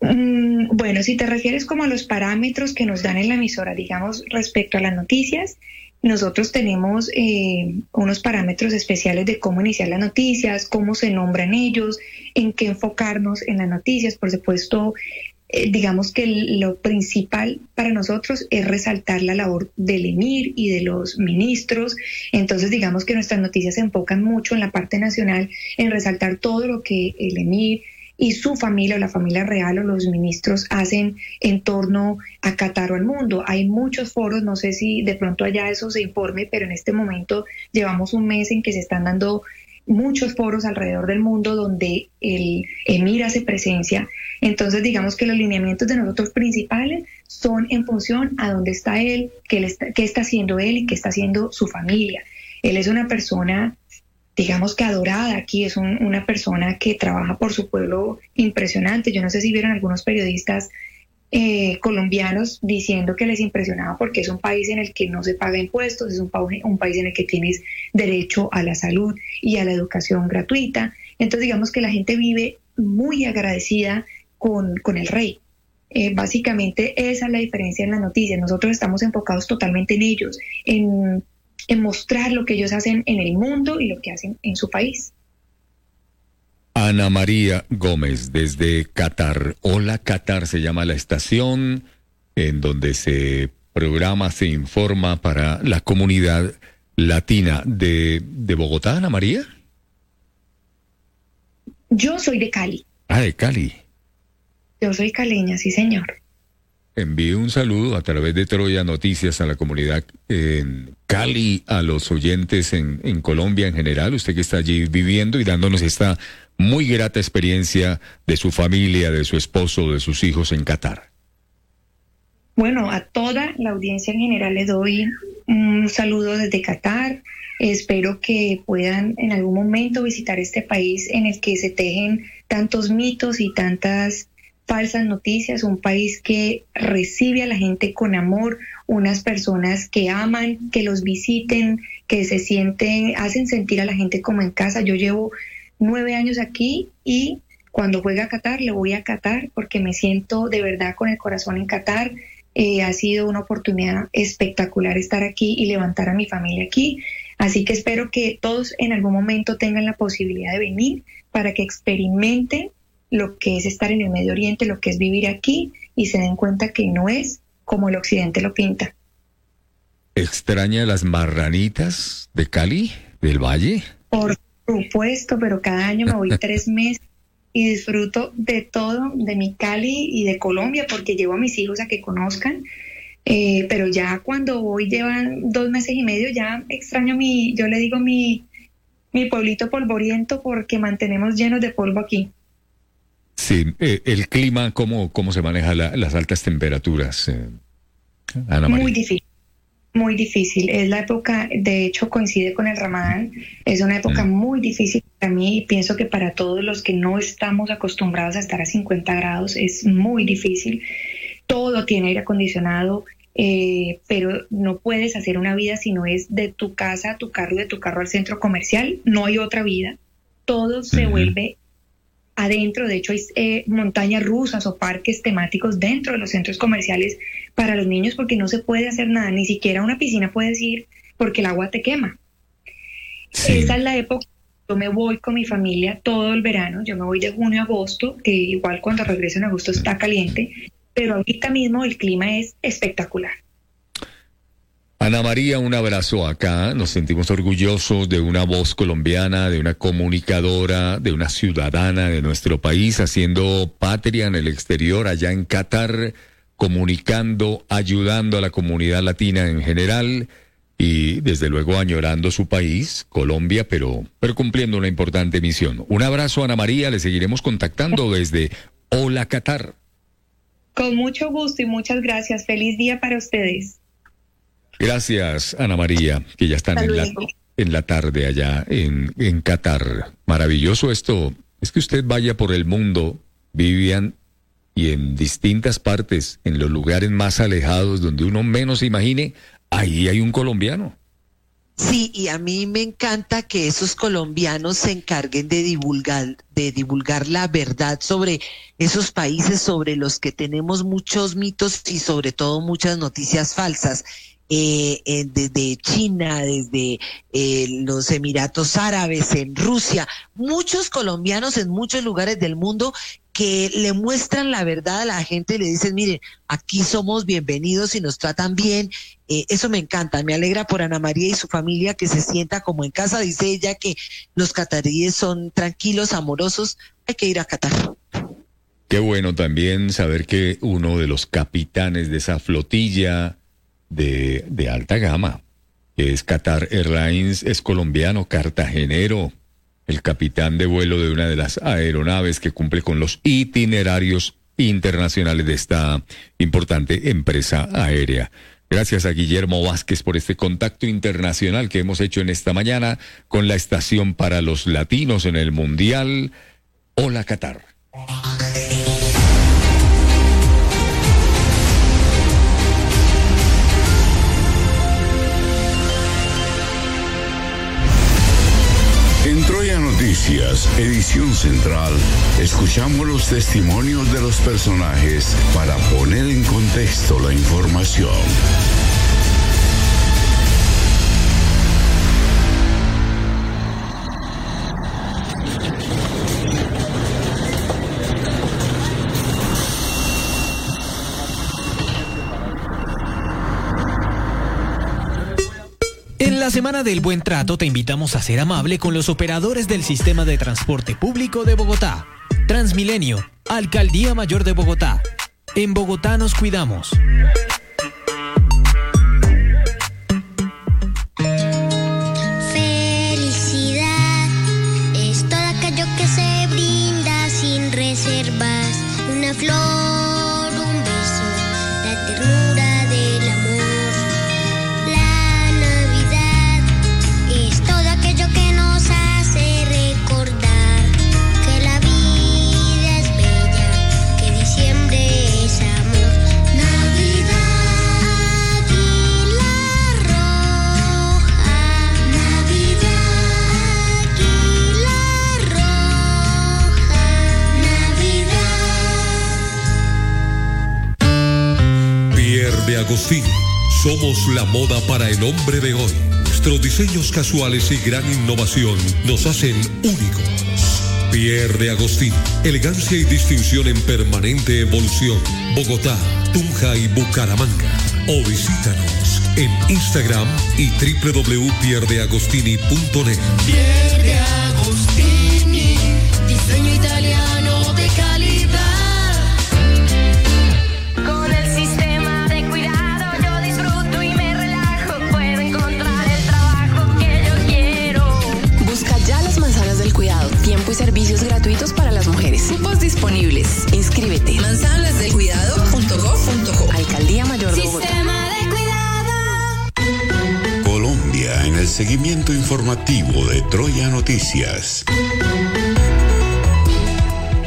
Mm, Bueno, si te refieres como a los parámetros que nos dan en la emisora, digamos, respecto a las noticias, nosotros tenemos eh, unos parámetros especiales de cómo iniciar las noticias, cómo se nombran ellos, en qué enfocarnos en las noticias. Por supuesto, eh, digamos que lo principal para nosotros es resaltar la labor del emir y de los ministros. Entonces, digamos que nuestras noticias se enfocan mucho en la parte nacional, en resaltar todo lo que el emir y su familia o la familia real o los ministros hacen en torno a Qatar o al mundo. Hay muchos foros, no sé si de pronto allá eso se informe, pero en este momento llevamos un mes en que se están dando muchos foros alrededor del mundo donde el emir hace presencia. Entonces, digamos que los lineamientos de nosotros principales son en función a dónde está él, qué, está, qué está haciendo él y qué está haciendo su familia. Él es una persona digamos que adorada aquí, es un- una persona que trabaja por su pueblo impresionante. Yo no sé si vieron algunos periodistas eh, colombianos diciendo que les impresionaba porque es un país en el que no se paga impuestos, es un, país en el que tienes derecho a la salud y a la educación gratuita. Entonces digamos que la gente vive muy agradecida con, con el rey. Eh, básicamente esa es la diferencia en las noticias. Nosotros estamos enfocados totalmente en ellos, en, en mostrar lo que ellos hacen en el mundo y lo que hacen en su país. Ana María Gómez desde Qatar. Hola Qatar se llama la estación en donde se programa, se informa para la comunidad latina de, de Bogotá, Ana María. Yo soy de Cali, Ah, de Cali. yo soy caleña, sí señor. Envío un saludo a través de Troya Noticias a la comunidad en Cali, a los oyentes en, en Colombia en general, usted que está allí viviendo y dándonos esta muy grata experiencia de su familia, de su esposo, de sus hijos en Qatar. Bueno, a toda la audiencia en general le doy un saludo desde Qatar. Espero que puedan en algún momento visitar este país en el que se tejen tantos mitos y tantas falsas noticias, un país que recibe a la gente con amor, unas personas que aman, que los visiten, que se sienten, hacen sentir a la gente como en casa. Yo llevo nueve años aquí y cuando juega a Qatar le voy a Qatar porque me siento de verdad con el corazón en Qatar. Eh, ha sido una oportunidad espectacular estar aquí y levantar a mi familia aquí. Así que espero que todos en algún momento tengan la posibilidad de venir para que experimenten lo que es estar en el Medio Oriente, lo que es vivir aquí y se den cuenta que no es como el Occidente lo pinta. ¿Extraña las marranitas de Cali, del Valle? Por supuesto, pero cada año me voy tres meses y disfruto de todo, de mi Cali y de Colombia, porque llevo a mis hijos a que conozcan. Eh, pero ya cuando voy llevan dos meses y medio, ya extraño mi, yo le digo mi, mi pueblito polvoriento porque mantenemos llenos de polvo aquí. Sí, eh, el clima, ¿cómo, cómo se maneja la- las altas temperaturas? eh, Ana María. Muy difícil, muy difícil. Es la época, de hecho coincide con el Ramadán, es una época muy difícil para mí y pienso que para todos los que no estamos acostumbrados a estar a 50 grados es muy difícil. Todo tiene aire acondicionado, eh, pero no puedes hacer una vida si no es de tu casa a tu carro, de tu carro al centro comercial, no hay otra vida. Todo se vuelve adentro, de hecho hay eh, montañas rusas o parques temáticos dentro de los centros comerciales para los niños porque no se puede hacer nada, ni siquiera una piscina puedes ir porque el agua te quema. Esa es la época, yo me voy con mi familia todo el verano, yo me voy de junio a agosto, que igual cuando regreso en agosto está caliente, pero ahorita mismo el clima es espectacular. Ana María, un abrazo acá. Nos sentimos orgullosos de una voz colombiana, de una comunicadora, de una ciudadana de nuestro país, haciendo patria en el exterior, allá en Qatar. comunicando, ayudando a la comunidad latina en general y desde luego añorando su país, Colombia, pero, cumpliendo una importante misión. Un abrazo, Ana María, le seguiremos contactando desde Hola Qatar. Con mucho gusto y muchas gracias. Feliz día para ustedes. Gracias, Ana María, que ya están en la, en la tarde allá en, en Qatar. Maravilloso esto. Es que usted vaya por el mundo, Vivian, y en distintas partes, en los lugares más alejados, donde uno menos se imagine, ahí hay un colombiano. Sí, y a mí me encanta que esos colombianos se encarguen de divulgar, de divulgar la verdad sobre esos países sobre los que tenemos muchos mitos y sobre todo muchas noticias falsas. Eh, desde China, desde eh, los Emiratos Árabes, en Rusia, muchos colombianos en muchos lugares del mundo que le muestran la verdad a la gente y le dicen, mire, aquí somos bienvenidos y nos tratan bien. Eh, eso me encanta, me alegra por Ana María y su familia que se sienta como en casa. Dice ella que los cataríes son tranquilos, amorosos. Hay que ir a Qatar. Qué bueno también saber que uno de los capitanes de esa flotilla de, alta gama, es Qatar Airlines, es colombiano, cartagenero, el capitán de vuelo de una de las aeronaves que cumple con los itinerarios internacionales de esta importante empresa aérea. Gracias a Guillermo Vázquez por este contacto internacional que hemos hecho en esta mañana con la estación para los latinos en el Mundial. Hola Qatar. Edición central, escuchamos los testimonios de los personajes para poner en contexto la información. La Semana del Buen Trato te invitamos a ser amable con los operadores del sistema de transporte público de Bogotá. Transmilenio, Alcaldía Mayor de Bogotá. En Bogotá nos cuidamos. Somos la moda para el hombre de hoy. Nuestros diseños casuales y gran innovación nos hacen únicos. Pierre de Agostini. Elegancia y distinción en permanente evolución. Bogotá, Tunja y Bucaramanga. O visítanos en Instagram y www.pierdeagostini.net. disponibles. Inscríbete. Manzanasdelcuidado.gov.co. Alcaldía Mayor de Bogotá. Sistema de cuidado. Colombia en el seguimiento informativo de Troya Noticias.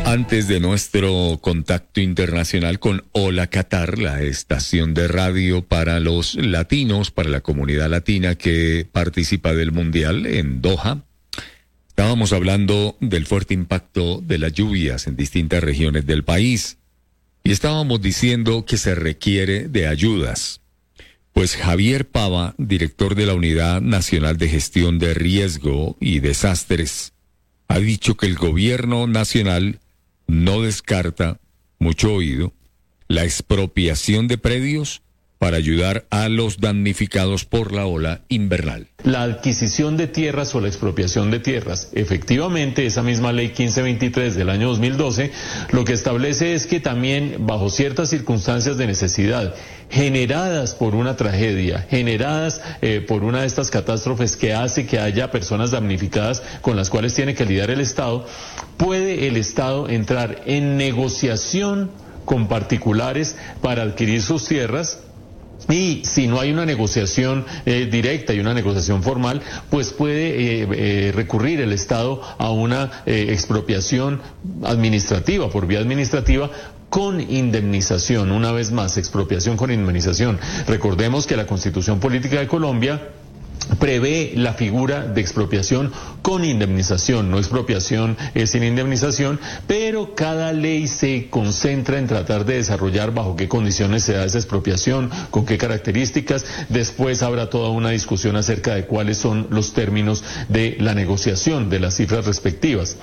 Antes de nuestro contacto internacional con Hola Qatar, la estación de radio para los latinos, para la comunidad latina que participa del Mundial en Doha, estábamos hablando del fuerte impacto de las lluvias en distintas regiones del país y estábamos diciendo que se requiere de ayudas. Pues Javier Pava, director de la Unidad Nacional de Gestión de Riesgo y Desastres, ha dicho que el gobierno nacional no descarta, mucho oído, la expropiación de predios para ayudar a los damnificados por la ola invernal. La adquisición de tierras o la expropiación de tierras. Efectivamente, esa misma ley 1523 del año 2012 lo que establece es que también bajo ciertas circunstancias de necesidad generadas por una tragedia, generadas eh, por una de estas catástrofes que hace que haya personas damnificadas con las cuales tiene que lidiar el Estado, puede el Estado entrar en negociación con particulares para adquirir sus tierras y si no hay una negociación eh, directa y una negociación formal, pues puede eh, eh, recurrir el Estado a una eh, expropiación administrativa, por vía administrativa, con indemnización, una vez más, expropiación con indemnización. Recordemos que la Constitución Política de Colombia prevé la figura de expropiación con indemnización, no expropiación eh, sin indemnización, pero cada ley se concentra en tratar de desarrollar bajo qué condiciones se da esa expropiación, con qué características. Después habrá toda una discusión acerca de cuáles son los términos de la negociación, de las cifras respectivas.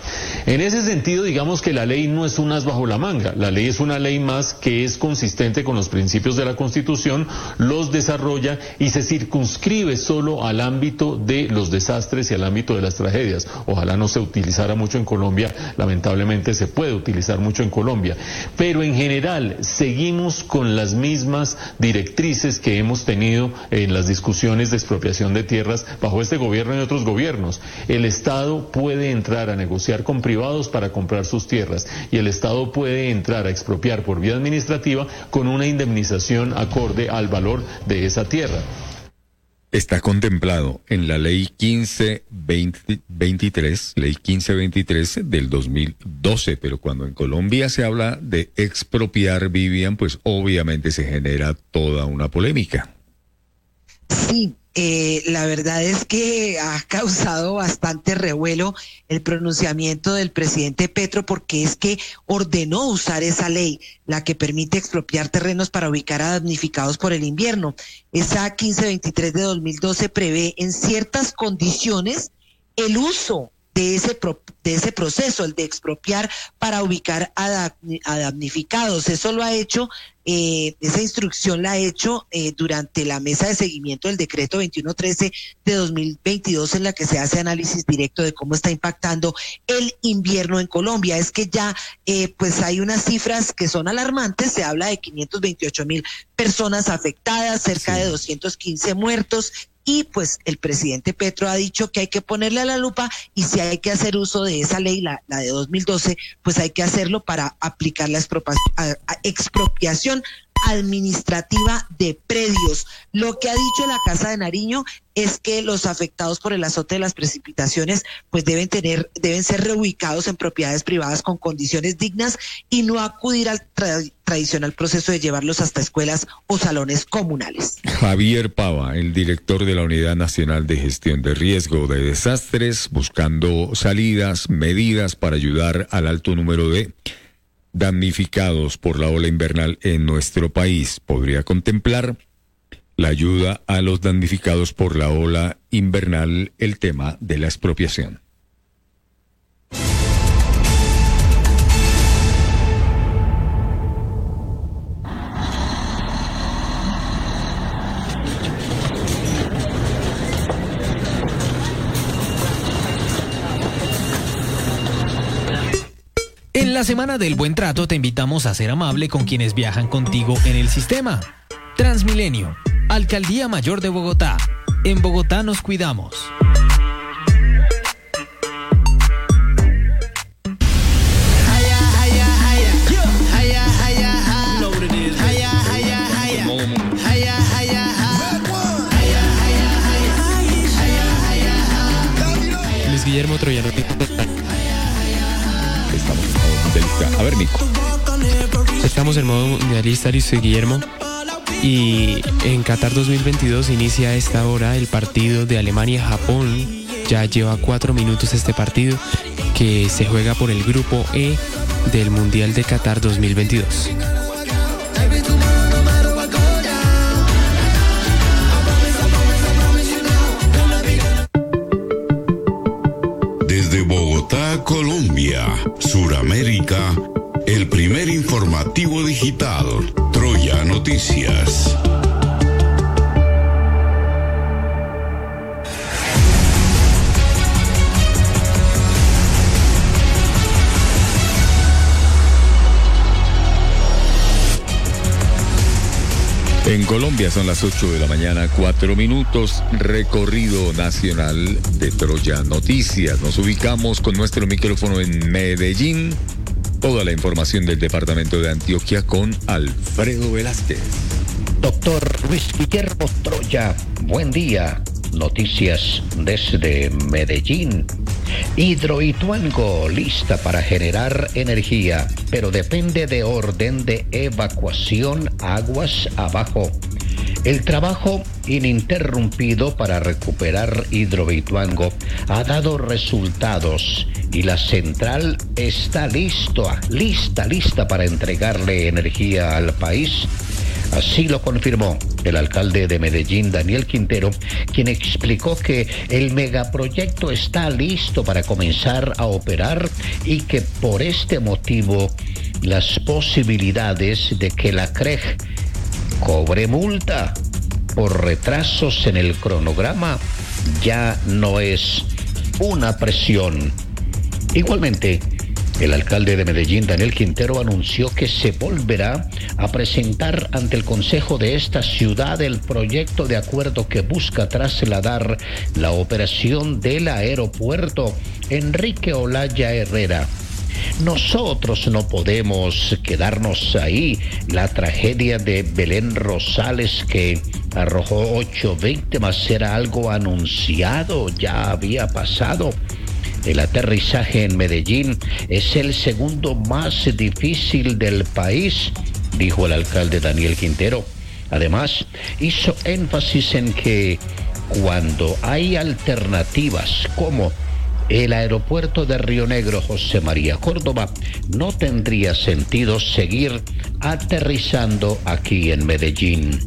En ese sentido, digamos que la ley no es un as bajo la manga, la ley es una ley más que es consistente con los principios de la Constitución, los desarrolla y se circunscribe solo al ámbito de los desastres y al ámbito de las tragedias. Ojalá no se utilizara mucho en Colombia, lamentablemente se puede utilizar mucho en Colombia, pero en general seguimos con las mismas directrices que hemos tenido en las discusiones de expropiación de tierras bajo este gobierno y otros gobiernos. El Estado puede entrar a negociar con privados para comprar sus tierras y el Estado puede entrar a expropiar por vía administrativa con una indemnización acorde al valor de esa tierra. Está contemplado en la ley 1523, ley 1523 del 2012, pero cuando en Colombia se habla de expropiar Vivian, pues obviamente se genera toda una polémica. Sí, eh, la verdad es que ha causado bastante revuelo el pronunciamiento del presidente Petro porque es que ordenó usar esa ley, la que permite expropiar terrenos para ubicar a damnificados por el invierno. Esa 1523 de 2012 prevé en ciertas condiciones el uso de ese, pro- de ese proceso, el de expropiar para ubicar a damnificados. Eso lo ha hecho, eh, esa instrucción la ha hecho eh, durante la mesa de seguimiento del decreto 2113 de 2022 en la que se hace análisis directo de cómo está impactando el invierno en Colombia. Es que ya eh, pues hay unas cifras que son alarmantes, se habla de 528 mil personas afectadas, cerca de 215 muertos y pues el presidente Petro ha dicho que hay que ponerle a la lupa y si hay que hacer uso de esa ley, la, la de 2012, pues hay que hacerlo para aplicar la expropiación administrativa de predios. Lo que ha dicho la Casa de Nariño es que los afectados por el azote de las precipitaciones pues deben tener deben ser reubicados en propiedades privadas con condiciones dignas y no acudir al tra- tradicional proceso de llevarlos hasta escuelas o salones comunales. Javier Pava, el director de la Unidad Nacional de Gestión de Riesgo de Desastres, buscando salidas, medidas para ayudar al alto número de damnificados por la ola invernal en nuestro país. Podría contemplar la ayuda a los damnificados por la ola invernal, el tema de la expropiación. En la semana del buen trato te invitamos a ser amable con quienes viajan contigo en el sistema. Transmilenio, Alcaldía Mayor de Bogotá. En Bogotá nos cuidamos. Guillermo Troyano. A ver, Nico. Estamos en modo mundialista, Luis Guillermo. Y en Qatar 2022 inicia a esta hora el partido de Alemania-Japón. Ya lleva cuatro minutos este partido que se juega por el grupo E del Mundial de Qatar 2022. Colombia, Suramérica, el primer informativo digital, Troya Noticias. En Colombia son las 8 de la mañana, 4 minutos, recorrido nacional de Troya Noticias. Nos ubicamos con nuestro micrófono en Medellín. Toda la información del departamento de Antioquia con Alfredo Velázquez. Doctor Luis Guillermo Troya, buen día. Noticias desde Medellín. Hidroituango lista para generar energía, pero depende de orden de evacuación aguas abajo. El trabajo ininterrumpido para recuperar Hidroituango ha dado resultados y la central está listo, lista, lista para entregarle energía al país. Así lo confirmó el alcalde de Medellín, Daniel Quintero, quien explicó que el megaproyecto está listo para comenzar a operar y que por este motivo las posibilidades de que la CREG cobre multa por retrasos en el cronograma ya no es una presión. Igualmente, el alcalde de Medellín, Daniel Quintero, anunció que se volverá a presentar ante el Consejo de esta ciudad el proyecto de acuerdo que busca trasladar la operación del aeropuerto Enrique Olaya Herrera. Nosotros no podemos quedarnos ahí. La tragedia de Belén Rosales que arrojó ocho víctimas era algo anunciado, ya había pasado. El aterrizaje en Medellín es el segundo más difícil del país, dijo el alcalde Daniel Quintero. Además, hizo énfasis en que cuando hay alternativas como el aeropuerto de Río Negro José María Córdoba, no tendría sentido seguir aterrizando aquí en Medellín.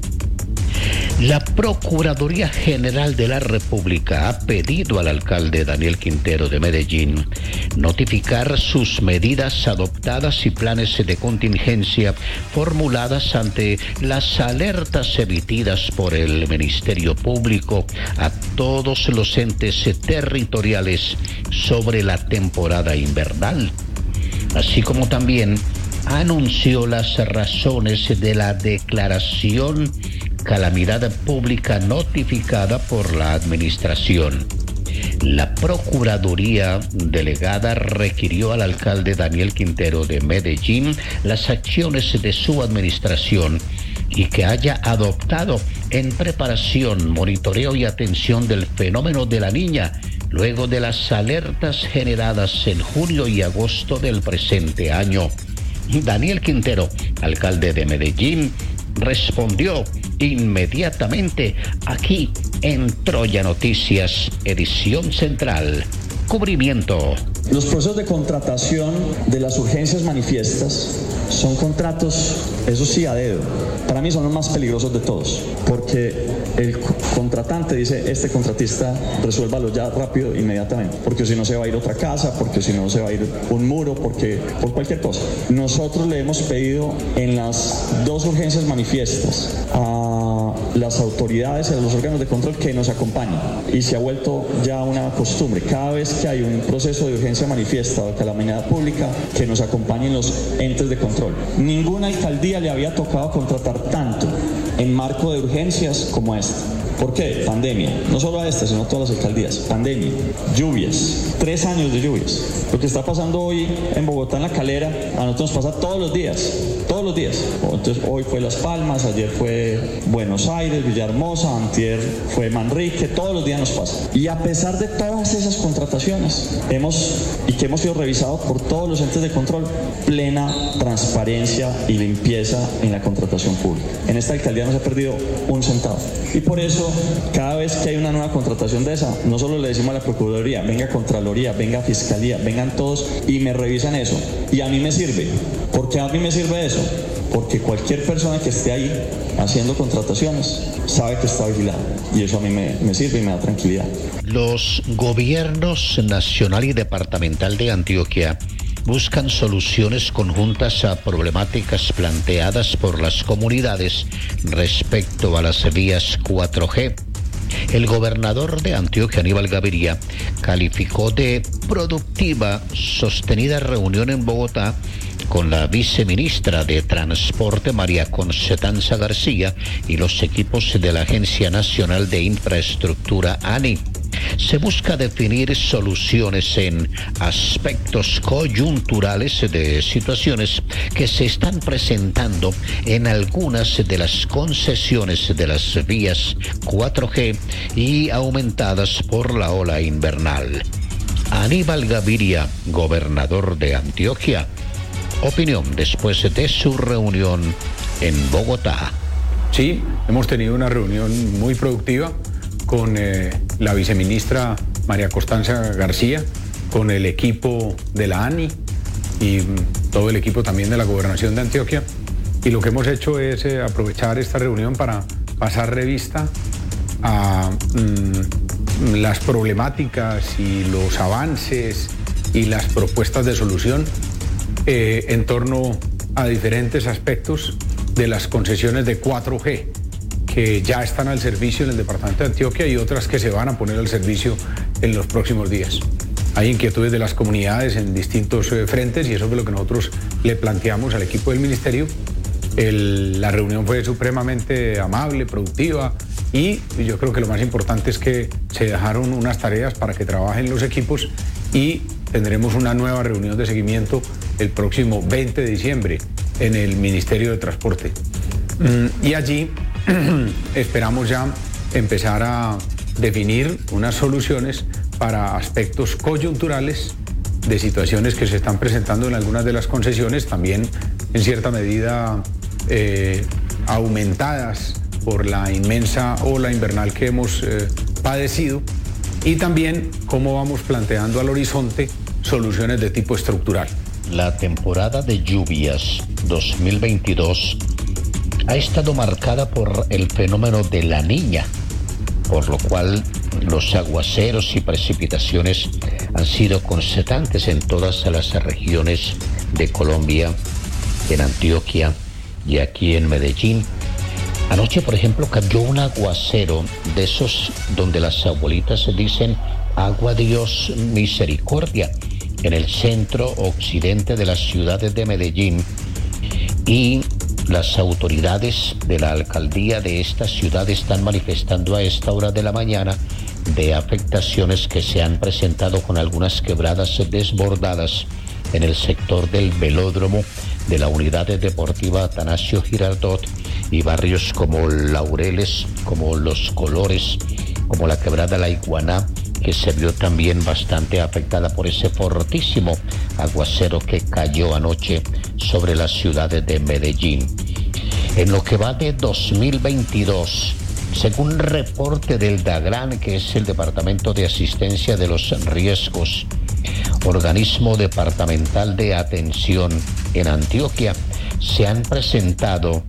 La Procuraduría General de la República ha pedido al alcalde Daniel Quintero de Medellín notificar sus medidas adoptadas y planes de contingencia formuladas ante las alertas emitidas por el Ministerio Público a todos los entes territoriales sobre la temporada invernal, así como también anunció las razones de la declaración calamidad pública notificada por la administración. La Procuraduría Delegada requirió al alcalde Daniel Quintero de Medellín las acciones de su administración y que haya adoptado en preparación, monitoreo y atención del fenómeno de la niña luego de las alertas generadas en julio y agosto del presente año. Daniel Quintero, alcalde de Medellín, respondió inmediatamente aquí en Troya Noticias, edición central. Cubrimiento. Los procesos de contratación de las urgencias manifiestas son contratos, eso sí, a dedo. Para mí son los más peligrosos de todos, porque el co- contratante dice, este contratista resuélvalo ya rápido, inmediatamente, porque si no se va a ir otra casa, porque si no se va a ir un muro, porque por cualquier cosa. Nosotros le hemos pedido en las dos urgencias manifiestas a las autoridades a los órganos de control que nos acompañen y se ha vuelto ya una costumbre. Cada vez que hay un proceso de urgencia manifiesta de calamidad pública, que nos acompañen los entes de control. Ninguna alcaldía le había tocado contratar tanto en marco de urgencias como esta. ¿Por qué? Pandemia. No solo a esta, sino a todas las alcaldías. Pandemia, lluvias, tres años de lluvias. Lo que está pasando hoy en Bogotá, en la calera, a nosotros nos pasa todos los días. Todos los días. Entonces, hoy fue Las Palmas, ayer fue Buenos Aires, Villahermosa, antier fue Manrique, todos los días nos pasa. Y a pesar de todas esas contrataciones, hemos, y que hemos sido revisados por todos los entes de control, plena transparencia y limpieza en la contratación pública. En esta alcaldía no se ha perdido un centavo. Y por eso, cada vez que hay una nueva contratación de esa, no solo le decimos a la Procuraduría, venga Contraloría, venga Fiscalía, vengan todos y me revisan eso. Y a mí me sirve. ¿Por qué a mí me sirve eso? Porque cualquier persona que esté ahí haciendo contrataciones sabe que está vigilado. Y eso a mí me, me sirve y me da tranquilidad. Los gobiernos nacional y departamental de Antioquia buscan soluciones conjuntas a problemáticas planteadas por las comunidades respecto a las vías 4G. El gobernador de Antioquia, Aníbal Gaviria, calificó de productiva sostenida reunión en Bogotá con la viceministra de Transporte María Constanza García y los equipos de la Agencia Nacional de Infraestructura ANI. Se busca definir soluciones en aspectos coyunturales de situaciones que se están presentando en algunas de las concesiones de las vías 4G y aumentadas por la ola invernal. Aníbal Gaviria, gobernador de Antioquia. Opinión después de su reunión en Bogotá. Sí, hemos tenido una reunión muy productiva con eh, la viceministra María Constanza García, con el equipo de la ANI y mm, todo el equipo también de la gobernación de Antioquia. Y lo que hemos hecho es eh, aprovechar esta reunión para pasar revista a mm, las problemáticas y los avances y las propuestas de solución eh, en torno a diferentes aspectos de las concesiones de 4G que ya están al servicio en el departamento de Antioquia y otras que se van a poner al servicio en los próximos días. Hay inquietudes de las comunidades en distintos eh, frentes y eso es lo que nosotros le planteamos al equipo del ministerio. El- la reunión fue supremamente amable, productiva y yo creo que lo más importante es que se dejaron unas tareas para que trabajen los equipos y tendremos una nueva reunión de seguimiento el próximo 20 de diciembre en el Ministerio de Transporte. Mm, Y allí esperamos ya empezar a definir unas soluciones para aspectos coyunturales de situaciones que se están presentando en algunas de las concesiones, también en cierta medida eh, aumentadas por la inmensa ola invernal que hemos eh, padecido, y también cómo vamos planteando al horizonte soluciones de tipo estructural. La temporada de lluvias 2022 ha estado marcada por el fenómeno de la niña, por lo cual los aguaceros y precipitaciones han sido constantes en todas las regiones de Colombia, en Antioquia y aquí en Medellín. Anoche, por ejemplo, cayó un aguacero de esos donde las abuelitas dicen agua Dios misericordia en el centro occidente de las ciudades de Medellín y las autoridades de la alcaldía de esta ciudad están manifestando a esta hora de la mañana de afectaciones que se han presentado con algunas quebradas desbordadas en el sector del velódromo de la unidad deportiva Atanasio Girardot y barrios como Laureles, como Los Colores, como la quebrada La Iguaná, que se vio también bastante afectada por ese fortísimo aguacero que cayó anoche sobre las ciudades de Medellín. En lo que va de 2022, según reporte del DAGRAN, que es el Departamento de Asistencia de los Riesgos, organismo departamental de atención en Antioquia, se han presentado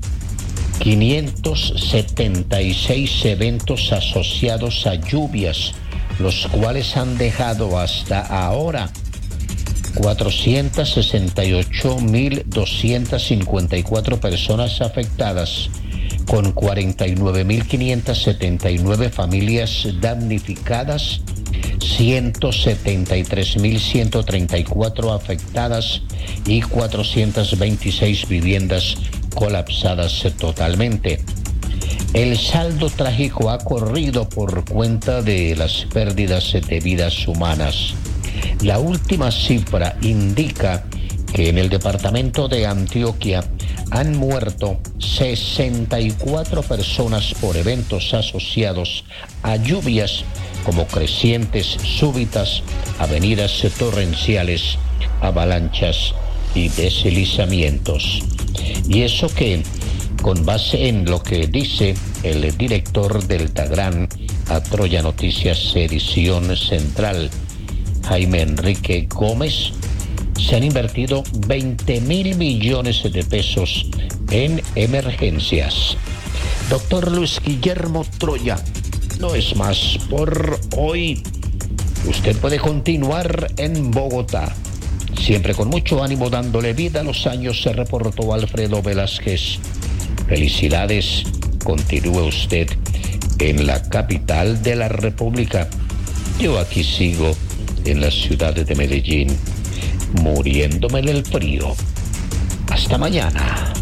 576 eventos asociados a lluvias, los cuales han dejado hasta ahora 468.254 personas afectadas, con 49.579 familias damnificadas, 173.134 afectadas y 426 viviendas colapsadas totalmente. El saldo trágico ha corrido por cuenta de las pérdidas de vidas humanas. La última cifra indica que en el departamento de Antioquia han muerto 64 personas por eventos asociados a lluvias como crecientes súbitas, avenidas torrenciales, avalanchas y deslizamientos. Y eso que, con base en lo que dice el director del Tagrán a Troya Noticias Edición Central, Jaime Enrique Gómez, se han invertido 20 mil millones de pesos en emergencias. Doctor Luis Guillermo Troya, no es más por hoy. Usted puede continuar en Bogotá. Siempre con mucho ánimo dándole vida a los años se reportó Alfredo Velázquez. Felicidades, continúe usted en la capital de la República. Yo aquí sigo en la ciudad de Medellín, muriéndome en el frío. Hasta mañana.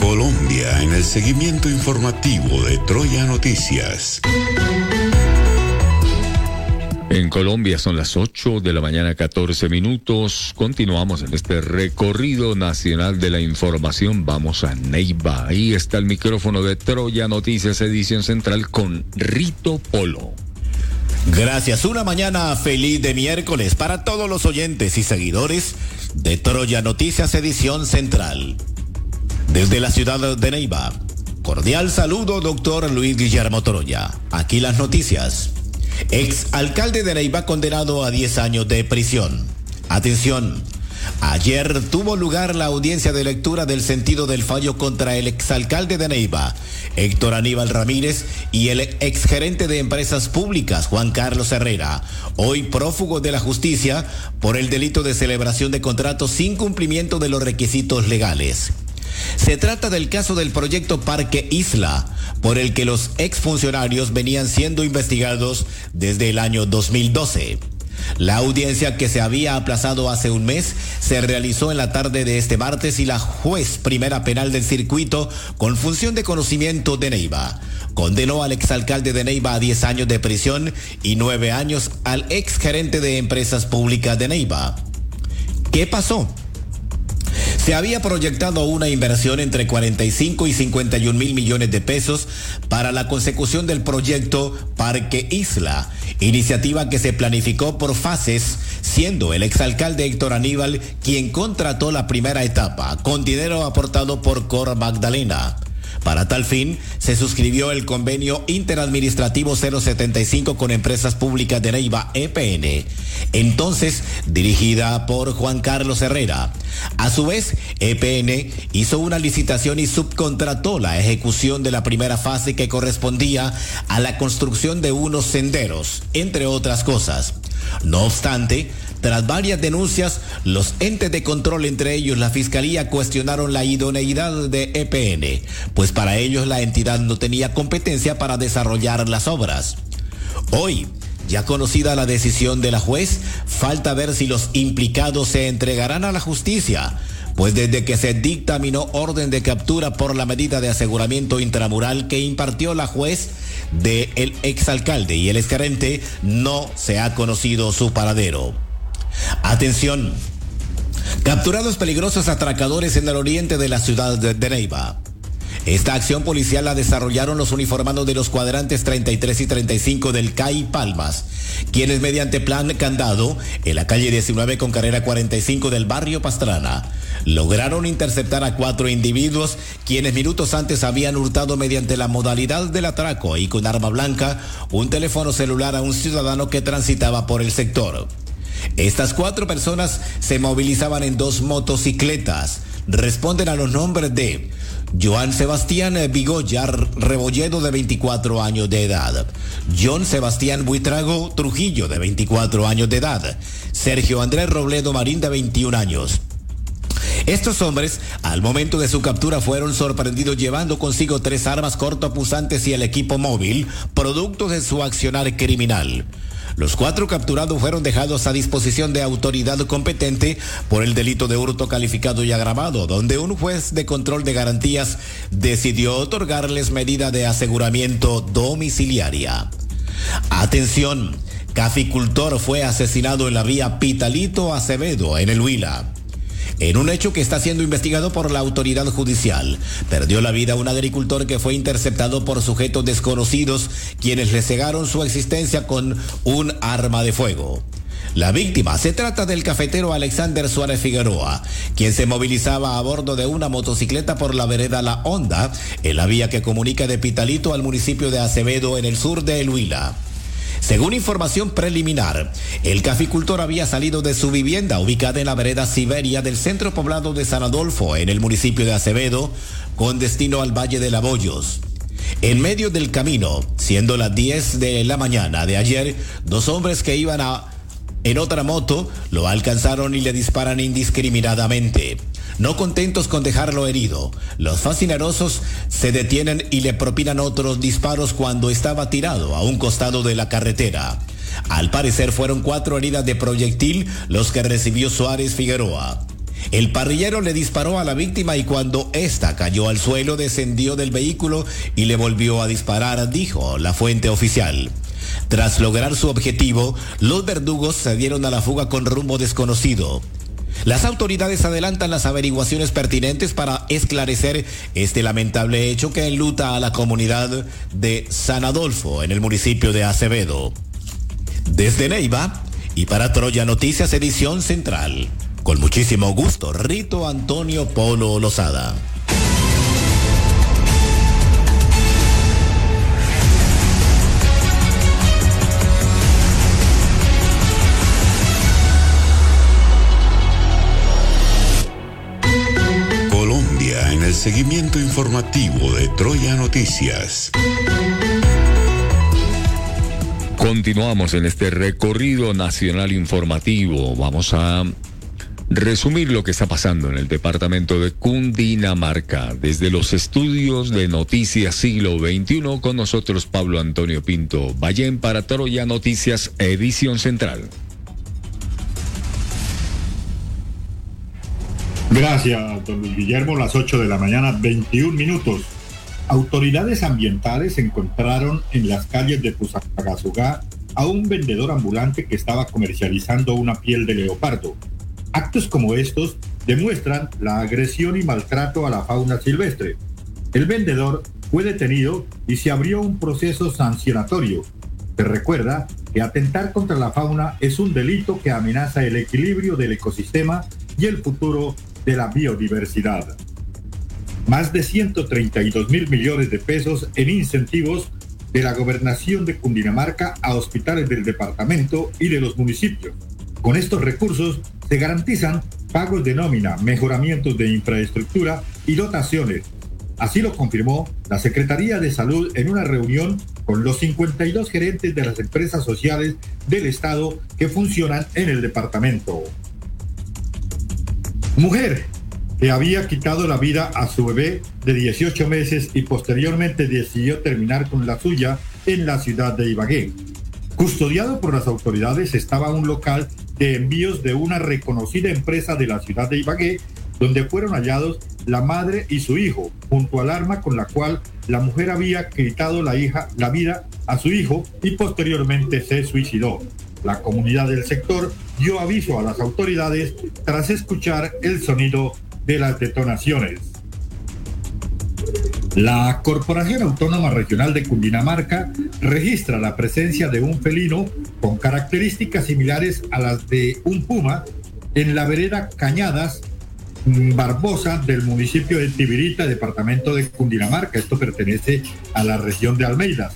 Colombia en el seguimiento informativo de Troya Noticias. En Colombia son las 8 de la mañana 14 minutos. Continuamos en este recorrido nacional de la información. Vamos a Neiva. Ahí está el micrófono de Troya Noticias Edición Central con Rito Polo. Gracias. Una mañana feliz de miércoles para todos los oyentes y seguidores de Troya Noticias Edición Central. Desde la ciudad de Neiva. Cordial saludo, doctor Luis Guillermo Troya. Aquí las noticias. Ex alcalde de Neiva condenado a 10 años de prisión. Atención. Ayer tuvo lugar la audiencia de lectura del sentido del fallo contra el exalcalde de Neiva, Héctor Aníbal Ramírez, y el exgerente de empresas públicas, Juan Carlos Herrera, hoy prófugo de la justicia por el delito de celebración de contratos sin cumplimiento de los requisitos legales. Se trata del caso del proyecto Parque Isla, por el que los exfuncionarios venían siendo investigados desde el año 2012. La audiencia que se había aplazado hace un mes se realizó en la tarde de este martes y la juez primera penal del circuito con función de conocimiento de Neiva condenó al exalcalde de Neiva a 10 años de prisión y 9 años al exgerente de empresas públicas de Neiva. ¿Qué pasó? Se había proyectado una inversión entre 45 y 51 mil millones de pesos para la consecución del proyecto Parque Isla, iniciativa que se planificó por fases, siendo el exalcalde Héctor Aníbal quien contrató la primera etapa, con dinero aportado por Cor Magdalena. Para tal fin, se suscribió el convenio interadministrativo 075 con Empresas Públicas de Neiva, EPN, entonces dirigida por Juan Carlos Herrera. A su vez, EPN hizo una licitación y subcontrató la ejecución de la primera fase que correspondía a la construcción de unos senderos, entre otras cosas. No obstante, tras varias denuncias, los entes de control, entre ellos la Fiscalía, cuestionaron la idoneidad de EPN, pues para ellos la entidad no tenía competencia para desarrollar las obras. Hoy, ya conocida la decisión de la juez, falta ver si los implicados se entregarán a la justicia, pues desde que se dictaminó orden de captura por la medida de aseguramiento intramural que impartió la juez del el exalcalde y el exgerente, no se ha conocido su paradero. Atención. Capturados peligrosos atracadores en el oriente de la ciudad de, Neiva. Esta acción policial la desarrollaron los uniformados de los cuadrantes 33 y 35 del CAI Palmas, quienes mediante plan candado en la calle 19 con carrera 45 del barrio Pastrana lograron interceptar a cuatro individuos quienes minutos antes habían hurtado mediante la modalidad del atraco y con arma blanca un teléfono celular a un ciudadano que transitaba por el sector. Estas cuatro personas se movilizaban en dos motocicletas. Responden a los nombres de Joan Sebastián Vigoyar Rebolledo de 24 años de edad, John Sebastián Buitrago Trujillo de 24 años de edad, Sergio Andrés Robledo Marín de 21 años. Estos hombres, al momento de su captura, fueron sorprendidos llevando consigo tres armas cortopunzantes y el equipo móvil, producto de su accionar criminal. Los cuatro capturados fueron dejados a disposición de autoridad competente por el delito de hurto calificado y agravado, donde un juez de control de garantías decidió otorgarles medida de aseguramiento domiciliaria. Atención, caficultor fue asesinado en la vía Pitalito Acevedo, en el Huila. En un hecho que está siendo investigado por la autoridad judicial, perdió la vida un agricultor que fue interceptado por sujetos desconocidos quienes le cegaron su existencia con un arma de fuego. La víctima se trata del cafetero Alexander Suárez Figueroa, quien se movilizaba a bordo de una motocicleta por la vereda La Honda, en la vía que comunica de Pitalito al municipio de Acevedo en el sur de El Huila. Según información preliminar, el caficultor había salido de su vivienda ubicada en la vereda Siberia del centro poblado de San Adolfo, en el municipio de Acevedo, con destino al Valle de Laboyos. En medio del camino, siendo las 10 de la mañana de ayer, dos hombres que iban a, en otra moto lo alcanzaron y le disparan indiscriminadamente. No contentos con dejarlo herido, los fascinerosos se detienen y le propinan otros disparos cuando estaba tirado a un costado de la carretera. Al parecer fueron cuatro heridas de proyectil los que recibió Suárez Figueroa. El parrillero le disparó a la víctima y cuando ésta cayó al suelo descendió del vehículo y le volvió a disparar, dijo la fuente oficial. Tras lograr su objetivo, los verdugos se dieron a la fuga con rumbo desconocido. Las autoridades adelantan las averiguaciones pertinentes para esclarecer este lamentable hecho que enluta a la comunidad de San Adolfo en el municipio de Acevedo. Desde Neiva y para Troya Noticias Edición Central. Con muchísimo gusto, Rito Antonio Polo Lozada. Seguimiento informativo de Troya Noticias. Continuamos en este recorrido nacional informativo. Vamos a resumir lo que está pasando en el departamento de Cundinamarca. Desde los estudios de Noticias Siglo XXI, con nosotros Pablo Antonio Pinto Ballén para Troya Noticias, edición central. Gracias, don Luis Guillermo. Las 8 de la mañana, 21 minutos. Autoridades ambientales encontraron en las calles de Pusagasugá a un vendedor ambulante que estaba comercializando una piel de leopardo. Actos como estos demuestran la agresión y maltrato a la fauna silvestre. El vendedor fue detenido y se abrió un proceso sancionatorio. Se recuerda que atentar contra la fauna es un delito que amenaza el equilibrio del ecosistema y el futuro de la biodiversidad. Más de 132 mil millones de pesos en incentivos de la gobernación de Cundinamarca a hospitales del departamento y de los municipios. Con estos recursos se garantizan pagos de nómina, mejoramientos de infraestructura y dotaciones. Así lo confirmó la Secretaría de Salud en una reunión con los 52 gerentes de las empresas sociales del Estado que funcionan en el departamento. Mujer que había quitado la vida a su bebé de 18 meses y posteriormente decidió terminar con la suya en la ciudad de Ibagué. Custodiado por las autoridades estaba un local de envíos de una reconocida empresa de la ciudad de Ibagué, donde fueron hallados la madre y su hijo, junto al arma con la cual la mujer había quitado la, hija, la vida a su hijo y posteriormente se suicidó. La comunidad del sector dio aviso a las autoridades tras escuchar el sonido de las detonaciones. La Corporación Autónoma Regional de Cundinamarca registra la presencia de un felino con características similares a las de un puma en la vereda Cañadas Barbosa del municipio de Tibirita, departamento de Cundinamarca. Esto pertenece a la región de Almeida.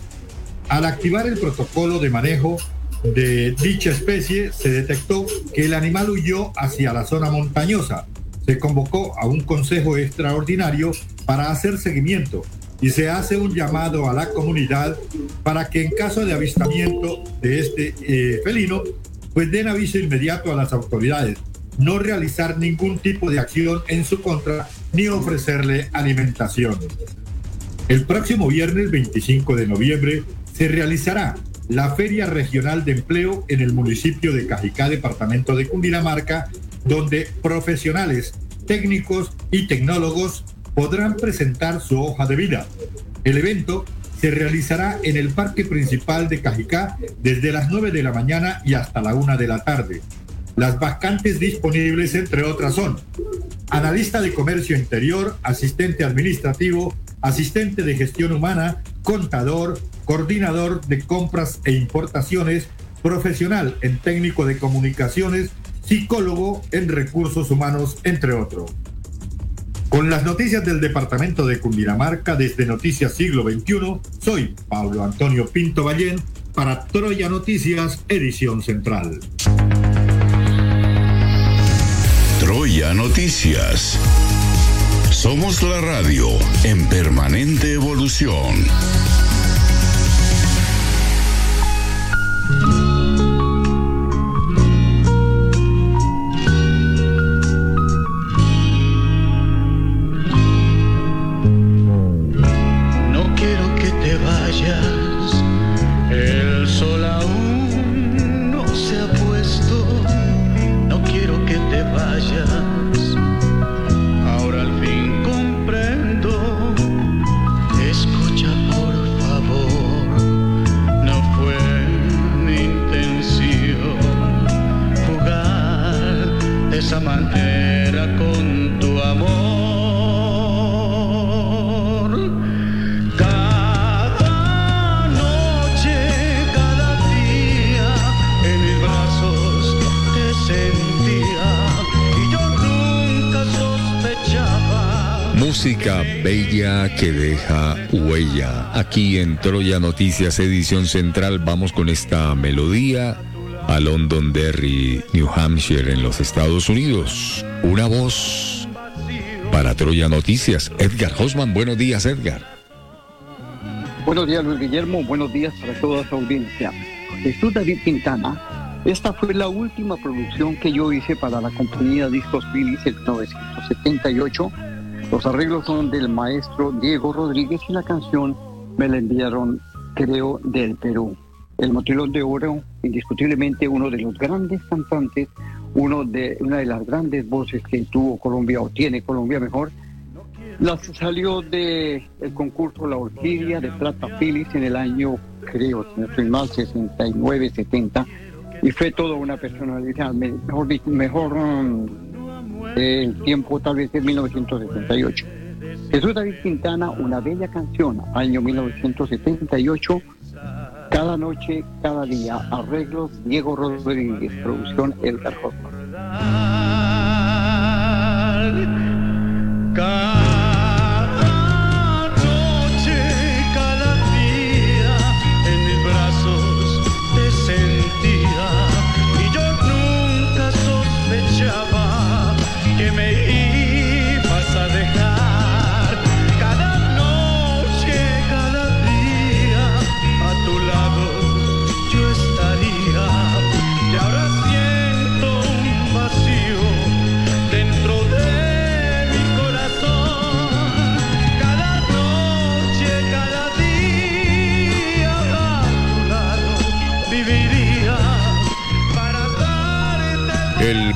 Al activar el protocolo de manejo de dicha especie, se detectó que el animal huyó hacia la zona montañosa. Se convocó a un consejo extraordinario para hacer seguimiento y se hace un llamado a la comunidad para que en caso de avistamiento de este eh, felino, pues den aviso inmediato a las autoridades, no realizar ningún tipo de acción en su contra ni ofrecerle alimentación. El próximo viernes 25 de noviembre se realizará la Feria Regional de Empleo en el municipio de Cajicá, departamento de Cundinamarca, donde profesionales, técnicos y tecnólogos podrán presentar su hoja de vida. El evento se realizará en el parque principal de Cajicá desde las 9 de la mañana y hasta la 1 de la tarde. Las vacantes disponibles, entre otras, son analista de comercio interior, asistente administrativo, asistente de gestión humana, contador, coordinador de compras e importaciones, profesional en técnico de comunicaciones, psicólogo en recursos humanos, entre otros. Con las noticias del departamento de Cundinamarca desde Noticias Siglo XXI, soy Pablo Antonio Pinto Ballén para Troya Noticias, edición central. Troya Noticias. Somos la radio en permanente evolución. Aquí en Troya Noticias, edición central, vamos con esta melodía a Londonderry, New Hampshire, en los Estados Unidos. Una voz para Troya Noticias. Edgar Hosman, buenos días, Edgar. Buenos días, Luis Guillermo. Buenos días para toda su audiencia. Jesús David Quintana. Esta fue la última producción que yo hice para la compañía Discos Philips en 1978. Los arreglos son del maestro Diego Rodríguez y la canción me la enviaron, creo, del Perú. El Motilón de Oro, indiscutiblemente uno de los grandes cantantes, uno de, una de las grandes voces que tuvo Colombia o tiene Colombia mejor. La salió del el concurso La Orquídea de Plata Philips en el año, creo, si no estoy mal, 69, 70 y fue toda una personalidad, me- mejor, mejor mm, el tiempo tal vez es 1978. Jesús David Quintana, una bella canción, año 1978, cada noche, cada día, arreglos Diego Rodríguez, producción Edgar Hoffman.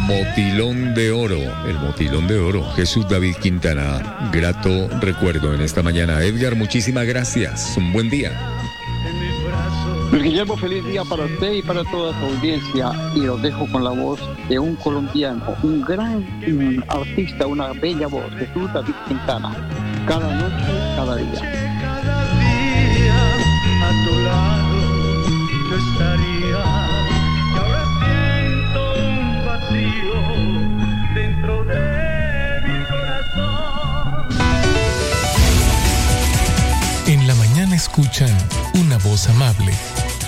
Motilón de oro, el motilón de oro. Jesús David Quintana, grato recuerdo en esta mañana. Edgar, muchísimas gracias. Un buen día. Luis Guillermo, feliz día para usted y para toda su audiencia. Y los dejo con la voz de un colombiano, un gran artista, una bella voz, Jesús David Quintana. Cada noche, cada día. a tu lado yo estaría. Escuchan una voz amable,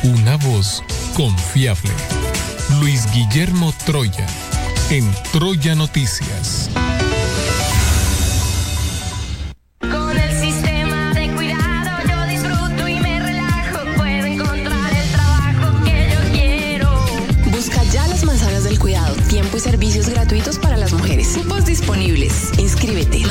una voz confiable. Luis Guillermo Troya, en Troya Noticias. Con el sistema de cuidado yo disfruto y me relajo. Puedo encontrar el trabajo que yo quiero. Busca ya las manzanas del cuidado, tiempo y servicios gratuitos para las mujeres. Cupos disponibles. Inscríbete.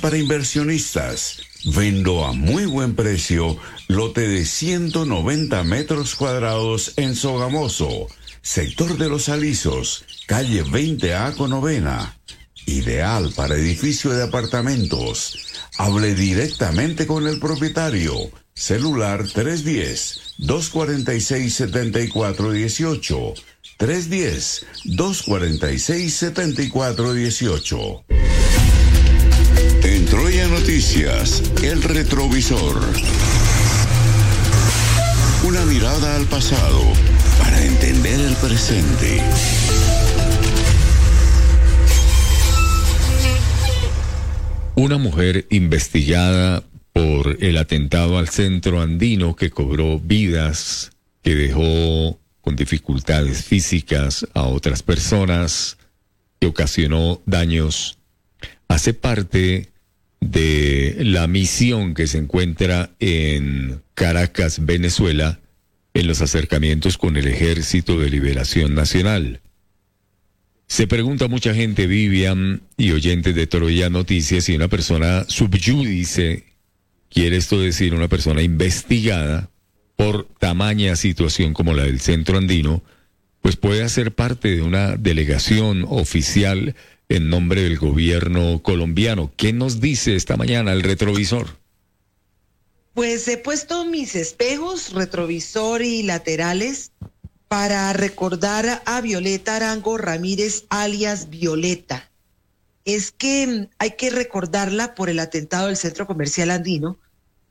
Para inversionistas. Vendo a muy buen precio lote de 190 metros cuadrados en Sogamoso, sector de los Alisos, calle 20A con novena. Ideal para edificio de apartamentos. Hable directamente con el propietario. Celular 310-246-7418. 310-246-7418. Troya Noticias, el retrovisor. Una mirada al pasado para entender el presente. Una mujer investigada por el atentado al centro andino que cobró vidas, que dejó con dificultades físicas a otras personas, que ocasionó daños, hace parte de la misión que se encuentra en Caracas, Venezuela, en los acercamientos con el Ejército de Liberación Nacional. Se pregunta mucha gente, Vivian y oyentes de Troya Noticias, si una persona subyúdice, quiere esto decir una persona investigada por tamaña situación como la del centro andino, pues puede hacer parte de una delegación oficial en nombre del gobierno colombiano. ¿Qué nos dice esta mañana el retrovisor? Pues he puesto mis espejos, retrovisor y laterales para recordar a Violeta Arango Ramírez, alias Violeta. Es que hay que recordarla por el atentado del Centro Comercial Andino,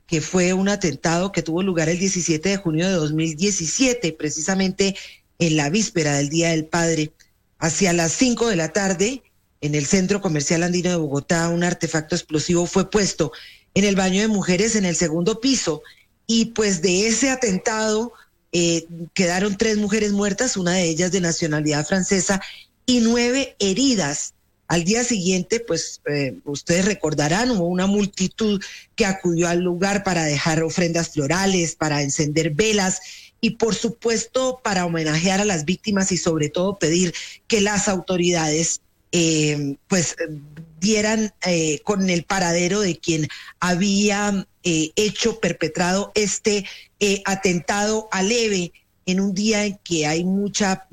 que fue un atentado que tuvo lugar el 17 de junio de 2017, precisamente en la víspera del Día del Padre. Hacia las 5 de la tarde, en el Centro Comercial Andino de Bogotá, un artefacto explosivo fue puesto en el baño de mujeres en el segundo piso. Y pues de ese atentado eh, quedaron tres mujeres muertas, una de ellas de nacionalidad francesa, y nueve heridas. Al día siguiente, pues eh, ustedes recordarán, hubo una multitud que acudió al lugar para dejar ofrendas florales, para encender velas y por supuesto para homenajear a las víctimas y sobre todo pedir que las autoridades eh, pues dieran eh, con el paradero de quien había eh, hecho, perpetrado este eh, atentado a leve en un día en que hay mucha,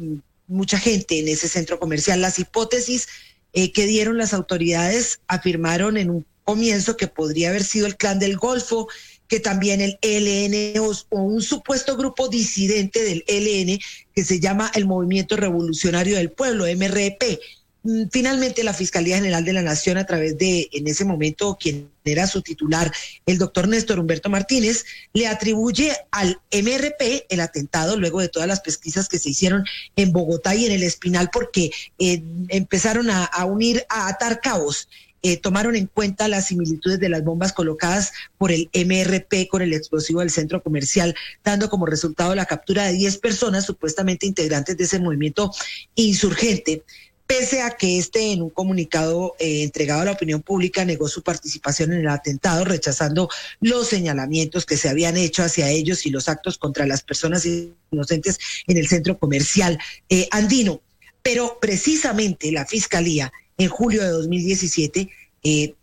mucha gente en ese centro comercial. Las hipótesis eh, que dieron las autoridades afirmaron en un comienzo que podría haber sido el clan del Golfo, que también el ELN o, un supuesto grupo disidente del ELN que se llama el Movimiento Revolucionario del Pueblo, MRP. Mm, Finalmente, la Fiscalía General de la Nación, a través de, en ese momento, quien era su titular, el doctor Néstor Humberto Martínez, le atribuye al MRP el atentado luego de todas las pesquisas que se hicieron en Bogotá y en el Espinal, porque eh, empezaron a, unir, a atar cabos eh, tomaron en cuenta las similitudes de las bombas colocadas por el MRP con el explosivo del centro comercial, dando como resultado la captura de 10 personas supuestamente integrantes de ese movimiento insurgente. Pese a que este en un comunicado eh, entregado a la opinión pública negó su participación en el atentado, rechazando los señalamientos que se habían hecho hacia ellos y los actos contra las personas inocentes en el centro comercial eh, andino. Pero precisamente la Fiscalía en julio de 2017 eh,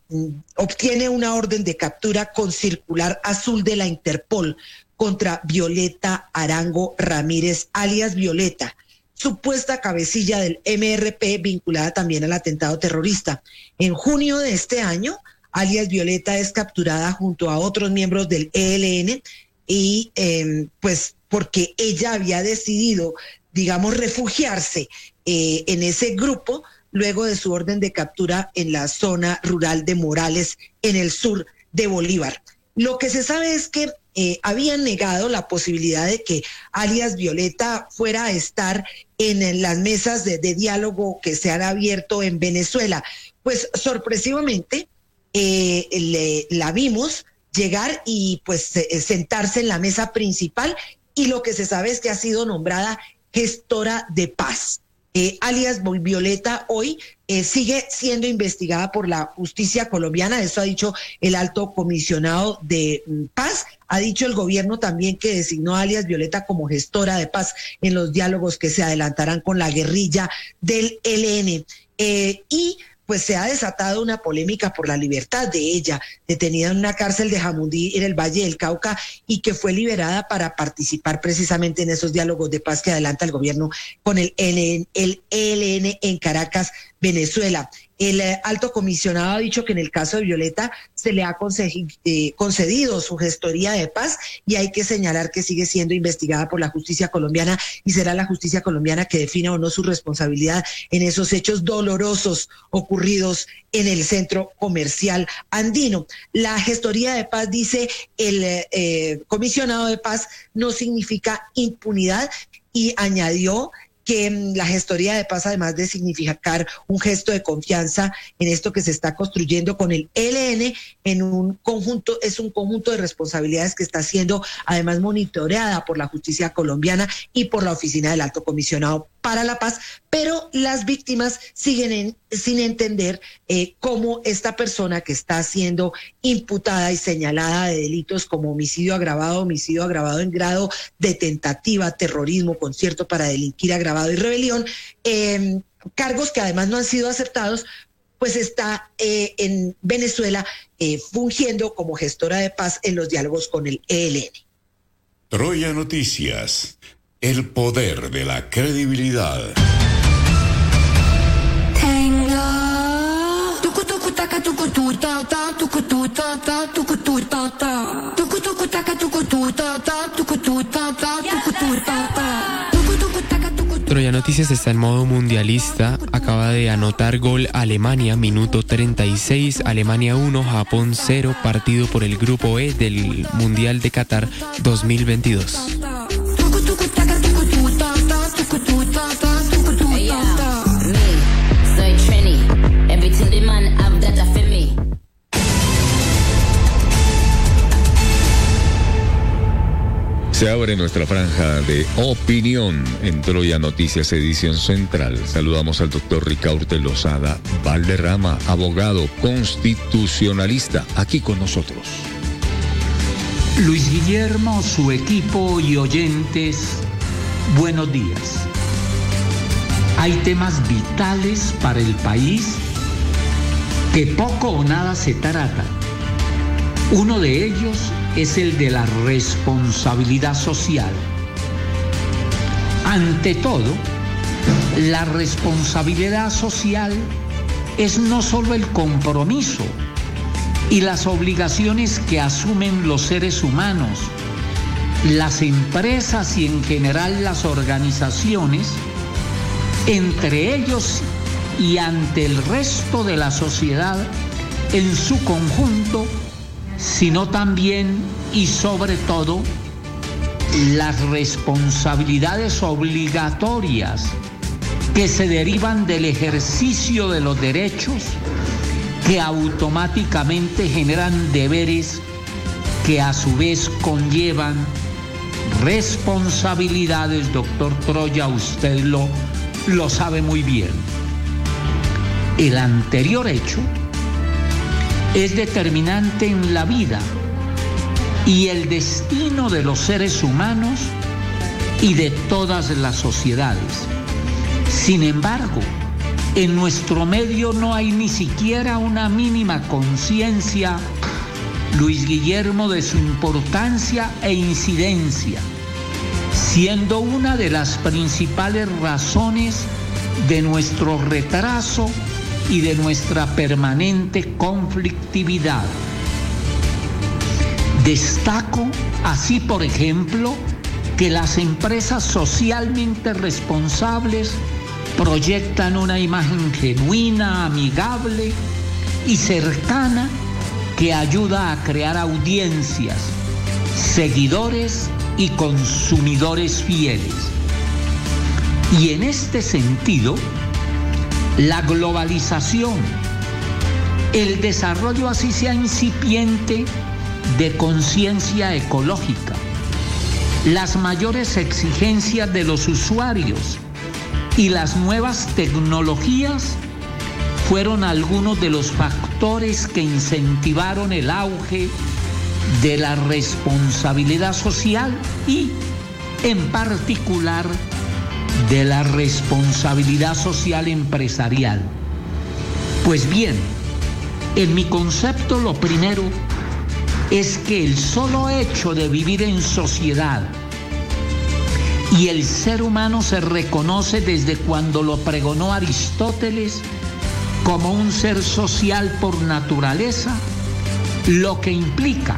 obtiene una orden de captura con circular azul de la Interpol contra Violeta Arango Ramírez, alias Violeta, supuesta cabecilla del MRP vinculada también al atentado terrorista. En junio de este año, alias Violeta es capturada junto a otros miembros del ELN y eh, pues porque ella había decidido, digamos, refugiarse eh, en ese grupo luego de su orden de captura en la zona rural de Morales, en el sur de Bolívar. Lo que se sabe es que eh, habían negado la posibilidad de que alias Violeta fuera a estar en, las mesas de, de, diálogo que se han abierto en Venezuela. Pues sorpresivamente eh, le, la vimos llegar y pues sentarse en la mesa principal y lo que se sabe es que ha sido nombrada gestora de paz. Eh, alias Violeta, hoy eh, sigue siendo investigada por la justicia colombiana. Eso ha dicho el alto comisionado de mm, paz. Ha dicho el gobierno también que designó a alias Violeta como gestora de paz en los diálogos que se adelantarán con la guerrilla del LN. Eh, y pues se ha desatado una polémica por la libertad de ella, detenida en una cárcel de Jamundí en el Valle del Cauca y que fue liberada para participar precisamente en esos diálogos de paz que adelanta el gobierno con el ELN, el ELN en Caracas, Venezuela. El eh, alto comisionado ha dicho que en el caso de Violeta se le ha eh, concedido su gestoría de paz y hay que señalar que sigue siendo investigada por la justicia colombiana y será la justicia colombiana que defina o no su responsabilidad en esos hechos dolorosos ocurridos en el centro comercial andino. La gestoría de paz, dice el eh, comisionado de paz, no significa impunidad y añadió que mm, la gestoría de paz, además de significar un gesto de confianza en esto que se está construyendo con el LN, en un conjunto, es un conjunto de responsabilidades que está siendo además monitoreada por la justicia colombiana y por la oficina del alto comisionado para la paz, pero las víctimas siguen sin entender eh, cómo esta persona que está siendo imputada y señalada de delitos como homicidio agravado, homicidio agravado en grado de tentativa, terrorismo, concierto para delinquir agravado y rebelión, em, cargos que además no han sido aceptados, pues está eh, en Venezuela eh, fungiendo como gestora de paz en los diálogos con el ELN. Troya Noticias, el poder de la credibilidad. Troya Noticias está en modo mundialista. Acaba de anotar gol Alemania, minuto 36. Alemania 1, Japón 0, partido por el grupo E del Mundial de Qatar 2022. Se abre nuestra franja de opinión en Troya Noticias Edición Central. Saludamos al doctor Ricaurte Lozada Valderrama, abogado constitucionalista, aquí con nosotros. Luis Guillermo, su equipo y oyentes, buenos días. Hay temas vitales para el país que poco o nada se trata. Uno de ellos es el de la responsabilidad social. Ante todo, la responsabilidad social es no solo el compromiso y las obligaciones que asumen los seres humanos, las empresas y en general las organizaciones, entre ellos y ante el resto de la sociedad en su conjunto, sino también y sobre todo las responsabilidades obligatorias que se derivan del ejercicio de los derechos que automáticamente generan deberes que a su vez conllevan responsabilidades, doctor Troya, usted lo, lo sabe muy bien. El anterior hecho es determinante en la vida y el destino de los seres humanos y de todas las sociedades. Sin embargo, en nuestro medio no hay ni siquiera una mínima conciencia, Luis Guillermo, de su importancia e incidencia, siendo una de las principales razones de nuestro retraso y de nuestra permanente conflictividad. Destaco así, por ejemplo, que las empresas socialmente responsables proyectan una imagen genuina, amigable y cercana que ayuda a crear audiencias, seguidores y consumidores fieles. Y en este sentido, la globalización, el desarrollo así sea incipiente de conciencia ecológica, las mayores exigencias de los usuarios y las nuevas tecnologías fueron algunos de los factores que incentivaron el auge de la responsabilidad social y, en particular, de la responsabilidad social empresarial. Pues bien, en mi concepto lo primero es que el solo hecho de vivir en sociedad y el ser humano se reconoce desde cuando lo pregonó Aristóteles como un ser social por naturaleza, lo que implica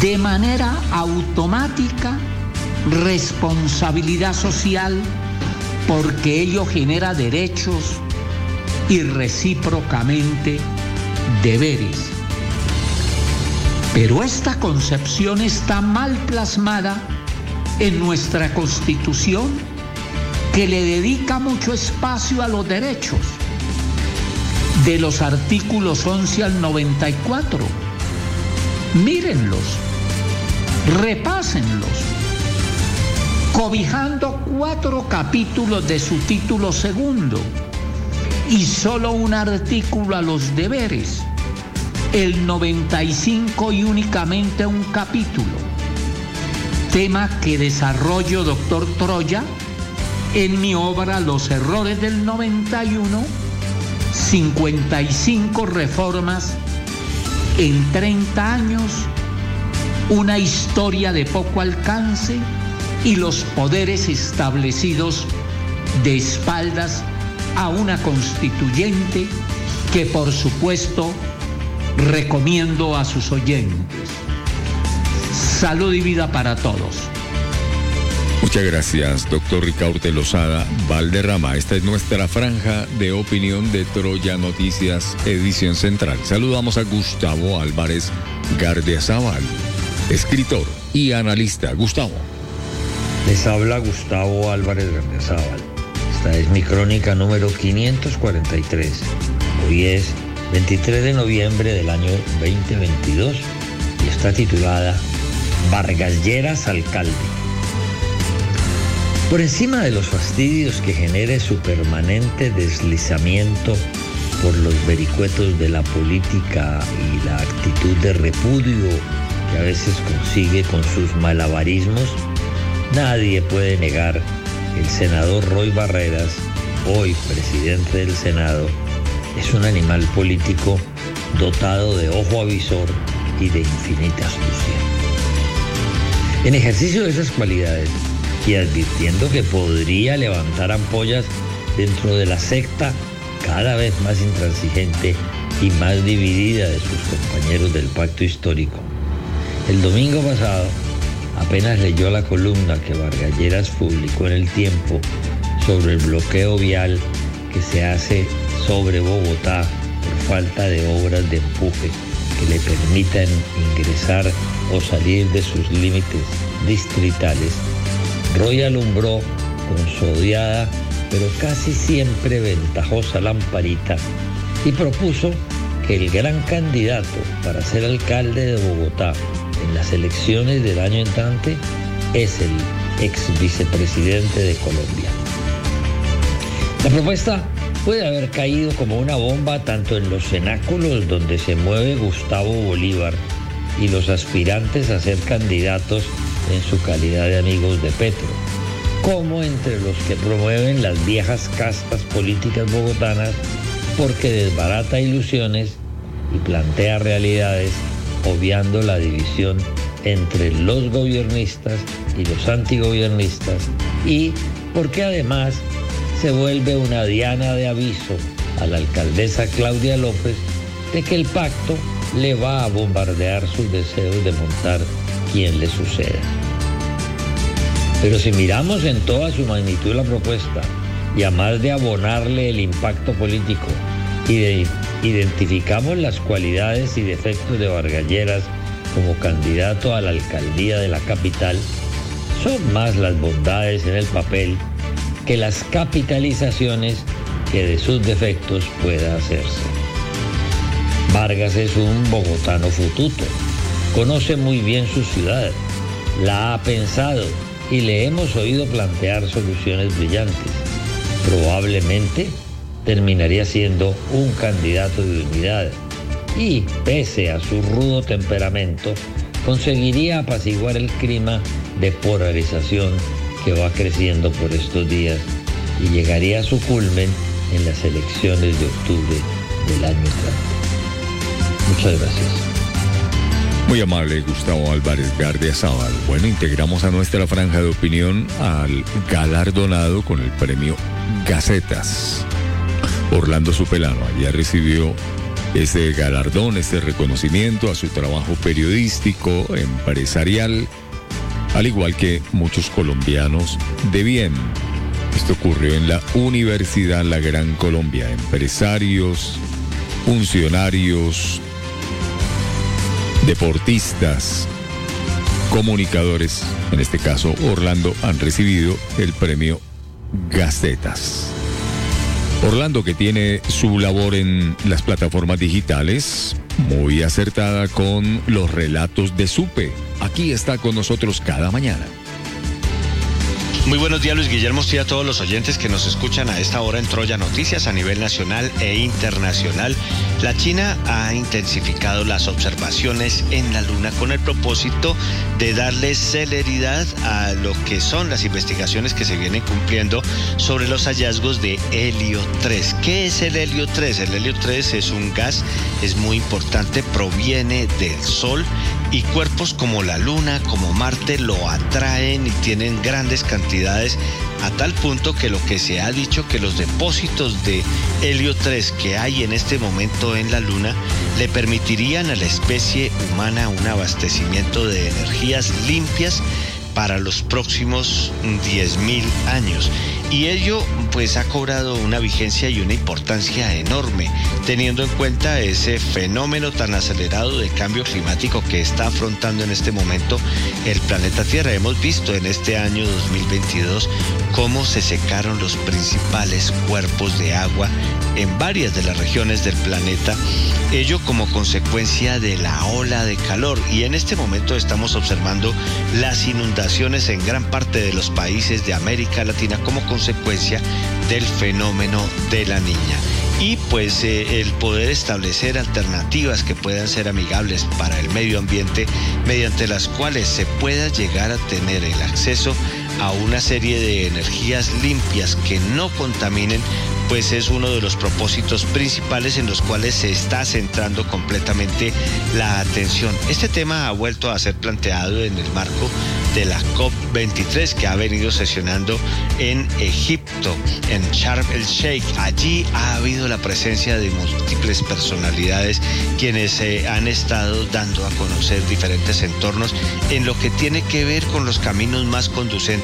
de manera automática responsabilidad social porque ello genera derechos y recíprocamente deberes. Pero esta concepción está mal plasmada en nuestra constitución que le dedica mucho espacio a los derechos de los artículos 11 al 94. Mírenlos, repásenlos. Cobijando cuatro capítulos de su título segundo y solo un artículo a los deberes, el 95 y únicamente un capítulo, tema que desarrollo doctor Troya en mi obra Los errores del 91, 55 reformas en 30 años, una historia de poco alcance y los poderes establecidos de espaldas a una constituyente que por supuesto recomiendo a sus oyentes. Salud y vida para todos. Muchas gracias, doctor Ricardo Lozada Valderrama. Esta es nuestra franja de opinión de Troya Noticias, edición central. Saludamos a Gustavo Álvarez Gardiazabal, escritor y analista. Gustavo. Les habla Gustavo Álvarez Gardiazabal. Esta es mi crónica número 543. Hoy es 23 de noviembre del año 2022 y está titulada Vargas Lleras Alcalde. Por encima de los fastidios que genere su permanente deslizamiento por los vericuetos de la política y la actitud de repudio que a veces consigue con sus malabarismos, nadie puede negar que el senador Roy Barreras, hoy presidente del Senado, es un animal político dotado de ojo avisor y de infinita astucia. En ejercicio de esas cualidades, y advirtiendo que podría levantar ampollas dentro de la secta cada vez más intransigente y más dividida de sus compañeros del pacto histórico. El domingo pasado apenas leyó la columna que Vargalleras publicó en el tiempo sobre el bloqueo vial que se hace sobre Bogotá por falta de obras de empuje que le permitan ingresar o salir de sus límites distritales. Roy alumbró con su odiada pero casi siempre ventajosa lamparita y propuso que el gran candidato para ser alcalde de Bogotá en las elecciones del año entrante es el ex vicepresidente de Colombia. La propuesta puede haber caído como una bomba tanto en los cenáculos donde se mueve Gustavo Bolívar y los aspirantes a ser candidatos en su calidad de amigos de Petro, como entre los que promueven las viejas castas políticas bogotanas porque desbarata ilusiones y plantea realidades obviando la división entre los gobiernistas y los antigobiernistas y porque además se vuelve una diana de aviso a la alcaldesa Claudia López de que el pacto le va a bombardear sus deseos de montar quien le suceda. Pero si miramos en toda su magnitud la propuesta y a más de abonarle el impacto político y de identificamos las cualidades y defectos de Vargalleras como candidato a la alcaldía de la capital, son más las bondades en el papel que las capitalizaciones que de sus defectos pueda hacerse. Vargas es un bogotano fututo, conoce muy bien su ciudad, la ha pensado y le hemos oído plantear soluciones brillantes. Probablemente terminaría siendo un candidato de unidad y, pese a su rudo temperamento, conseguiría apaciguar el clima de polarización que va creciendo por estos días y llegaría a su culmen en las elecciones de octubre del año entrante. Muchas gracias. Muy amable Gustavo Álvarez Gardia Zaval. Bueno, integramos a nuestra franja de opinión al galardonado con el premio Gacetas. Orlando Supelano ya recibió ese galardón, este reconocimiento a su trabajo periodístico, empresarial, al igual que muchos colombianos de bien. Esto ocurrió en la Universidad La Gran Colombia. Empresarios, funcionarios, deportistas, comunicadores, en este caso Orlando, han recibido el premio Gacetas. Orlando, que tiene su labor en las plataformas digitales, muy acertada con los relatos de Supe. Aquí está con nosotros cada mañana. Muy buenos días Luis Guillermo y a todos los oyentes que nos escuchan a esta hora en Troya Noticias a nivel nacional e internacional. La China ha intensificado las observaciones en la Luna con el propósito de darle celeridad a lo que son las investigaciones que se vienen cumpliendo sobre los hallazgos de helio 3. ¿Qué es el helio 3? El helio 3 es un gas, es muy importante, proviene del Sol y cuerpos como la Luna, como Marte lo atraen y tienen grandes cantidades a tal punto que lo que se ha dicho que los depósitos de helio 3 que hay en este momento en la Luna le permitirían a la especie humana un abastecimiento de energías limpias para los próximos 10.000 años. Y ello pues ha cobrado una vigencia y una importancia enorme, teniendo en cuenta ese fenómeno tan acelerado de cambio climático que está afrontando en este momento el planeta Tierra. Hemos visto en este año 2022 cómo se secaron los principales cuerpos de agua en varias de las regiones del planeta, ello como consecuencia de la ola de calor. Y en este momento estamos observando las inundaciones en gran parte de los países de América Latina como consecuencia del fenómeno de la niña. Y pues eh, el poder establecer alternativas que puedan ser amigables para el medio ambiente, mediante las cuales se pueda llegar a tener el acceso una serie de energías limpias que no contaminen, pues es uno de los propósitos principales en los cuales se está centrando completamente la atención. Este tema ha vuelto a ser planteado en el marco de la COP23 que ha venido sesionando en Egipto, en Sharm el Sheikh. Allí ha habido la presencia de múltiples personalidades quienes se han estado dando a conocer diferentes entornos en lo que tiene que ver con los caminos más conducentes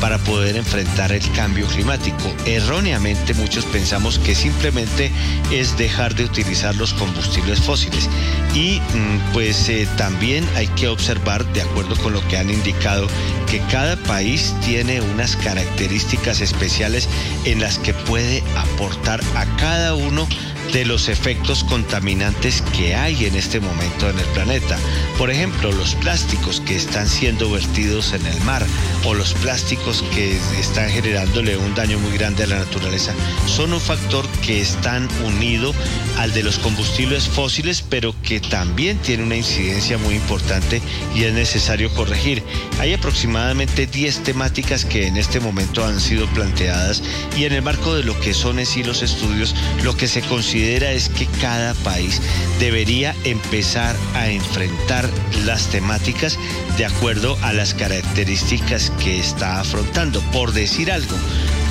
para poder enfrentar el cambio climático. Erróneamente muchos pensamos que simplemente es dejar de utilizar los combustibles fósiles y mm, pues eh, también hay que observar, de acuerdo con lo que han indicado, que cada país tiene unas características especiales en las que puede aportar a cada uno de los efectos contaminantes que hay en este momento en el planeta. Por ejemplo, los plásticos que están siendo vertidos en el mar o los plásticos que están generándole un daño muy grande a la naturaleza son un factor que están unido al de los combustibles fósiles, pero que también tiene una incidencia muy importante y es necesario corregir. Hay aproximadamente 10 temáticas que en este momento han sido planteadas y en el marco de lo que son en sí los estudios, lo que se considera es que cada país debería empezar a enfrentar las temáticas de acuerdo a las características que está afrontando. Por decir algo,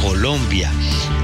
Colombia,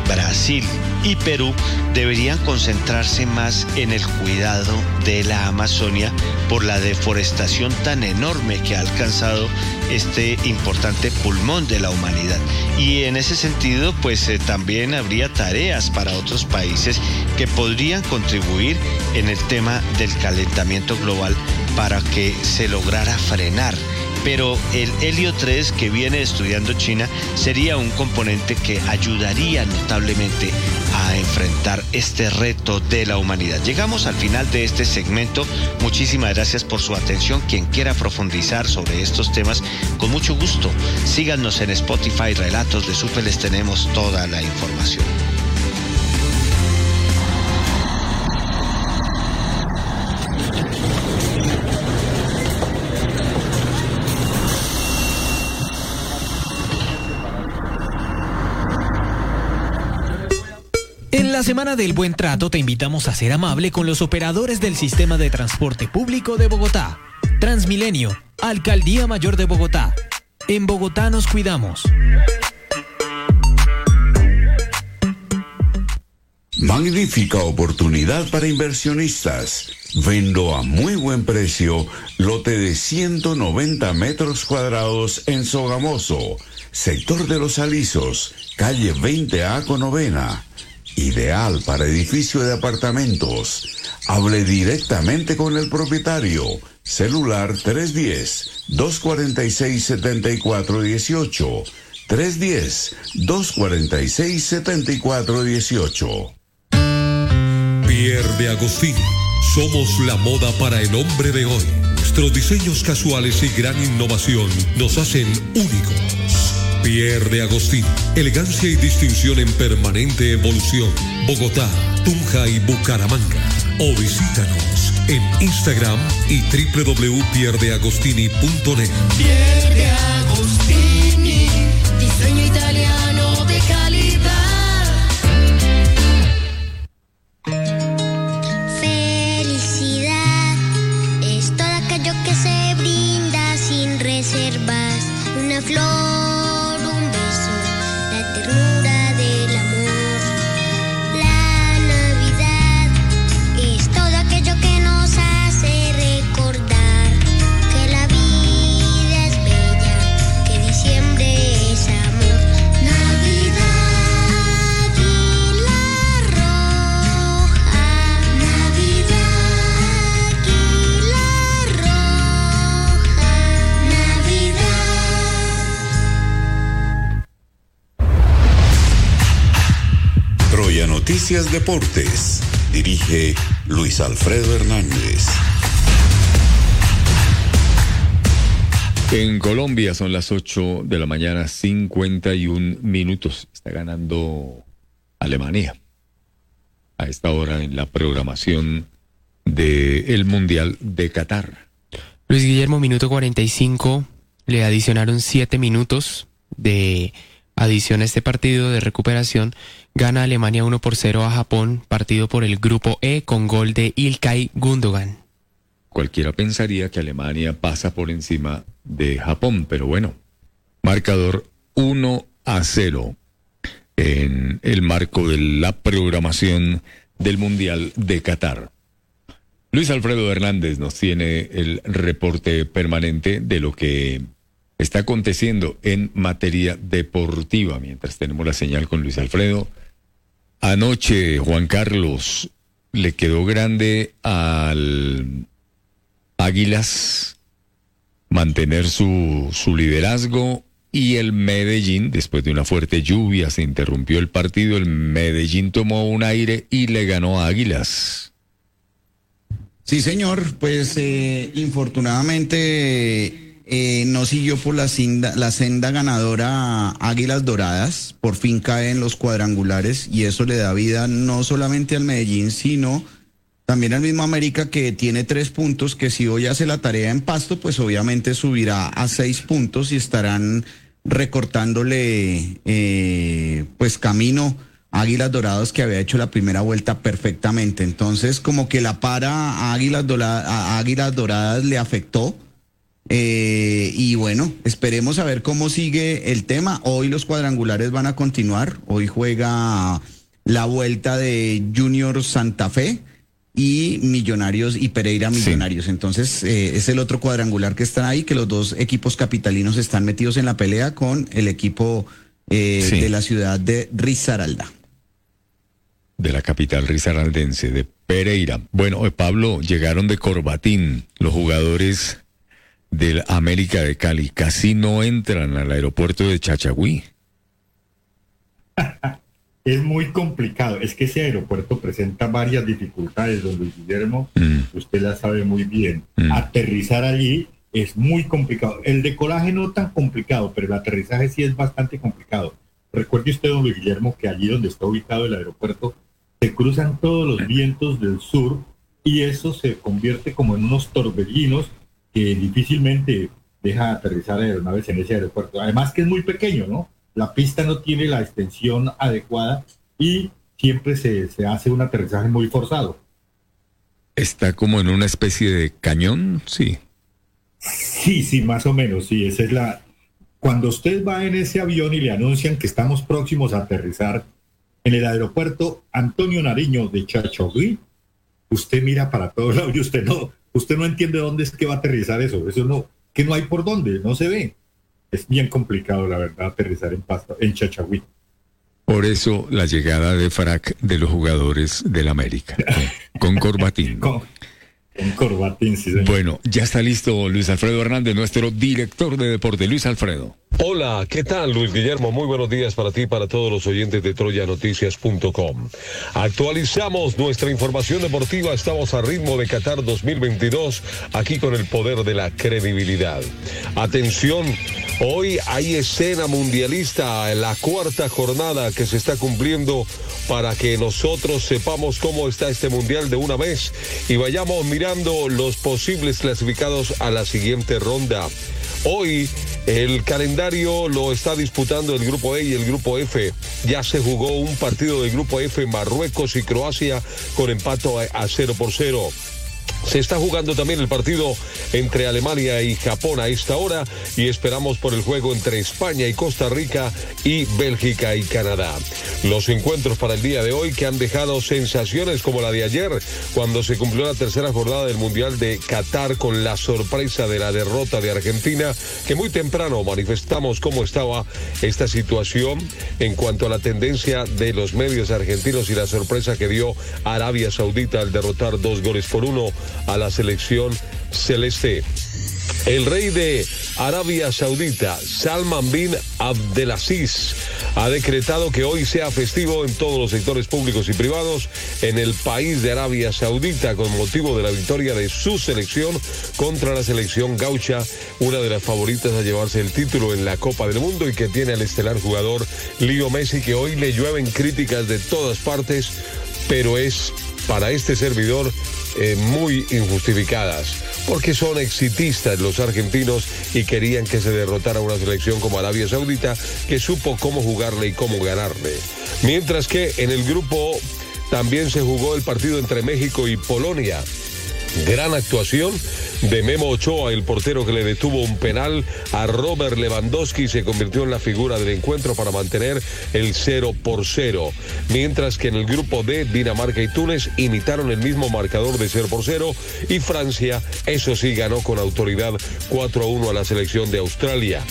Brasil y Perú deberían concentrarse más en el cuidado de la Amazonia por la deforestación tan enorme que ha alcanzado este importante pulmón de la humanidad. Y en ese sentido, pues eh, también habría tareas para otros países que podrían contribuir en el tema del calentamiento global para que se lograra frenar pero el helio 3 que viene estudiando China sería un componente que ayudaría notablemente a enfrentar este reto de la humanidad. Llegamos al final de este segmento. Muchísimas gracias por su atención. Quien quiera profundizar sobre estos temas, con mucho gusto, síganos en Spotify Relatos de Supe, les tenemos toda la información. La Semana del Buen Trato te invitamos a ser amable con los operadores del sistema de transporte público de Bogotá. Transmilenio, Alcaldía Mayor de Bogotá. En Bogotá nos cuidamos. Magnífica oportunidad para inversionistas. Vendo a muy buen precio lote de 190 metros cuadrados en Sogamoso, sector de los Alisos, calle 20A con novena. Ideal para edificio de apartamentos. Hable directamente con el propietario. Celular 310-246-7418. 310-246-7418. Pierre de Agostini. Somos la moda para el hombre de hoy. Nuestros diseños casuales y gran innovación nos hacen únicos. Pierre de Agostini. Elegancia y distinción en permanente evolución. Bogotá, Tunja y Bucaramanga. O visítanos en Instagram y www.pierdeagostini.net. Pierde Agostini, Noticias Deportes. Dirige Luis Alfredo Hernández. En Colombia son las 8 de la mañana, 51 minutos. Está ganando Alemania. A esta hora en la programación del Mundial de Qatar. Luis Guillermo, minuto 45, le adicionaron 7 minutos de adición a este partido de recuperación. Gana Alemania 1 por 0 a Japón, partido por el grupo E con gol de Ilkay Gundogan. Cualquiera pensaría que Alemania pasa por encima de Japón, pero bueno, marcador 1 a 0 en el marco de la programación del Mundial de Qatar. Luis Alfredo Hernández nos tiene el reporte permanente de lo que está aconteciendo en materia deportiva. Mientras tenemos la señal con Luis Alfredo, anoche Juan Carlos le quedó grande al Águilas mantener su, su liderazgo y el Medellín, después de una fuerte lluvia, se interrumpió el partido, el Medellín tomó un aire y le ganó a Águilas. Sí, señor, pues eh, infortunadamente eh, no siguió por la senda, la senda ganadora Águilas Doradas, por fin cae en los cuadrangulares y eso le da vida no solamente al Medellín, sino también al mismo América que tiene tres puntos, que si hoy hace la tarea en pasto, pues obviamente subirá a seis puntos y estarán recortándole eh, pues camino a Águilas Doradas que había hecho la primera vuelta perfectamente. Entonces, como que la para Águilas, Dora- a Águilas Doradas le afectó. Eh, y bueno, esperemos a ver cómo sigue el tema. Hoy los cuadrangulares van a continuar. Hoy juega la vuelta de Junior Santa Fe y Millonarios y Pereira Millonarios. Entonces, eh, es el otro cuadrangular que está ahí, que los dos equipos capitalinos están metidos en la pelea con el equipo eh, Sí. de la ciudad de Risaralda. de la capital risaraldense, de Pereira. Bueno, Pablo, llegaron de Corbatín los jugadores del América de Cali. Casi no entran al aeropuerto de Chachagüí. Es muy complicado. Es que ese aeropuerto presenta varias dificultades, don Luis Guillermo. Usted la sabe muy bien. Mm. Aterrizar allí es muy complicado. El decolaje no tan complicado, pero el aterrizaje sí es bastante complicado. Recuerde usted, don Luis Guillermo, que allí donde está ubicado el aeropuerto se cruzan todos los vientos del sur y eso se convierte como en unos torbellinos que difícilmente deja aterrizar aeronaves en ese aeropuerto. Además que es muy pequeño, ¿no? La pista no tiene la extensión adecuada y siempre se, se hace un aterrizaje muy forzado. Está como en una especie de cañón, sí. Sí, sí, más o menos, sí, esa es la... Cuando usted va en ese avión y le anuncian que estamos próximos a aterrizar en el aeropuerto Antonio Nariño de Chachogui, usted mira para todos lados y usted no, usted no entiende dónde es que va a aterrizar eso, eso no, que no hay por dónde, no se ve. Es bien complicado, la verdad, aterrizar en Pasto, en Chachagüí. Por eso la llegada de frac de los jugadores del América, con, con Corbatín. con, Corbatín, sí, señor. Bueno, ya está listo Luis Alfredo Hernández, nuestro director de deporte. Luis Alfredo. Hola, ¿qué tal Luis Guillermo? Muy buenos días para ti y para todos los oyentes de troyanoticias.com. Actualizamos nuestra información deportiva, estamos a ritmo de Qatar 2022, aquí con el poder de la credibilidad. Atención Hoy hay escena mundialista, la cuarta jornada que se está cumpliendo para que nosotros sepamos cómo está este mundial de una vez y vayamos mirando los posibles clasificados a la siguiente ronda. Hoy el calendario lo está disputando el grupo E y el grupo F. Ya se jugó un partido del grupo F, Marruecos y Croacia, con empato a, a 0 por 0. Se está jugando también el partido entre Alemania y Japón a esta hora y esperamos por el juego entre España y Costa Rica y Bélgica y Canadá. Los encuentros para el día de hoy que han dejado sensaciones como la de ayer cuando se cumplió la tercera jornada del Mundial de Qatar con la sorpresa de la derrota de Argentina que muy temprano manifestamos cómo estaba esta situación en cuanto a la tendencia de los medios argentinos y la sorpresa que dio Arabia Saudita al derrotar dos goles por uno a la selección celeste. El rey de Arabia Saudita, Salman bin Abdelaziz, ha decretado que hoy sea festivo en todos los sectores públicos y privados en el país de Arabia Saudita con motivo de la victoria de su selección contra la selección gaucha, una de las favoritas a llevarse el título en la Copa del Mundo y que tiene al estelar jugador Leo Messi que hoy le llueven críticas de todas partes, pero es para este servidor eh, muy injustificadas, porque son exitistas los argentinos y querían que se derrotara una selección como Arabia Saudita, que supo cómo jugarle y cómo ganarle. Mientras que en el grupo también se jugó el partido entre México y Polonia. Gran actuación de Memo Ochoa, el portero que le detuvo un penal a Robert Lewandowski, se convirtió en la figura del encuentro para mantener el 0 por 0. Mientras que en el grupo D, Dinamarca y Túnez imitaron el mismo marcador de 0 por 0 y Francia, eso sí, ganó con autoridad 4 a 1 a la selección de Australia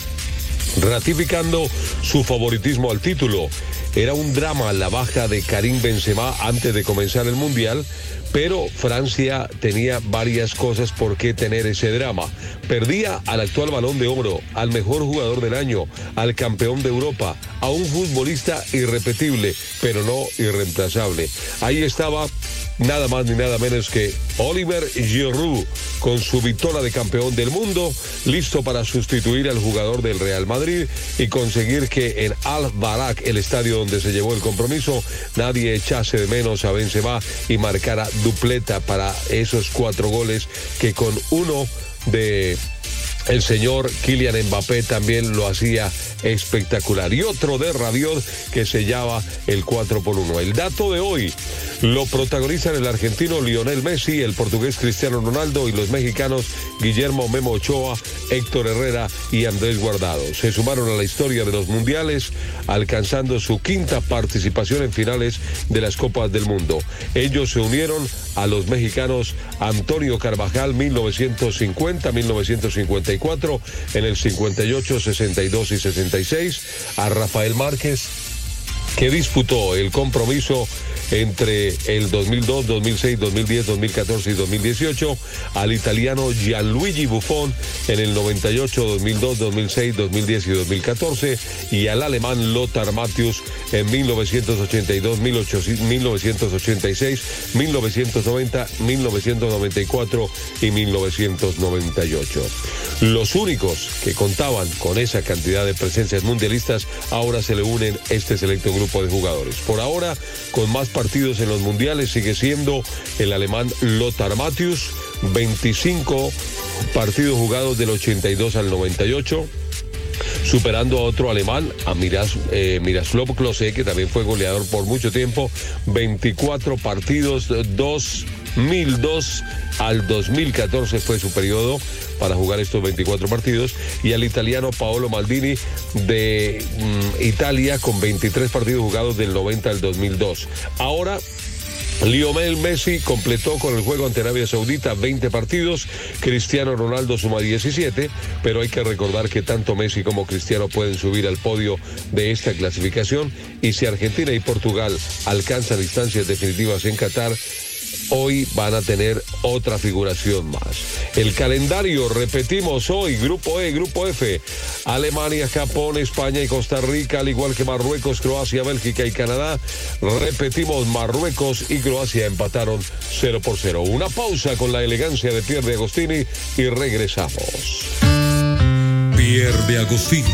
ratificando su favoritismo al título. Era un drama la baja de Karim Benzema antes de comenzar el Mundial, pero Francia tenía varias cosas por qué tener ese drama. Perdía al actual balón de oro, al mejor jugador del año, al campeón de Europa, a un futbolista irrepetible, pero no irreemplazable. Ahí estaba nada más ni nada menos que Oliver Giroud con su victoria de campeón del mundo, listo para sustituir al jugador del Real Madrid y conseguir que en Al Barak, el estadio donde se llevó el compromiso, nadie echase de menos a Benzema y marcara dupleta para esos cuatro goles que con uno de el señor Kylian Mbappé también lo hacía espectacular. Y otro de Rabiot que sellaba el 4 por 1. El dato de hoy lo protagonizan el argentino Lionel Messi, el portugués Cristiano Ronaldo y los mexicanos Guillermo Memo Ochoa, Héctor Herrera y Andrés Guardado. Se sumaron a la historia de los mundiales, alcanzando su quinta participación en finales de las Copas del Mundo. Ellos se unieron a los mexicanos Antonio Carvajal 1950-1954, en el 58, 62 y 66, a Rafael Márquez que disputó el compromiso entre el 2002, 2006, 2010, 2014 y 2018, al italiano Gianluigi Buffon en el 98, 2002, 2006, 2010 y 2014 y al alemán Lothar Matthäus en 1982, 1986, 1990, 1994 y 1998. Los únicos que contaban con esa cantidad de presencias mundialistas ahora se le unen este selecto grupo de jugadores. Por ahora, con más partidos en los mundiales sigue siendo el alemán Lothar Matthäus, 25 partidos jugados del 82 al 98 superando a otro alemán, a Miras, eh, Miroslav Klose, que también fue goleador por mucho tiempo, 24 partidos, 2002 al 2014 fue su periodo para jugar estos 24 partidos, y al italiano Paolo Maldini de mm, Italia con 23 partidos jugados del 90 al 2002. Ahora Lionel Messi completó con el juego ante Arabia Saudita 20 partidos, Cristiano Ronaldo suma 17, pero hay que recordar que tanto Messi como Cristiano pueden subir al podio de esta clasificación y si Argentina y Portugal alcanzan instancias definitivas en Qatar, hoy van a tener otra figuración más. El calendario, repetimos hoy, Grupo E, Grupo F, Alemania, Japón, España y Costa Rica, al igual que Marruecos, Croacia, Bélgica y Canadá. Repetimos, Marruecos y Croacia empataron 0 por 0. Una pausa con la elegancia de Pierre de Agostini y regresamos. Pierre de Agostini.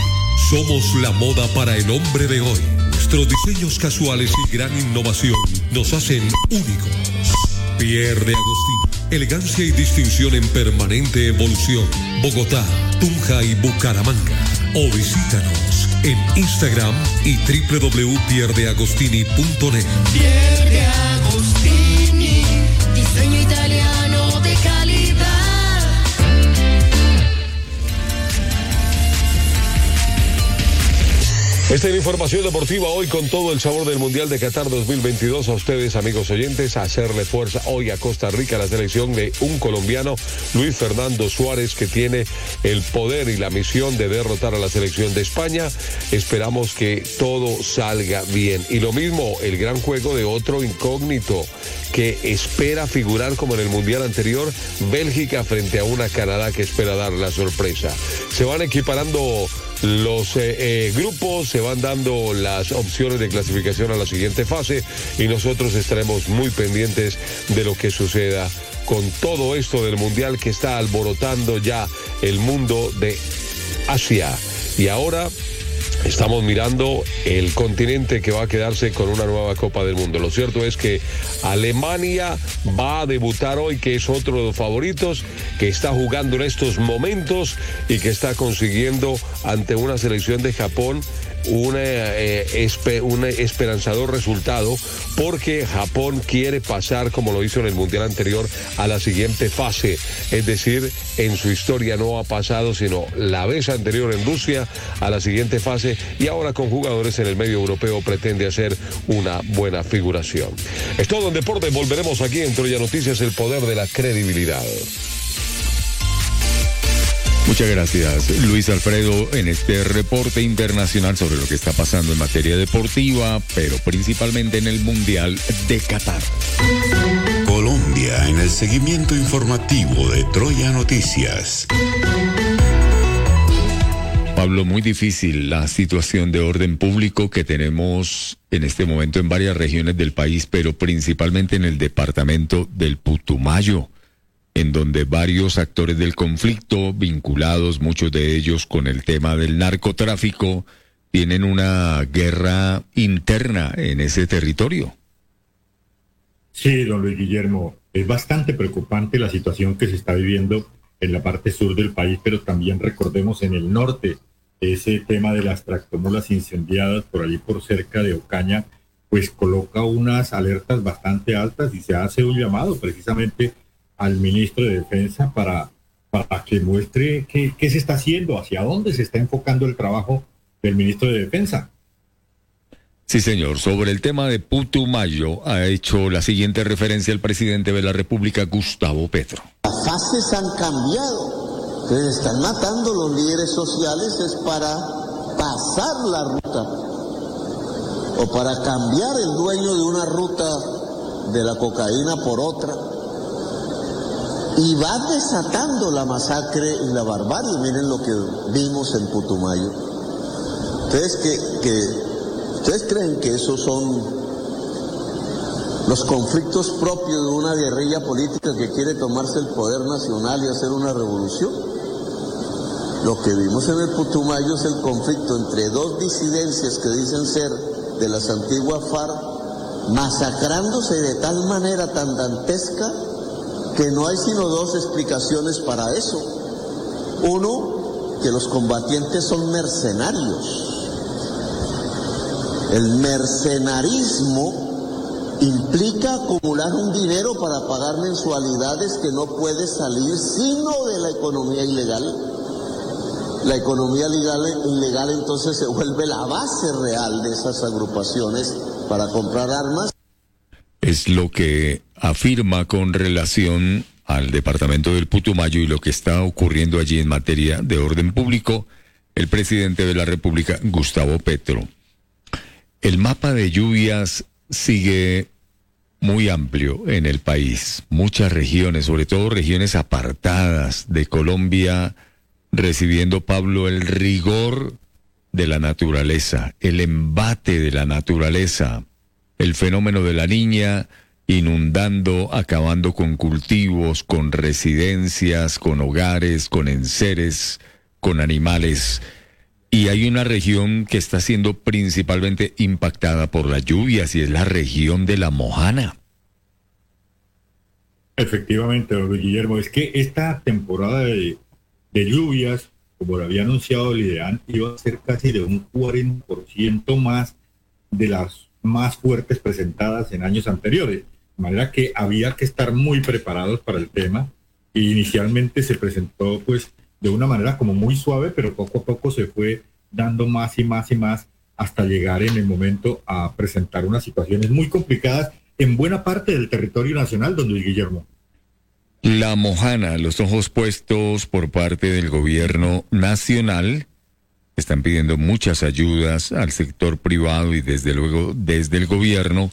Somos la moda para el hombre de hoy. Nuestros diseños casuales y gran innovación nos hacen únicos. Pierre de Agostini. Elegancia y distinción en permanente evolución. Bogotá, Tunja y Bucaramanga. O visítanos en Instagram y www.pierdeagostini.net. Pierde Agostini, Esta es la información deportiva hoy con todo el sabor del Mundial de Qatar 2022. A ustedes, amigos oyentes, a hacerle fuerza hoy a Costa Rica la selección de un colombiano, Luis Fernando Suárez, que tiene el poder y la misión de derrotar a la selección de España. Esperamos que todo salga bien. Y lo mismo, el gran juego de otro incógnito que espera figurar como en el Mundial anterior, Bélgica frente a una Canadá que espera dar la sorpresa. Se van equiparando los eh, eh, grupos, se van dando las opciones de clasificación a la siguiente fase y nosotros estaremos muy pendientes de lo que suceda con todo esto del Mundial que está alborotando ya el mundo de Asia. Y ahora Estamos mirando el continente que va a quedarse con una nueva Copa del Mundo. Lo cierto es que Alemania va a debutar hoy, que es otro de los favoritos, que está jugando en estos momentos y que está consiguiendo ante una selección de Japón eh, un esperanzador resultado porque Japón quiere pasar, como lo hizo en el Mundial anterior, a la siguiente fase. Es decir, en su historia no ha pasado, sino la vez anterior en Rusia, a la siguiente fase y ahora con jugadores en el medio europeo pretende hacer una buena figuración. Es todo en deporte, volveremos aquí en Troya Noticias, el poder de la credibilidad. Muchas gracias, Luis Alfredo, en este reporte internacional sobre lo que está pasando en materia deportiva, pero principalmente en el Mundial de Qatar. Colombia en el seguimiento informativo de Troya Noticias. Pablo, muy difícil la situación de orden público que tenemos en este momento en varias regiones del país, pero principalmente en el departamento del Putumayo, en donde varios actores del conflicto, vinculados muchos de ellos con el tema del narcotráfico, tienen una guerra interna en ese territorio. Sí, don Luis Guillermo, es bastante preocupante la situación que se está viviendo en la parte sur del país, pero también recordemos en el norte, ese tema de las tractomulas incendiadas por allí por cerca de Ocaña, pues coloca unas alertas bastante altas y se hace un llamado precisamente al ministro de Defensa para, para que muestre qué, qué se está haciendo, hacia dónde se está enfocando el trabajo del ministro de Defensa. Sí, señor. Sobre el tema de Putumayo ha hecho la siguiente referencia el presidente de la República, Gustavo Petro. Las fases han cambiado. Entonces están matando los líderes sociales es para pasar la ruta o para cambiar el dueño de una ruta de la cocaína por otra. Y va desatando la masacre y la barbarie. Miren lo que vimos en Putumayo. Ustedes que, ustedes creen que esos son los conflictos propios de una guerrilla política que quiere tomarse el poder nacional y hacer una revolución. Lo que vimos en el Putumayo es el conflicto entre dos disidencias que dicen ser de las antiguas FARC, masacrándose de tal manera tan dantesca que no hay sino dos explicaciones para eso. Uno, que los combatientes son mercenarios. El mercenarismo implica acumular un dinero para pagar mensualidades que no puede salir sino de la economía ilegal. La economía legal, ilegal entonces se vuelve la base real de esas agrupaciones para comprar armas. Es lo que afirma con relación al departamento del Putumayo y lo que está ocurriendo allí en materia de orden público el presidente de la República, Gustavo Petro. El mapa de lluvias sigue muy amplio en el país. Muchas regiones, sobre todo regiones apartadas de Colombia, recibiendo, Pablo, el rigor de la naturaleza, el embate de la naturaleza, el fenómeno de la niña inundando, acabando con cultivos, con residencias, con hogares, con enseres, con animales. Y hay una región que está siendo principalmente impactada por las lluvias y es la región de la Mojana. Efectivamente, Guillermo, es que esta temporada de, de lluvias, como lo había anunciado el IDEAN, iba a ser casi de un 40% más de las más fuertes presentadas en años anteriores. De manera que había que estar muy preparados para el tema. Y inicialmente se presentó pues de una manera como muy suave, pero poco a poco se fue dando más y más y más hasta llegar en el momento a presentar unas situaciones muy complicadas en buena parte del territorio nacional, don Luis Guillermo. La Mojana, los ojos puestos por parte del gobierno nacional, están pidiendo muchas ayudas al sector privado y desde luego desde el gobierno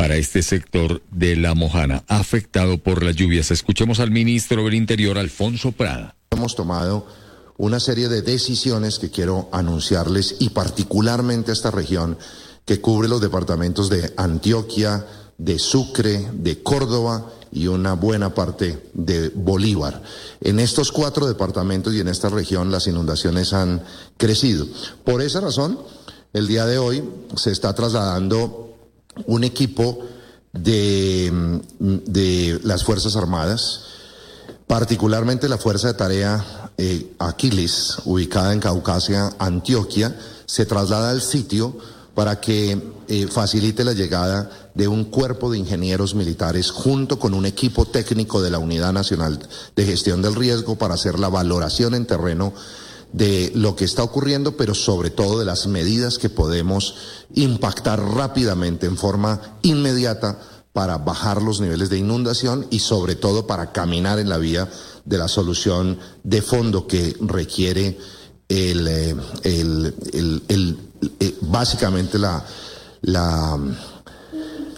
para este sector de La Mojana, afectado por las lluvias. Escuchemos al ministro del Interior, Alfonso Prada. Hemos tomado una serie de decisiones que quiero anunciarles y particularmente esta región que cubre los departamentos de Antioquia, de Sucre, de Córdoba y una buena parte de Bolívar. En estos cuatro departamentos y en esta región las inundaciones han crecido. Por esa razón, el día de hoy se está trasladando un equipo de, de las Fuerzas Armadas, particularmente la Fuerza de Tarea eh, Aquiles, ubicada en Caucasia, Antioquia, se traslada al sitio para que eh, facilite la llegada de un cuerpo de ingenieros militares junto con un equipo técnico de la Unidad Nacional de Gestión del Riesgo para hacer la valoración en terreno de lo que está ocurriendo, pero sobre todo de las medidas que podemos impactar rápidamente en forma inmediata para bajar los niveles de inundación y sobre todo para caminar en la vía de la solución de fondo que requiere el, eh, el, el, eh, básicamente la, la,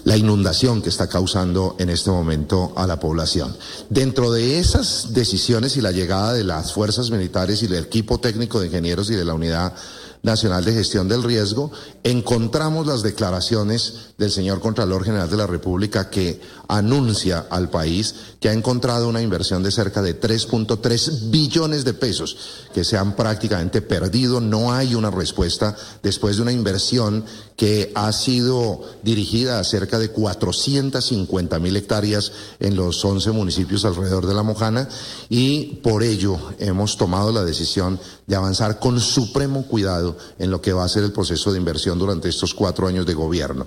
la inundación que está causando en este momento a la población. Dentro de esas decisiones y la llegada de las fuerzas militares y del equipo técnico de ingenieros y de la unidad Nacional de Gestión del Riesgo, encontramos las declaraciones del señor Contralor General de la República que anuncia al país que ha encontrado una inversión de cerca de 3.3 billones de pesos que se han prácticamente perdido. No hay una respuesta después de una inversión que ha sido dirigida a cerca de 450 mil hectáreas en los 11 municipios alrededor de la Mojana y por ello hemos tomado la decisión de avanzar con supremo cuidado en lo que va a ser el proceso de inversión durante estos cuatro años de gobierno.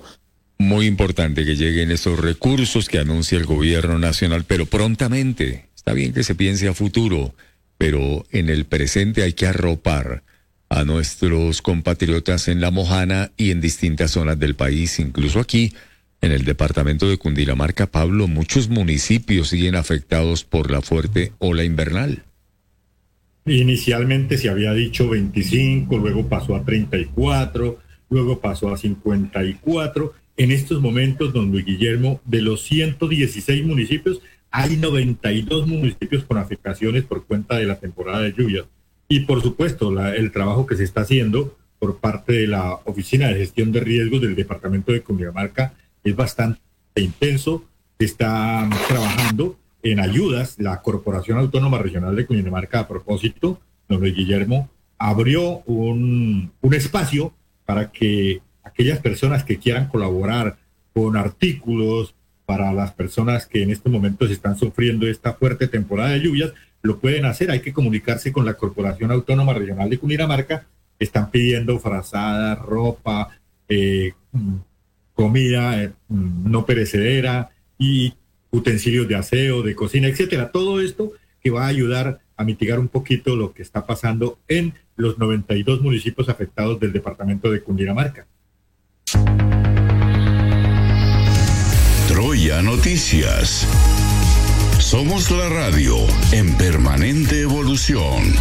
Muy importante que lleguen esos recursos que anuncia el gobierno nacional, pero prontamente. Está bien que se piense a futuro, pero en el presente hay que arropar a nuestros compatriotas en La Mojana y en distintas zonas del país, incluso aquí, en el departamento de Cundinamarca, Pablo, muchos municipios siguen afectados por la fuerte ola invernal. Inicialmente se había dicho 25, luego pasó a 34, luego pasó a 54. En estos momentos, don Luis Guillermo, de los 116 municipios, hay 92 municipios con afectaciones por cuenta de la temporada de lluvias. Y por supuesto, la- el trabajo que se está haciendo por parte de la Oficina de Gestión de Riesgos del Departamento de Cundinamarca es bastante intenso. Está trabajando en ayudas. La Corporación Autónoma Regional de Cundinamarca, a propósito, don Luis Guillermo, abrió un, un espacio para que aquellas personas que quieran colaborar con artículos para las personas que en este momento se están sufriendo esta fuerte temporada de lluvias, lo pueden hacer. Hay que comunicarse con la Corporación Autónoma Regional de Cundinamarca. Están pidiendo frazadas, ropa, eh, comida eh, no perecedera y utensilios de aseo, de cocina, etcétera. Todo esto que va a ayudar a mitigar un poquito lo que está pasando en los 92 municipios afectados del departamento de Cundinamarca. Troya Noticias. Somos la radio en permanente evolución.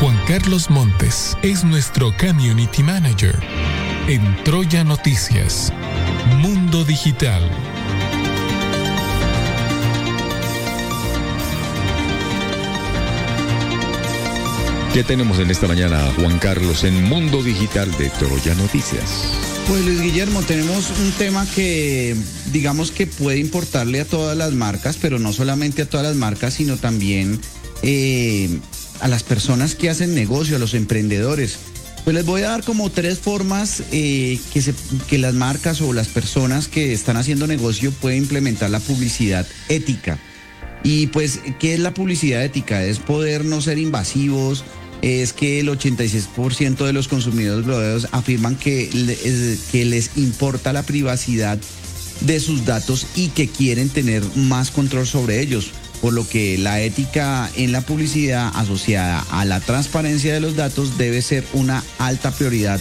Juan Carlos Montes es nuestro Community Manager. En Troya Noticias, Mundo Digital. ¿Qué tenemos en esta mañana, Juan Carlos, en Mundo Digital de Troya Noticias? Pues Luis Guillermo, tenemos un tema que digamos que puede importarle a todas las marcas, pero no solamente a todas las marcas, sino también eh, a las personas que hacen negocio, a los emprendedores. Pues les voy a dar como tres formas eh, que, que las marcas o las personas que están haciendo negocio pueden implementar la publicidad ética. Y pues, ¿qué es la publicidad ética? Es poder no ser invasivos, es que el 86% de los consumidores globeros afirman que, le- es- que les importa la privacidad de sus datos y que quieren tener más control sobre ellos, por lo que la ética en la publicidad asociada a la transparencia de los datos debe ser una alta prioridad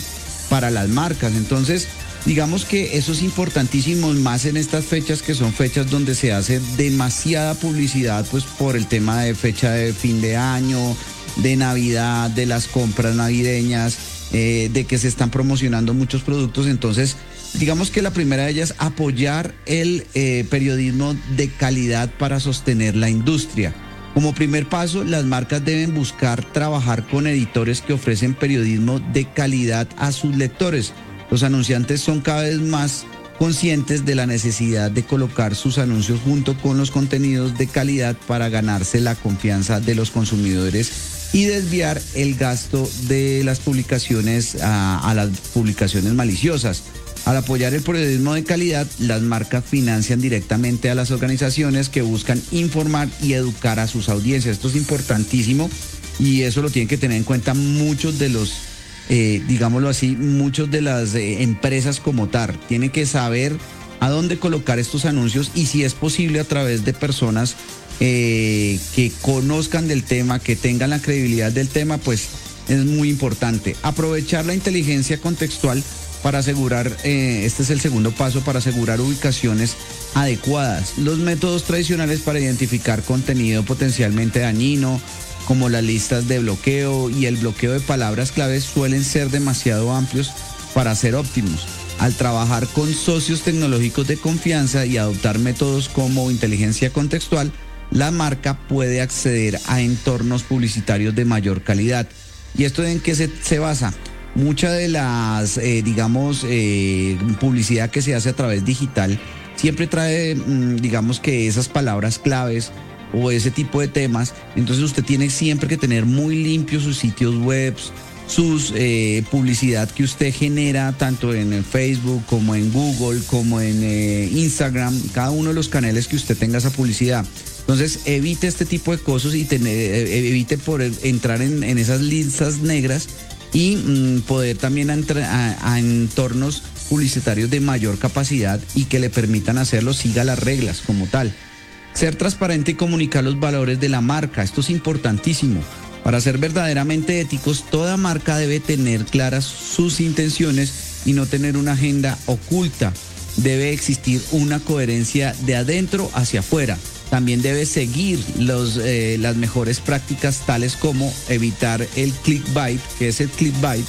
para las marcas. Entonces, digamos que eso es importantísimo más en estas fechas que son fechas donde se hace demasiada publicidad, pues por el tema de fecha de fin de año, de Navidad, de las compras navideñas, eh, de que se están promocionando muchos productos. Entonces, digamos que la primera de ellas, apoyar el eh, periodismo de calidad para sostener la industria. Como primer paso, las marcas deben buscar trabajar con editores que ofrecen periodismo de calidad a sus lectores. Los anunciantes son cada vez más conscientes de la necesidad de colocar sus anuncios junto con los contenidos de calidad para ganarse la confianza de los consumidores y desviar el gasto de las publicaciones a, las publicaciones maliciosas. Al apoyar el periodismo de calidad, las marcas financian directamente a las organizaciones que buscan informar y educar a sus audiencias. Esto es importantísimo y eso lo tienen que tener en cuenta muchos de los, eh, digámoslo así, muchos de las eh, empresas como TAR. Tienen que saber a dónde colocar estos anuncios y si es posible a través de personas eh, que conozcan del tema, que tengan la credibilidad del tema, pues es muy importante. Aprovechar la inteligencia contextual para asegurar, eh, este es el segundo paso, para asegurar ubicaciones adecuadas. Los métodos tradicionales para identificar contenido potencialmente dañino, como las listas de bloqueo y el bloqueo de palabras claves, suelen ser demasiado amplios para ser óptimos. Al trabajar con socios tecnológicos de confianza y adoptar métodos como inteligencia contextual, la marca puede acceder a entornos publicitarios de mayor calidad. ¿Y esto en qué se, se basa? Mucha de las, eh, digamos, eh, publicidad que se hace a través digital siempre trae, mm, digamos que esas palabras claves o ese tipo de temas. Entonces usted tiene siempre que tener muy limpios sus sitios web, sus eh, publicidad que usted genera tanto en Facebook como en Google, como en Instagram, cada uno de los canales que usted tenga esa publicidad. Entonces evite este tipo de cosas y tener, eh, evite por entrar en, en esas listas negras y mm, poder también entrar a entornos publicitarios de mayor capacidad y que le permitan hacerlo, siga las reglas como tal. Ser transparente y comunicar los valores de la marca, esto es importantísimo. Para ser verdaderamente éticos, toda marca debe tener claras sus intenciones y no tener una agenda oculta. Debe existir una coherencia de adentro hacia afuera. También debe seguir los, eh, las mejores prácticas tales como evitar el clickbait, que es clickbait,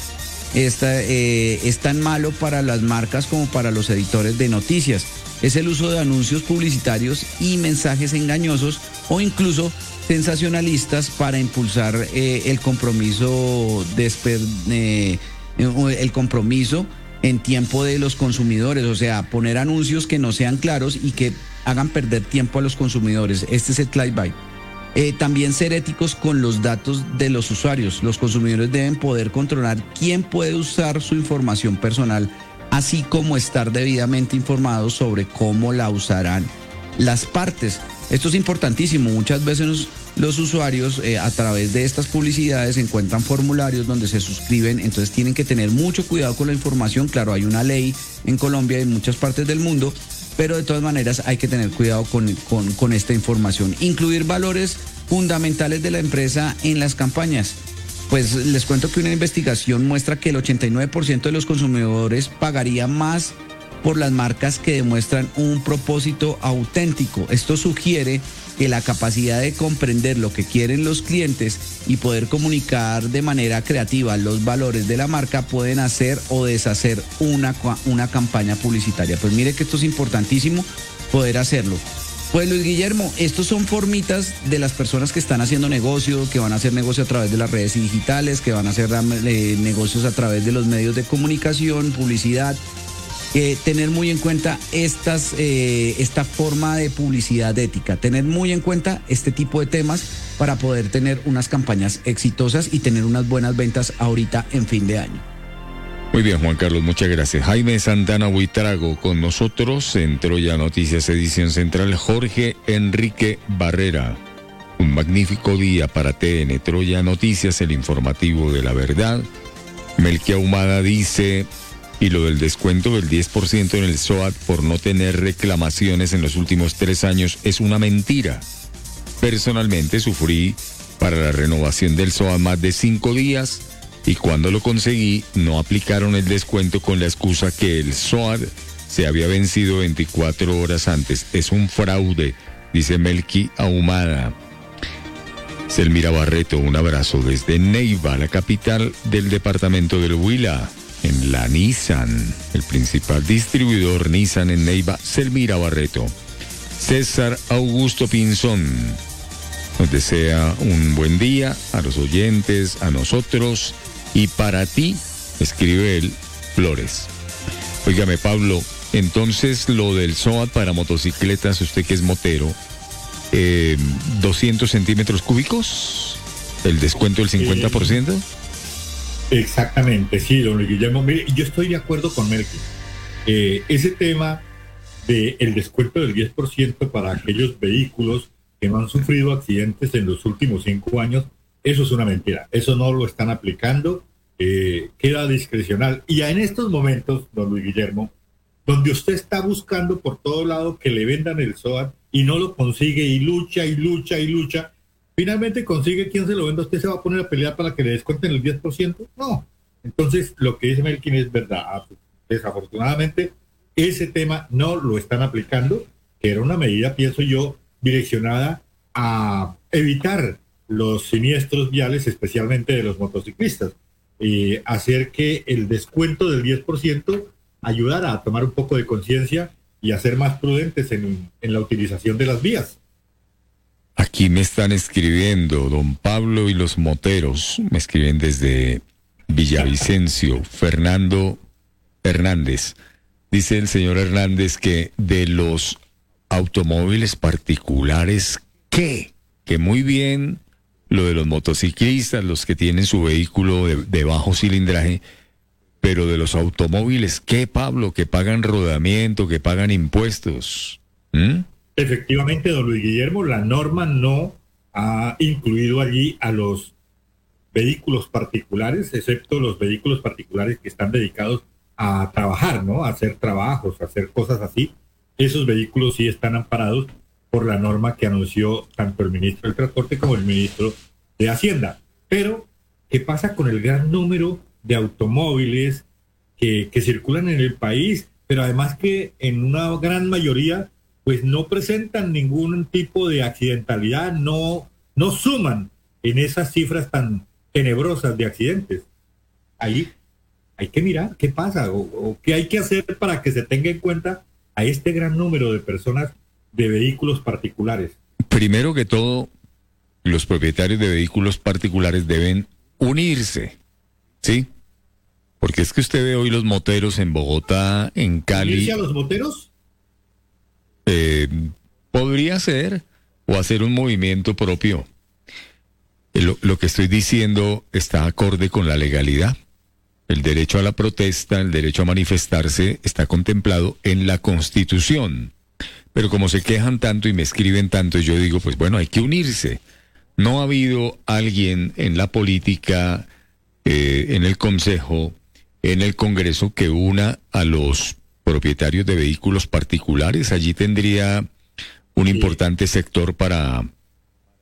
esta, eh, es tan malo para las marcas como para los editores de noticias. Es el uso de anuncios publicitarios y mensajes engañosos o incluso sensacionalistas para impulsar eh, el compromiso desper- eh, el compromiso en tiempo de los consumidores, o sea, poner anuncios que no sean claros y que hagan perder tiempo a los consumidores. Este es el clickbait. Eh, también ser éticos con los datos de los usuarios. Los consumidores deben poder controlar quién puede usar su información personal, así como estar debidamente informados sobre cómo la usarán las partes. Esto es importantísimo. Muchas veces los, usuarios eh, a través de estas publicidades encuentran formularios donde se suscriben, entonces tienen que tener mucho cuidado con la información. Claro, hay una ley en Colombia y en muchas partes del mundo, pero de todas maneras hay que tener cuidado con, con- esta información. Incluir valores fundamentales de la empresa en las campañas. Pues les cuento que una investigación muestra que el 89% de los consumidores pagaría más por las marcas que demuestran un propósito auténtico. Esto sugiere que la capacidad de comprender lo que quieren los clientes y poder comunicar de manera creativa los valores de la marca pueden hacer o deshacer una, una campaña publicitaria. Pues mire que esto es importantísimo poder hacerlo. Pues Luis Guillermo, estos son formitas de las personas que están haciendo negocio, que van a hacer negocio a través de las redes digitales, que van a hacer eh, negocios a través de los medios de comunicación, publicidad. Eh, tener muy en cuenta estas, eh, esta forma de publicidad ética, tener muy en cuenta este tipo de temas para poder tener unas campañas exitosas y tener unas buenas ventas ahorita en fin de año. Muy bien, Juan Carlos, muchas gracias. Jaime Santana Huitrago con nosotros en Troya Noticias Edición Central, Jorge Enrique Barrera. Un magnífico día para TN Troya Noticias, el informativo de la verdad. Melquia Humada dice, y lo del descuento del 10% en el SOAT por no tener reclamaciones en los últimos tres años es una mentira. Personalmente sufrí para la renovación del SOAT más de cinco días y cuando lo conseguí no aplicaron el descuento con la excusa que el SOAT se había vencido 24 horas antes. Es un fraude, dice Melqui Ahumada. Selmira Barreto, un abrazo desde Neiva, la capital del departamento del Huila, en la Nissan, el principal distribuidor Nissan en Neiva, Selmira Barreto. César Augusto Pinzón nos desea un buen día a los oyentes, a nosotros y para ti, escribe él, Flores. Óigame, Pablo, entonces lo del SOAT para motocicletas, usted que es motero, eh, 200 centímetros cúbicos, el descuento del 50%. Exactamente, sí, don Luis Guillermo. Mire, yo estoy de acuerdo con Merkel. Eh, ese tema del el descuento del 10% para aquellos vehículos que no han sufrido accidentes en los últimos cinco años, eso es una mentira. Eso no lo están aplicando, eh, queda discrecional. Y en estos momentos, don Luis Guillermo, donde usted está buscando por todo lado que le vendan el SOAT y no lo consigue y lucha y lucha y lucha, finalmente consigue quien se lo venda, usted se va a poner a pelear para que le descuenten el 10%. No. Entonces, lo que dice Melkin es verdad. Desafortunadamente, ese tema no lo están aplicando, que era una medida, pienso yo, direccionada a evitar los siniestros viales, especialmente de los motociclistas. y hacer que el descuento del 10% ayudara a tomar un poco de conciencia y a ser más prudentes en, en la utilización de las vías. Aquí me están escribiendo, don Pablo y los moteros, me escriben desde Villavicencio, Fernando Hernández. Dice el señor Hernández que de los automóviles particulares, ¿qué? Que muy bien lo de los motociclistas, los que tienen su vehículo de, bajo cilindraje, pero de los automóviles, ¿qué, Pablo? Que pagan rodamiento, que pagan impuestos. Efectivamente, don Luis Guillermo, la norma no ha incluido allí a los vehículos particulares, excepto los vehículos particulares que están dedicados a trabajar, ¿no? A hacer trabajos, a hacer cosas así. Esos vehículos sí están amparados por la norma que anunció tanto el ministro del Transporte como el ministro de Hacienda. Pero, ¿qué pasa con el gran número de automóviles que, que circulan en el país? Pero además que en una gran mayoría pues no presentan ningún tipo de accidentalidad, no, no suman en esas cifras tan tenebrosas de accidentes. Ahí hay que mirar qué pasa o, o, qué hay que hacer para que se tenga en cuenta a este gran número de personas de vehículos particulares. Primero que todo, los propietarios de vehículos particulares deben unirse, ¿sí? Porque es que usted ve hoy los moteros en Bogotá, en Cali. ¿Unirse a los moteros? Eh, podría ser o hacer un movimiento propio. Eh, Lo, que estoy diciendo está acorde con la legalidad. El derecho a la protesta, el derecho a manifestarse está contemplado en la Constitución. Pero como se quejan tanto y me escriben tanto, yo digo, pues bueno, hay que unirse. No ha habido alguien en la política, eh, en el Consejo, en el Congreso que una a los propietarios de vehículos particulares. Allí tendría un importante sector para,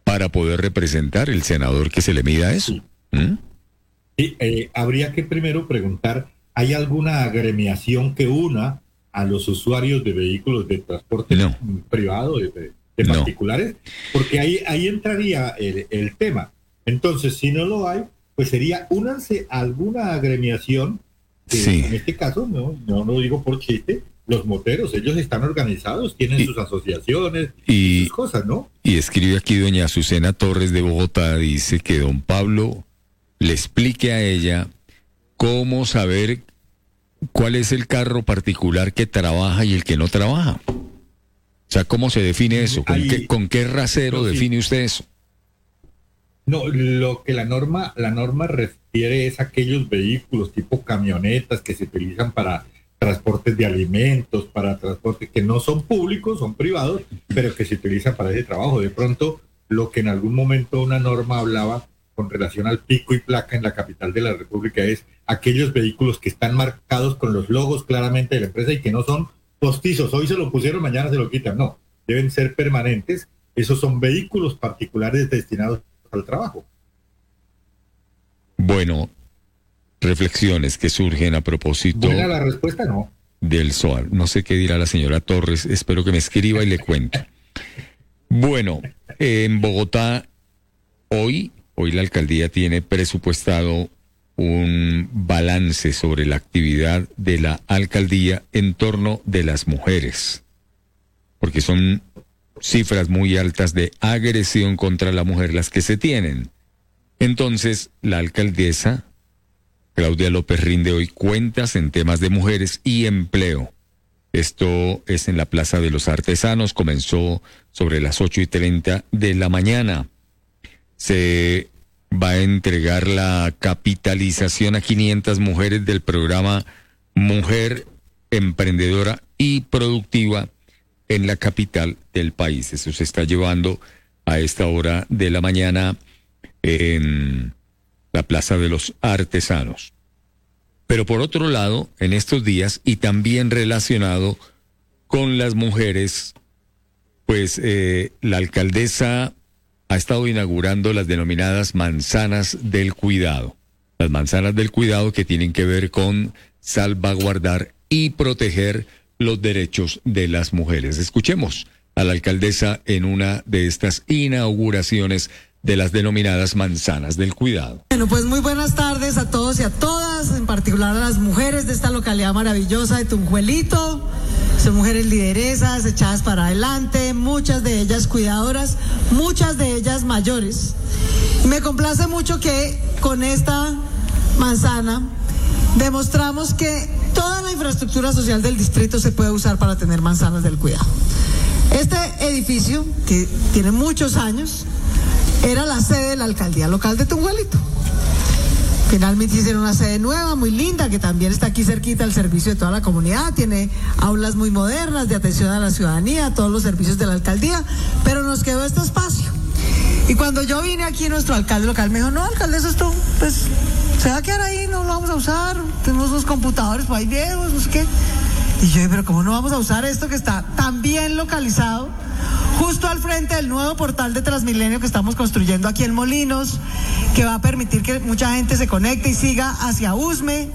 para poder representar el senador que se le mida eso. ¿Mm? Sí, eh, habría que primero preguntar, ¿hay alguna agremiación que una a los usuarios de vehículos de transporte no. privado, de, de No. particulares? Porque ahí, ahí entraría el, el tema. Entonces, si no lo hay, pues sería únanse a alguna agremiación Sí. en este caso, no, no lo digo por chiste, los moteros, ellos están organizados, tienen sus asociaciones, Y, sus cosas, ¿no? y escribe aquí doña Azucena Torres de Bogotá, dice que don Pablo le explique a ella cómo saber ¿cuál es el carro particular que trabaja y el que no trabaja? O sea, ¿cómo se define eso? ¿Con, Ahí- qué, con qué rasero No, sí. define usted eso? No, lo que la norma, la norma refiere es aquellos vehículos tipo camionetas que se utilizan para transportes de alimentos, para transportes que no son públicos, son privados, pero que se utilizan para ese trabajo. De pronto, lo que en algún momento una norma hablaba con relación al pico y placa en la capital de la República es aquellos vehículos que están marcados con los logos claramente de la empresa y que no son postizos. Hoy se lo pusieron, mañana se lo quitan. No, deben ser permanentes. Esos son vehículos particulares destinados al trabajo. Bueno, reflexiones que surgen a propósito Buena la respuesta, no. del SOAR. No sé qué dirá la señora Torres, espero que me escriba y le cuente. Bueno, en Bogotá, hoy, hoy la alcaldía tiene presupuestado un balance sobre la actividad de la alcaldía en torno de las mujeres, porque son cifras muy altas de agresión contra la mujer las que se tienen. Entonces, la alcaldesa Claudia López rinde hoy cuentas en temas de mujeres y empleo. Esto es en la Plaza de los Artesanos, comenzó sobre las 8 y 30 de la mañana. Se va a entregar la capitalización a 500 mujeres del programa Mujer Emprendedora y Productiva en la capital del país. Eso se está llevando a esta hora de la mañana en la Plaza de los Artesanos. Pero por otro lado, en estos días, y también relacionado con las mujeres, pues eh, la alcaldesa ha estado inaugurando las denominadas manzanas del cuidado. Las manzanas del cuidado que tienen que ver con salvaguardar y proteger los derechos de las mujeres. Escuchemos a la alcaldesa en una de estas inauguraciones de las denominadas manzanas del cuidado. Bueno, pues muy buenas tardes a todos y a todas, en particular a las mujeres de esta localidad maravillosa de Tunjuelito. Son mujeres lideresas, echadas para adelante, muchas de ellas cuidadoras, muchas de ellas mayores. Me complace mucho que con esta manzana demostramos que toda la infraestructura social del distrito se puede usar para tener manzanas del cuidado. Este edificio, que tiene muchos años, era la sede de la alcaldía local de Tunguelito. Finalmente hicieron una sede nueva, muy linda, que también está aquí cerquita al servicio de toda la comunidad. Tiene aulas muy modernas de atención a la ciudadanía, todos los servicios de la alcaldía, pero nos quedó este espacio. Y cuando yo vine aquí, nuestro alcalde local me dijo, no, alcaldesa, esto, pues, se va a quedar ahí, no lo vamos a usar. Tenemos unos computadores por ahí viejos, no sé qué. Y yo, pero ¿cómo no vamos a usar esto que está tan bien localizado? Justo al frente del nuevo portal de Transmilenio que estamos construyendo aquí en Molinos, que va a permitir que mucha gente se conecte y siga hacia Usme.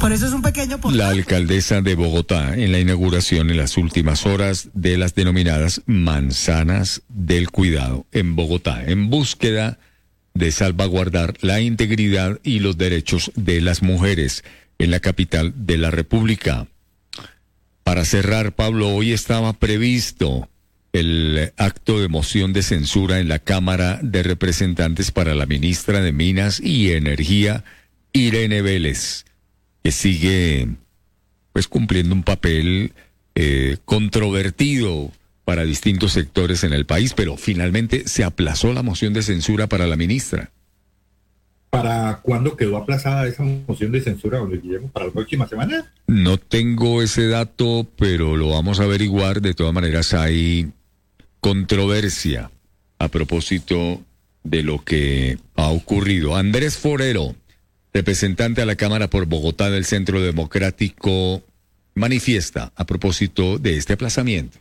Por eso es un pequeño portal. La alcaldesa de Bogotá en la inauguración en las últimas horas de las denominadas manzanas del cuidado en Bogotá, en búsqueda de salvaguardar la integridad y los derechos de las mujeres en la capital de la República. Para cerrar, Pablo, hoy estaba previsto el acto de moción de censura en la Cámara de Representantes para la ministra de Minas y Energía, Irene Vélez, que sigue pues cumpliendo un papel eh, controvertido para distintos sectores en el país, pero finalmente se aplazó la moción de censura para la ministra. ¿Para cuándo quedó aplazada esa moción de censura, don Guillermo? ¿Para la próxima semana? No tengo ese dato, pero lo vamos a averiguar. De todas maneras, hay controversia a propósito de lo que ha ocurrido. Andrés Forero, representante a la Cámara por Bogotá del Centro Democrático, manifiesta a propósito de este aplazamiento.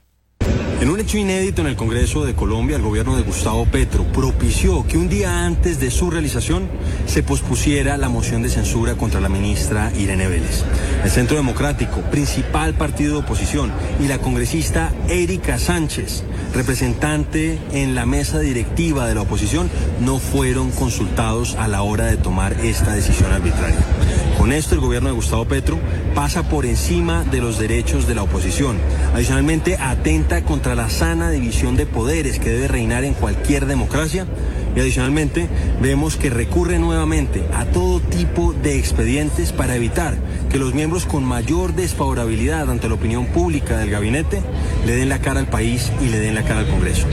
En un hecho inédito en el Congreso de Colombia, el gobierno de Gustavo Petro propició que un día antes de su realización se pospusiera la moción de censura contra la ministra Irene Vélez. El Centro Democrático, principal partido de oposición, y la congresista Erika Sánchez, representante en la mesa directiva de la oposición, no fueron consultados a la hora de tomar esta decisión arbitraria. Con esto, el gobierno de Gustavo Petro pasa por encima de los derechos de la oposición. Adicionalmente, atenta contra la sana división de poderes que debe reinar en cualquier democracia Y adicionalmente vemos que recurre nuevamente a todo tipo de expedientes para evitar que los miembros con mayor desfavorabilidad ante la opinión pública del gabinete le den la cara al país y le den la cara al Congreso.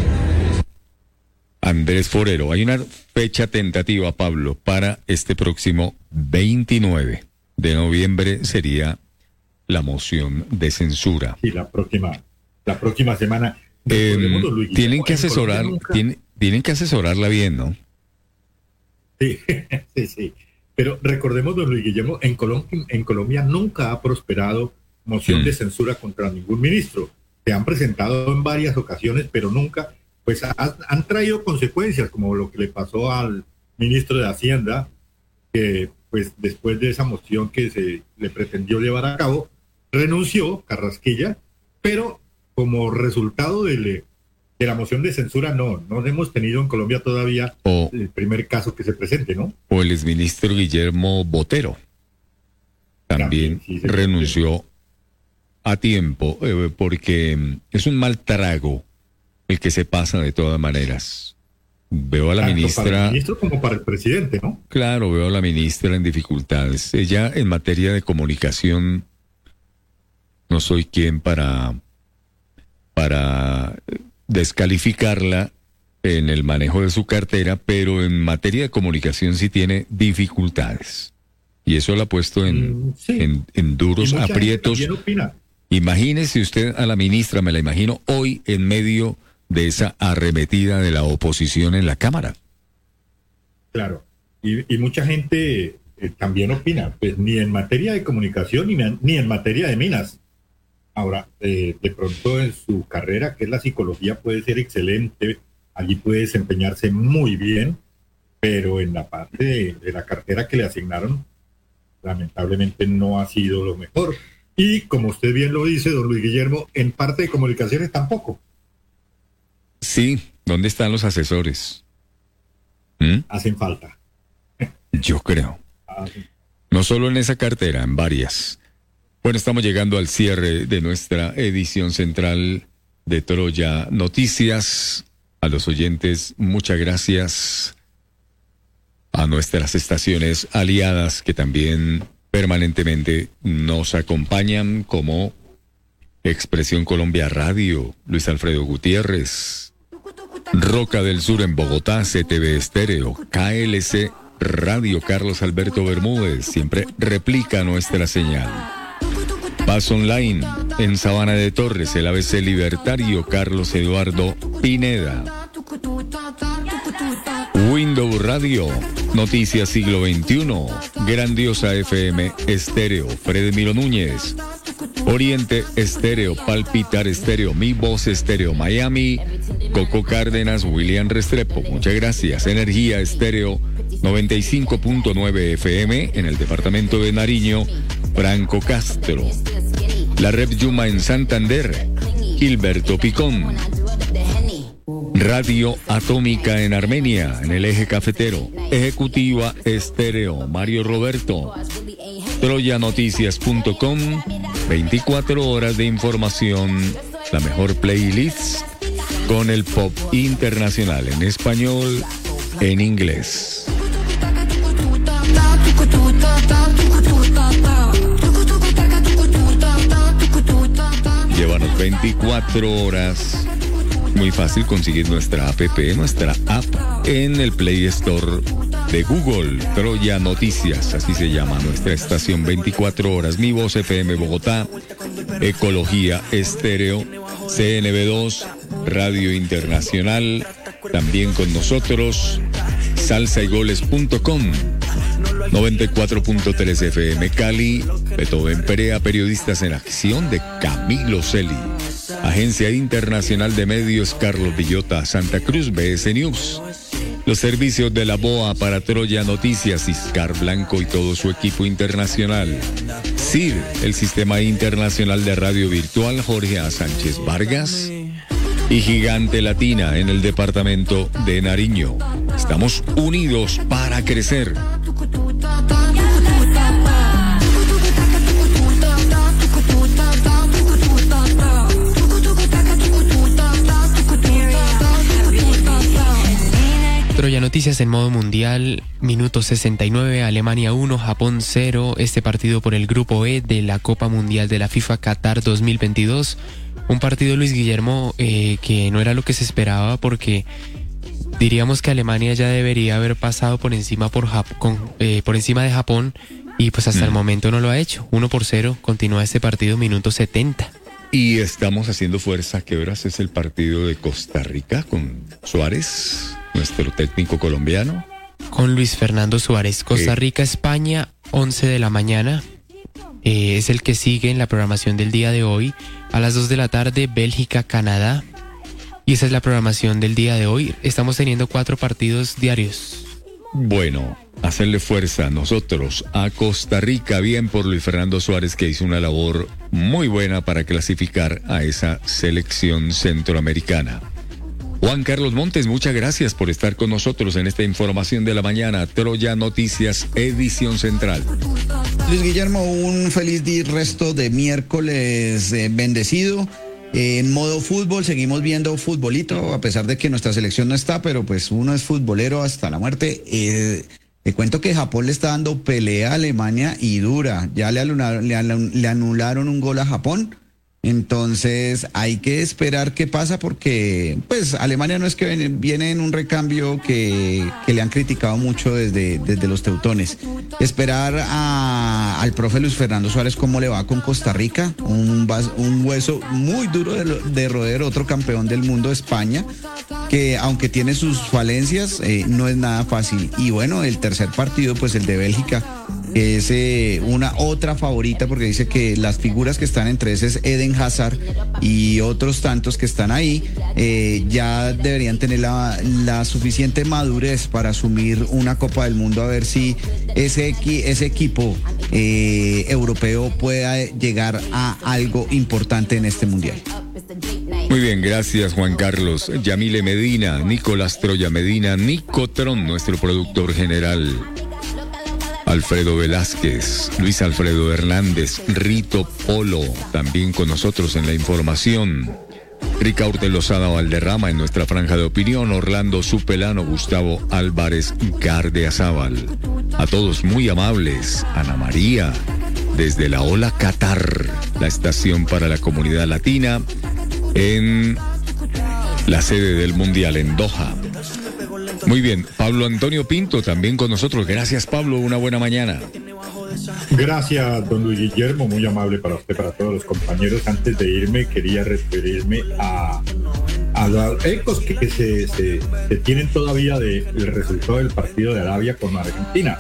Andrés Forero, hay una fecha tentativa, Pablo, para este próximo 29 de noviembre sería la moción de censura. Sí, la próxima, la próxima semana. Eh, Luis tienen que asesorar, tienen, tienen que asesorarla bien, ¿no? Sí, sí, sí. Pero recordemos, don Luis Guillermo, en Colombia, en Colombia nunca ha prosperado moción Mm. de censura contra ningún ministro. Se han presentado en varias ocasiones, pero nunca, pues ha- han traído consecuencias, como lo que le pasó al ministro de Hacienda, que pues después de esa moción que se le pretendió llevar a cabo, renunció Carrasquilla, pero como resultado del- de la moción de censura, no, no hemos tenido en Colombia todavía O, el primer caso que se presente, ¿no? o el exministro Guillermo Botero también renunció a tiempo eh, porque es un mal trago el que se pasa de todas maneras. Veo a la Tanto para ministra... el ministro como para el presidente, ¿no? Claro, veo a la ministra en dificultades. Ella en materia de comunicación no soy quien para para descalificarla en el manejo de su cartera, pero en materia de comunicación sí tiene dificultades. Y eso la ha puesto en, en, en duros Y aprietos. Imagínese usted a la ministra, me la imagino hoy en medio de esa arremetida de la oposición en la Cámara. Claro. Y, mucha gente eh, también opina, pues ni en materia de comunicación ni, ni en materia de minas. Ahora, eh, de pronto en su carrera, que es la psicología, puede ser excelente, allí puede desempeñarse muy bien, pero en la parte de, de la cartera que le asignaron, lamentablemente no ha sido lo mejor. Y como usted bien lo dice, don Luis Guillermo, en parte de comunicaciones tampoco. Sí, ¿dónde están los asesores? ¿Mm? Hacen falta. Yo creo. Hacen- No solo en esa cartera, en varias. Bueno, estamos llegando al cierre de nuestra edición central de Troya Noticias. A los oyentes, muchas gracias. A nuestras estaciones aliadas que también permanentemente nos acompañan como Expresión Colombia Radio, Luis Alfredo Gutiérrez, Roca del Sur en Bogotá, CTV Estéreo, KLC Radio Carlos Alberto Bermúdez, siempre replica nuestra señal. Paz Online en Sabana de Torres, el ABC Libertario Carlos Eduardo Pineda. Window Radio, Noticias Siglo XXI, Grandiosa FM Estéreo, Fredemiro Núñez, Oriente Estéreo, Palpitar Estéreo, Mi Voz Estéreo, Miami, Coco Cárdenas, William Restrepo, muchas gracias. Energía Estéreo, 95.9 FM en el departamento de Nariño, Franco Castro. La Red Yuma en Santander, Gilberto Picón. Radio Atómica en Armenia, en el eje cafetero. Ejecutiva Estéreo, Mario Roberto. Troyanoticias.com, 24 horas de información, la mejor playlist con el pop internacional en español, en inglés. Llévanos 24 horas. Muy fácil conseguir nuestra app, nuestra app en el Play Store de Google. Troya Noticias, así se llama nuestra estación 24 horas. Mi voz FM Bogotá, Ecología Estéreo, CNB2, Radio Internacional, también con nosotros, salsaygoles.com. 94.3 FM Cali, Beethoven Perea, Periodistas en Acción de Camilo Celi. Agencia Internacional de Medios Carlos Villota, Santa Cruz, BS News. Los servicios de la BOA para Troya Noticias, Iscar Blanco y todo su equipo internacional. CIR, el Sistema Internacional de Radio Virtual, Jorge A. Sánchez Vargas. Y Gigante Latina en el departamento de Nariño. Estamos unidos para crecer. Troya Noticias en modo mundial, minuto 69, Alemania 1, Japón 0, este partido por el grupo E de la Copa Mundial de la FIFA Qatar 2022. Un partido, Luis Guillermo, eh, que no era lo que se esperaba porque diríamos que Alemania ya debería haber pasado por encima, por, Jap- con- eh, por encima de Japón y pues hasta el momento no lo ha hecho. 1 por 0, continúa este partido, minuto 70. Y estamos haciendo fuerza. ¿Qué horas es el partido de Costa Rica con Suárez, nuestro técnico colombiano? con Luis Fernando Suárez. Costa Rica, España, 11 de la mañana. Eh, es el que sigue en la programación del día de hoy. A las 2 de la tarde, Bélgica, Canadá. Y esa es la programación del día de hoy. Estamos teniendo cuatro partidos diarios. Bueno, hacerle fuerza nosotros a Costa Rica, bien por Luis Fernando Suárez, que hizo una labor muy buena para clasificar a esa selección centroamericana. Juan Carlos Montes, muchas gracias por estar con nosotros en esta información de la mañana. Troya Noticias, edición central. Luis Guillermo, un feliz día, resto de miércoles eh, bendecido. En modo fútbol, seguimos viendo futbolito, a pesar de que nuestra selección no está, pero pues uno es futbolero hasta la muerte. Eh, te cuento que Japón le está dando pelea a Alemania y dura. Ya le anularon un gol a Japón. Entonces hay que esperar qué pasa porque pues Alemania no es que viene, en un recambio que, que le han criticado mucho desde, desde los teutones. Esperar al profe Luis Fernando Suárez cómo le va con Costa Rica, un, un hueso muy duro de, de otro campeón del mundo, España, que aunque tiene sus falencias, eh, no es nada fácil. Y bueno, el tercer partido, pues el de Bélgica, es eh, una otra favorita porque dice que las figuras que están entre ese es Eden Hazard y otros tantos que están ahí eh, ya deberían tener la, suficiente madurez para asumir una Copa del Mundo a ver si ese, ese equipo eh, europeo pueda llegar a algo importante en este mundial. Muy bien, gracias Juan Carlos. Yamile Medina, Nicolás Troya Medina, Nico Tron, nuestro productor general. Alfredo Velázquez, Luis Alfredo Hernández, Rito Polo, también con nosotros en la información. Ricaurte Lozada Valderrama en nuestra franja de opinión, Orlando Supelano, Gustavo Álvarez Gardeazábal. A todos muy amables, Ana María, desde la Ola Qatar, la estación para la comunidad latina, en la sede del Mundial en Doha. Muy bien, Pablo Antonio Pinto también con nosotros. Gracias Pablo, una buena mañana. Gracias, don Luis Guillermo, muy amable para usted, para todos los compañeros. Antes de irme, quería referirme a, a los ecos que, se, se- tienen todavía del resultado del partido de Arabia con Argentina.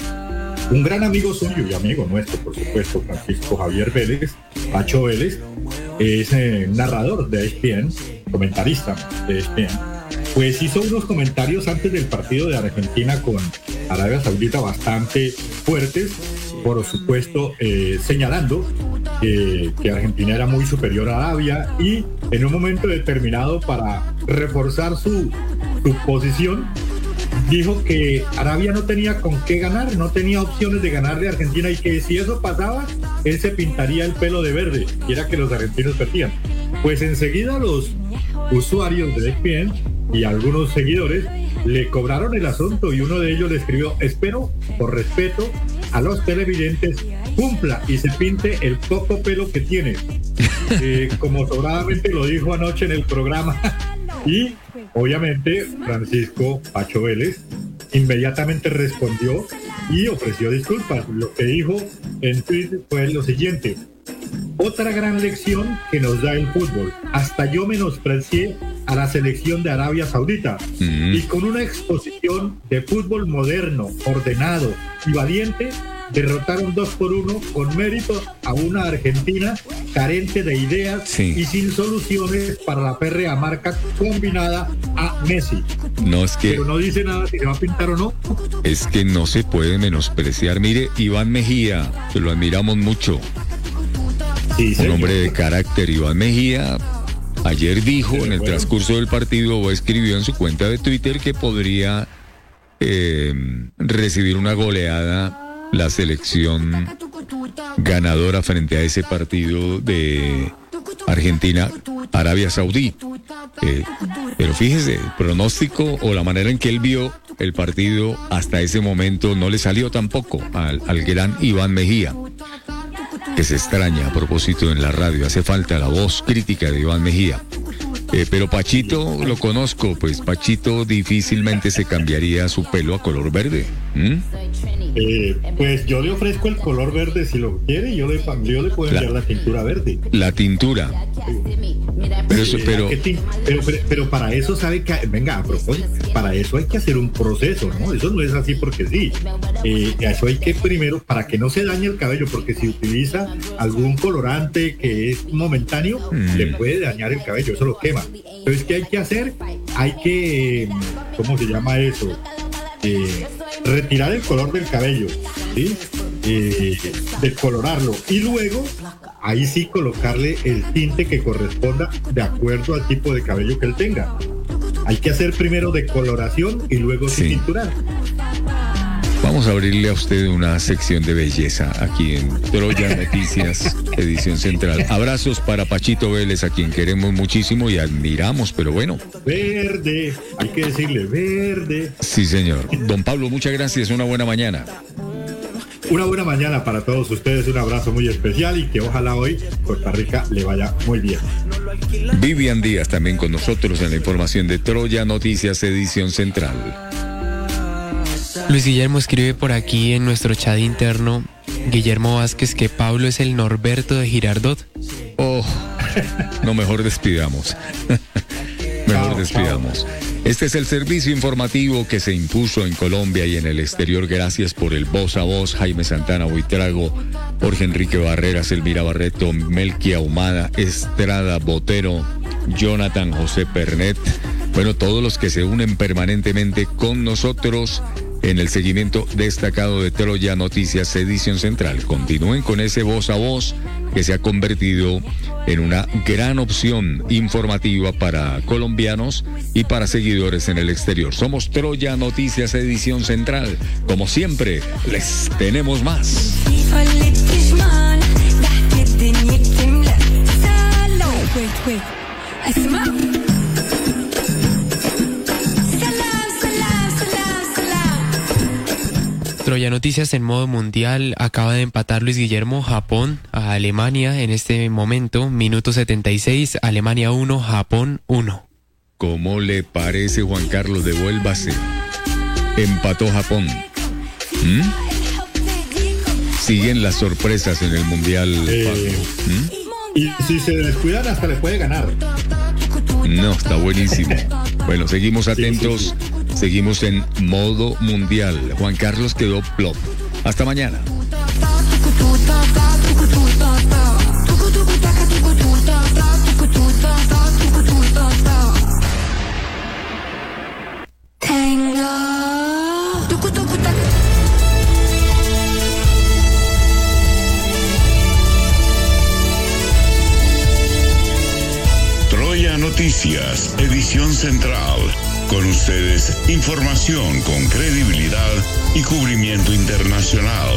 Un gran amigo suyo y amigo nuestro, por supuesto, Francisco Javier Vélez, Pacho Vélez, es eh, narrador de ESPN, comentarista de ESPN. Pues hizo unos comentarios antes del partido de Argentina con Arabia Saudita bastante fuertes, por supuesto eh, señalando que, Argentina era muy superior a Arabia y en un momento determinado para reforzar su, su posición dijo que Arabia no tenía con qué ganar, no tenía opciones de ganar de Argentina y que si eso pasaba, él se pintaría el pelo de verde, y era que los argentinos perdían. Pues enseguida los usuarios de ESPN y algunos seguidores le cobraron el asunto y uno de ellos le escribió, espero, por respeto a los televidentes, cumpla y se pinte el poco pelo que tiene. Eh, como sobradamente lo dijo anoche en el programa. Y obviamente Francisco Pacho Vélez inmediatamente respondió y ofreció disculpas. Lo que dijo en Twitter fue lo siguiente. Otra gran lección que nos da el fútbol. Hasta yo menosprecié a la selección de Arabia Saudita. Y con una exposición de fútbol moderno, ordenado y valiente, derrotaron dos por uno con mérito a una Argentina carente de ideas y sin soluciones para la férrea marca combinada a Messi. No es que Pero no dice nada si se va a pintar o no. es que no se puede menospreciar. Mire, Iván Mejía, que lo admiramos mucho. Un hombre de carácter, Iván Mejía, ayer dijo en el transcurso del partido o escribió en su cuenta de Twitter que podría eh, recibir una goleada la selección ganadora frente a ese partido de Argentina, Arabia Saudí. Eh, pero fíjese, el pronóstico o la manera en que él vio el partido hasta ese momento no le salió tampoco al, al gran Iván Mejía, que se extraña a propósito en la radio. Hace falta la voz crítica de Iván Mejía. Eh, pero Pachito lo conozco, pues Pachito difícilmente se cambiaría su pelo a color verde. Eh, pues yo le ofrezco el color verde si lo quiere, yo le, yo le puedo enviar la tintura verde. La tintura. Pero, eso- pero ¿qué tin- pero, pero- pero para eso sabe que, venga, a propósito, para eso hay que hacer un proceso, ¿no? Eso no es así porque sí. Eh, eso hay que primero, para que no se dañe el cabello, porque si utiliza algún colorante que es momentáneo, Mm. le puede dañar el cabello, eso lo quema. Entonces, ¿qué hay que hacer? Hay que, ¿cómo se llama eso? Eh, retirar el color del cabello, ¿sí? Eh, decolorarlo y luego ahí sí colocarle el tinte que corresponda de acuerdo al tipo de cabello que él tenga. Hay que hacer primero decoloración y luego sí tinturar. Vamos a abrirle a usted una sección de belleza aquí en Troya Noticias, edición central. Abrazos para Pachito Vélez, a quien queremos muchísimo y admiramos, pero bueno. Verde, hay que decirle verde. Sí, señor. Don Pablo, muchas gracias. Una buena mañana. Una buena mañana para todos ustedes, un abrazo muy especial y que ojalá hoy Costa Rica le vaya muy bien. Vivian Díaz también con nosotros en la información de Troya Noticias, edición central. Luis Guillermo escribe por aquí en nuestro chat interno, Guillermo Vázquez, que Pablo es el Norberto de Girardot. Oh, no, mejor despidamos. mejor despidamos. Este es el servicio informativo que se impuso en Colombia y en el exterior gracias por el voz a voz Jaime Santana Buitrago, Jorge Enrique Barreras, Elvira Barreto, Melquia Humada, Estrada Botero, Jonathan José Pernet. Bueno, todos los que se unen permanentemente con nosotros en el seguimiento destacado de Troya Noticias Edición Central. Continúen con ese voz a voz que se ha convertido en una gran opción informativa para colombianos y para seguidores en el exterior. Somos Troya Noticias Edición Central. Como siempre, les tenemos más. Troya Noticias en modo mundial acaba de empatar Luis Guillermo Japón a Alemania en este momento, minuto 76, Alemania 1, Japón 1. ¿Cómo le parece, Juan Carlos? Devuélvase. Empató Japón. ¿Mm? Siguen las sorpresas en el Mundial. Eh, Y si se descuidan hasta le puede ganar. No, está buenísimo. Bueno, seguimos atentos. Seguimos en modo mundial. Juan Carlos quedó plop. Hasta mañana. Troya Noticias, edición central. Con ustedes, información con credibilidad y cubrimiento internacional.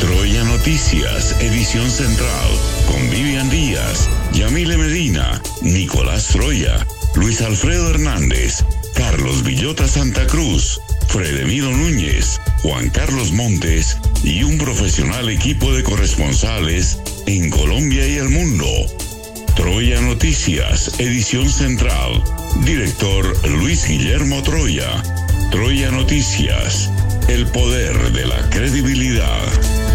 Troya Noticias, edición central. Con Vivian Díaz, Yamile Medina, Nicolás Troya, Luis Alfredo Hernández, Carlos Villota Santa Cruz, Fredemiro Núñez, Juan Carlos Montes y un profesional equipo de corresponsales en Colombia y el mundo. Troya Noticias, edición central. Director Luis Guillermo Troya. Troya Noticias, el poder de la credibilidad.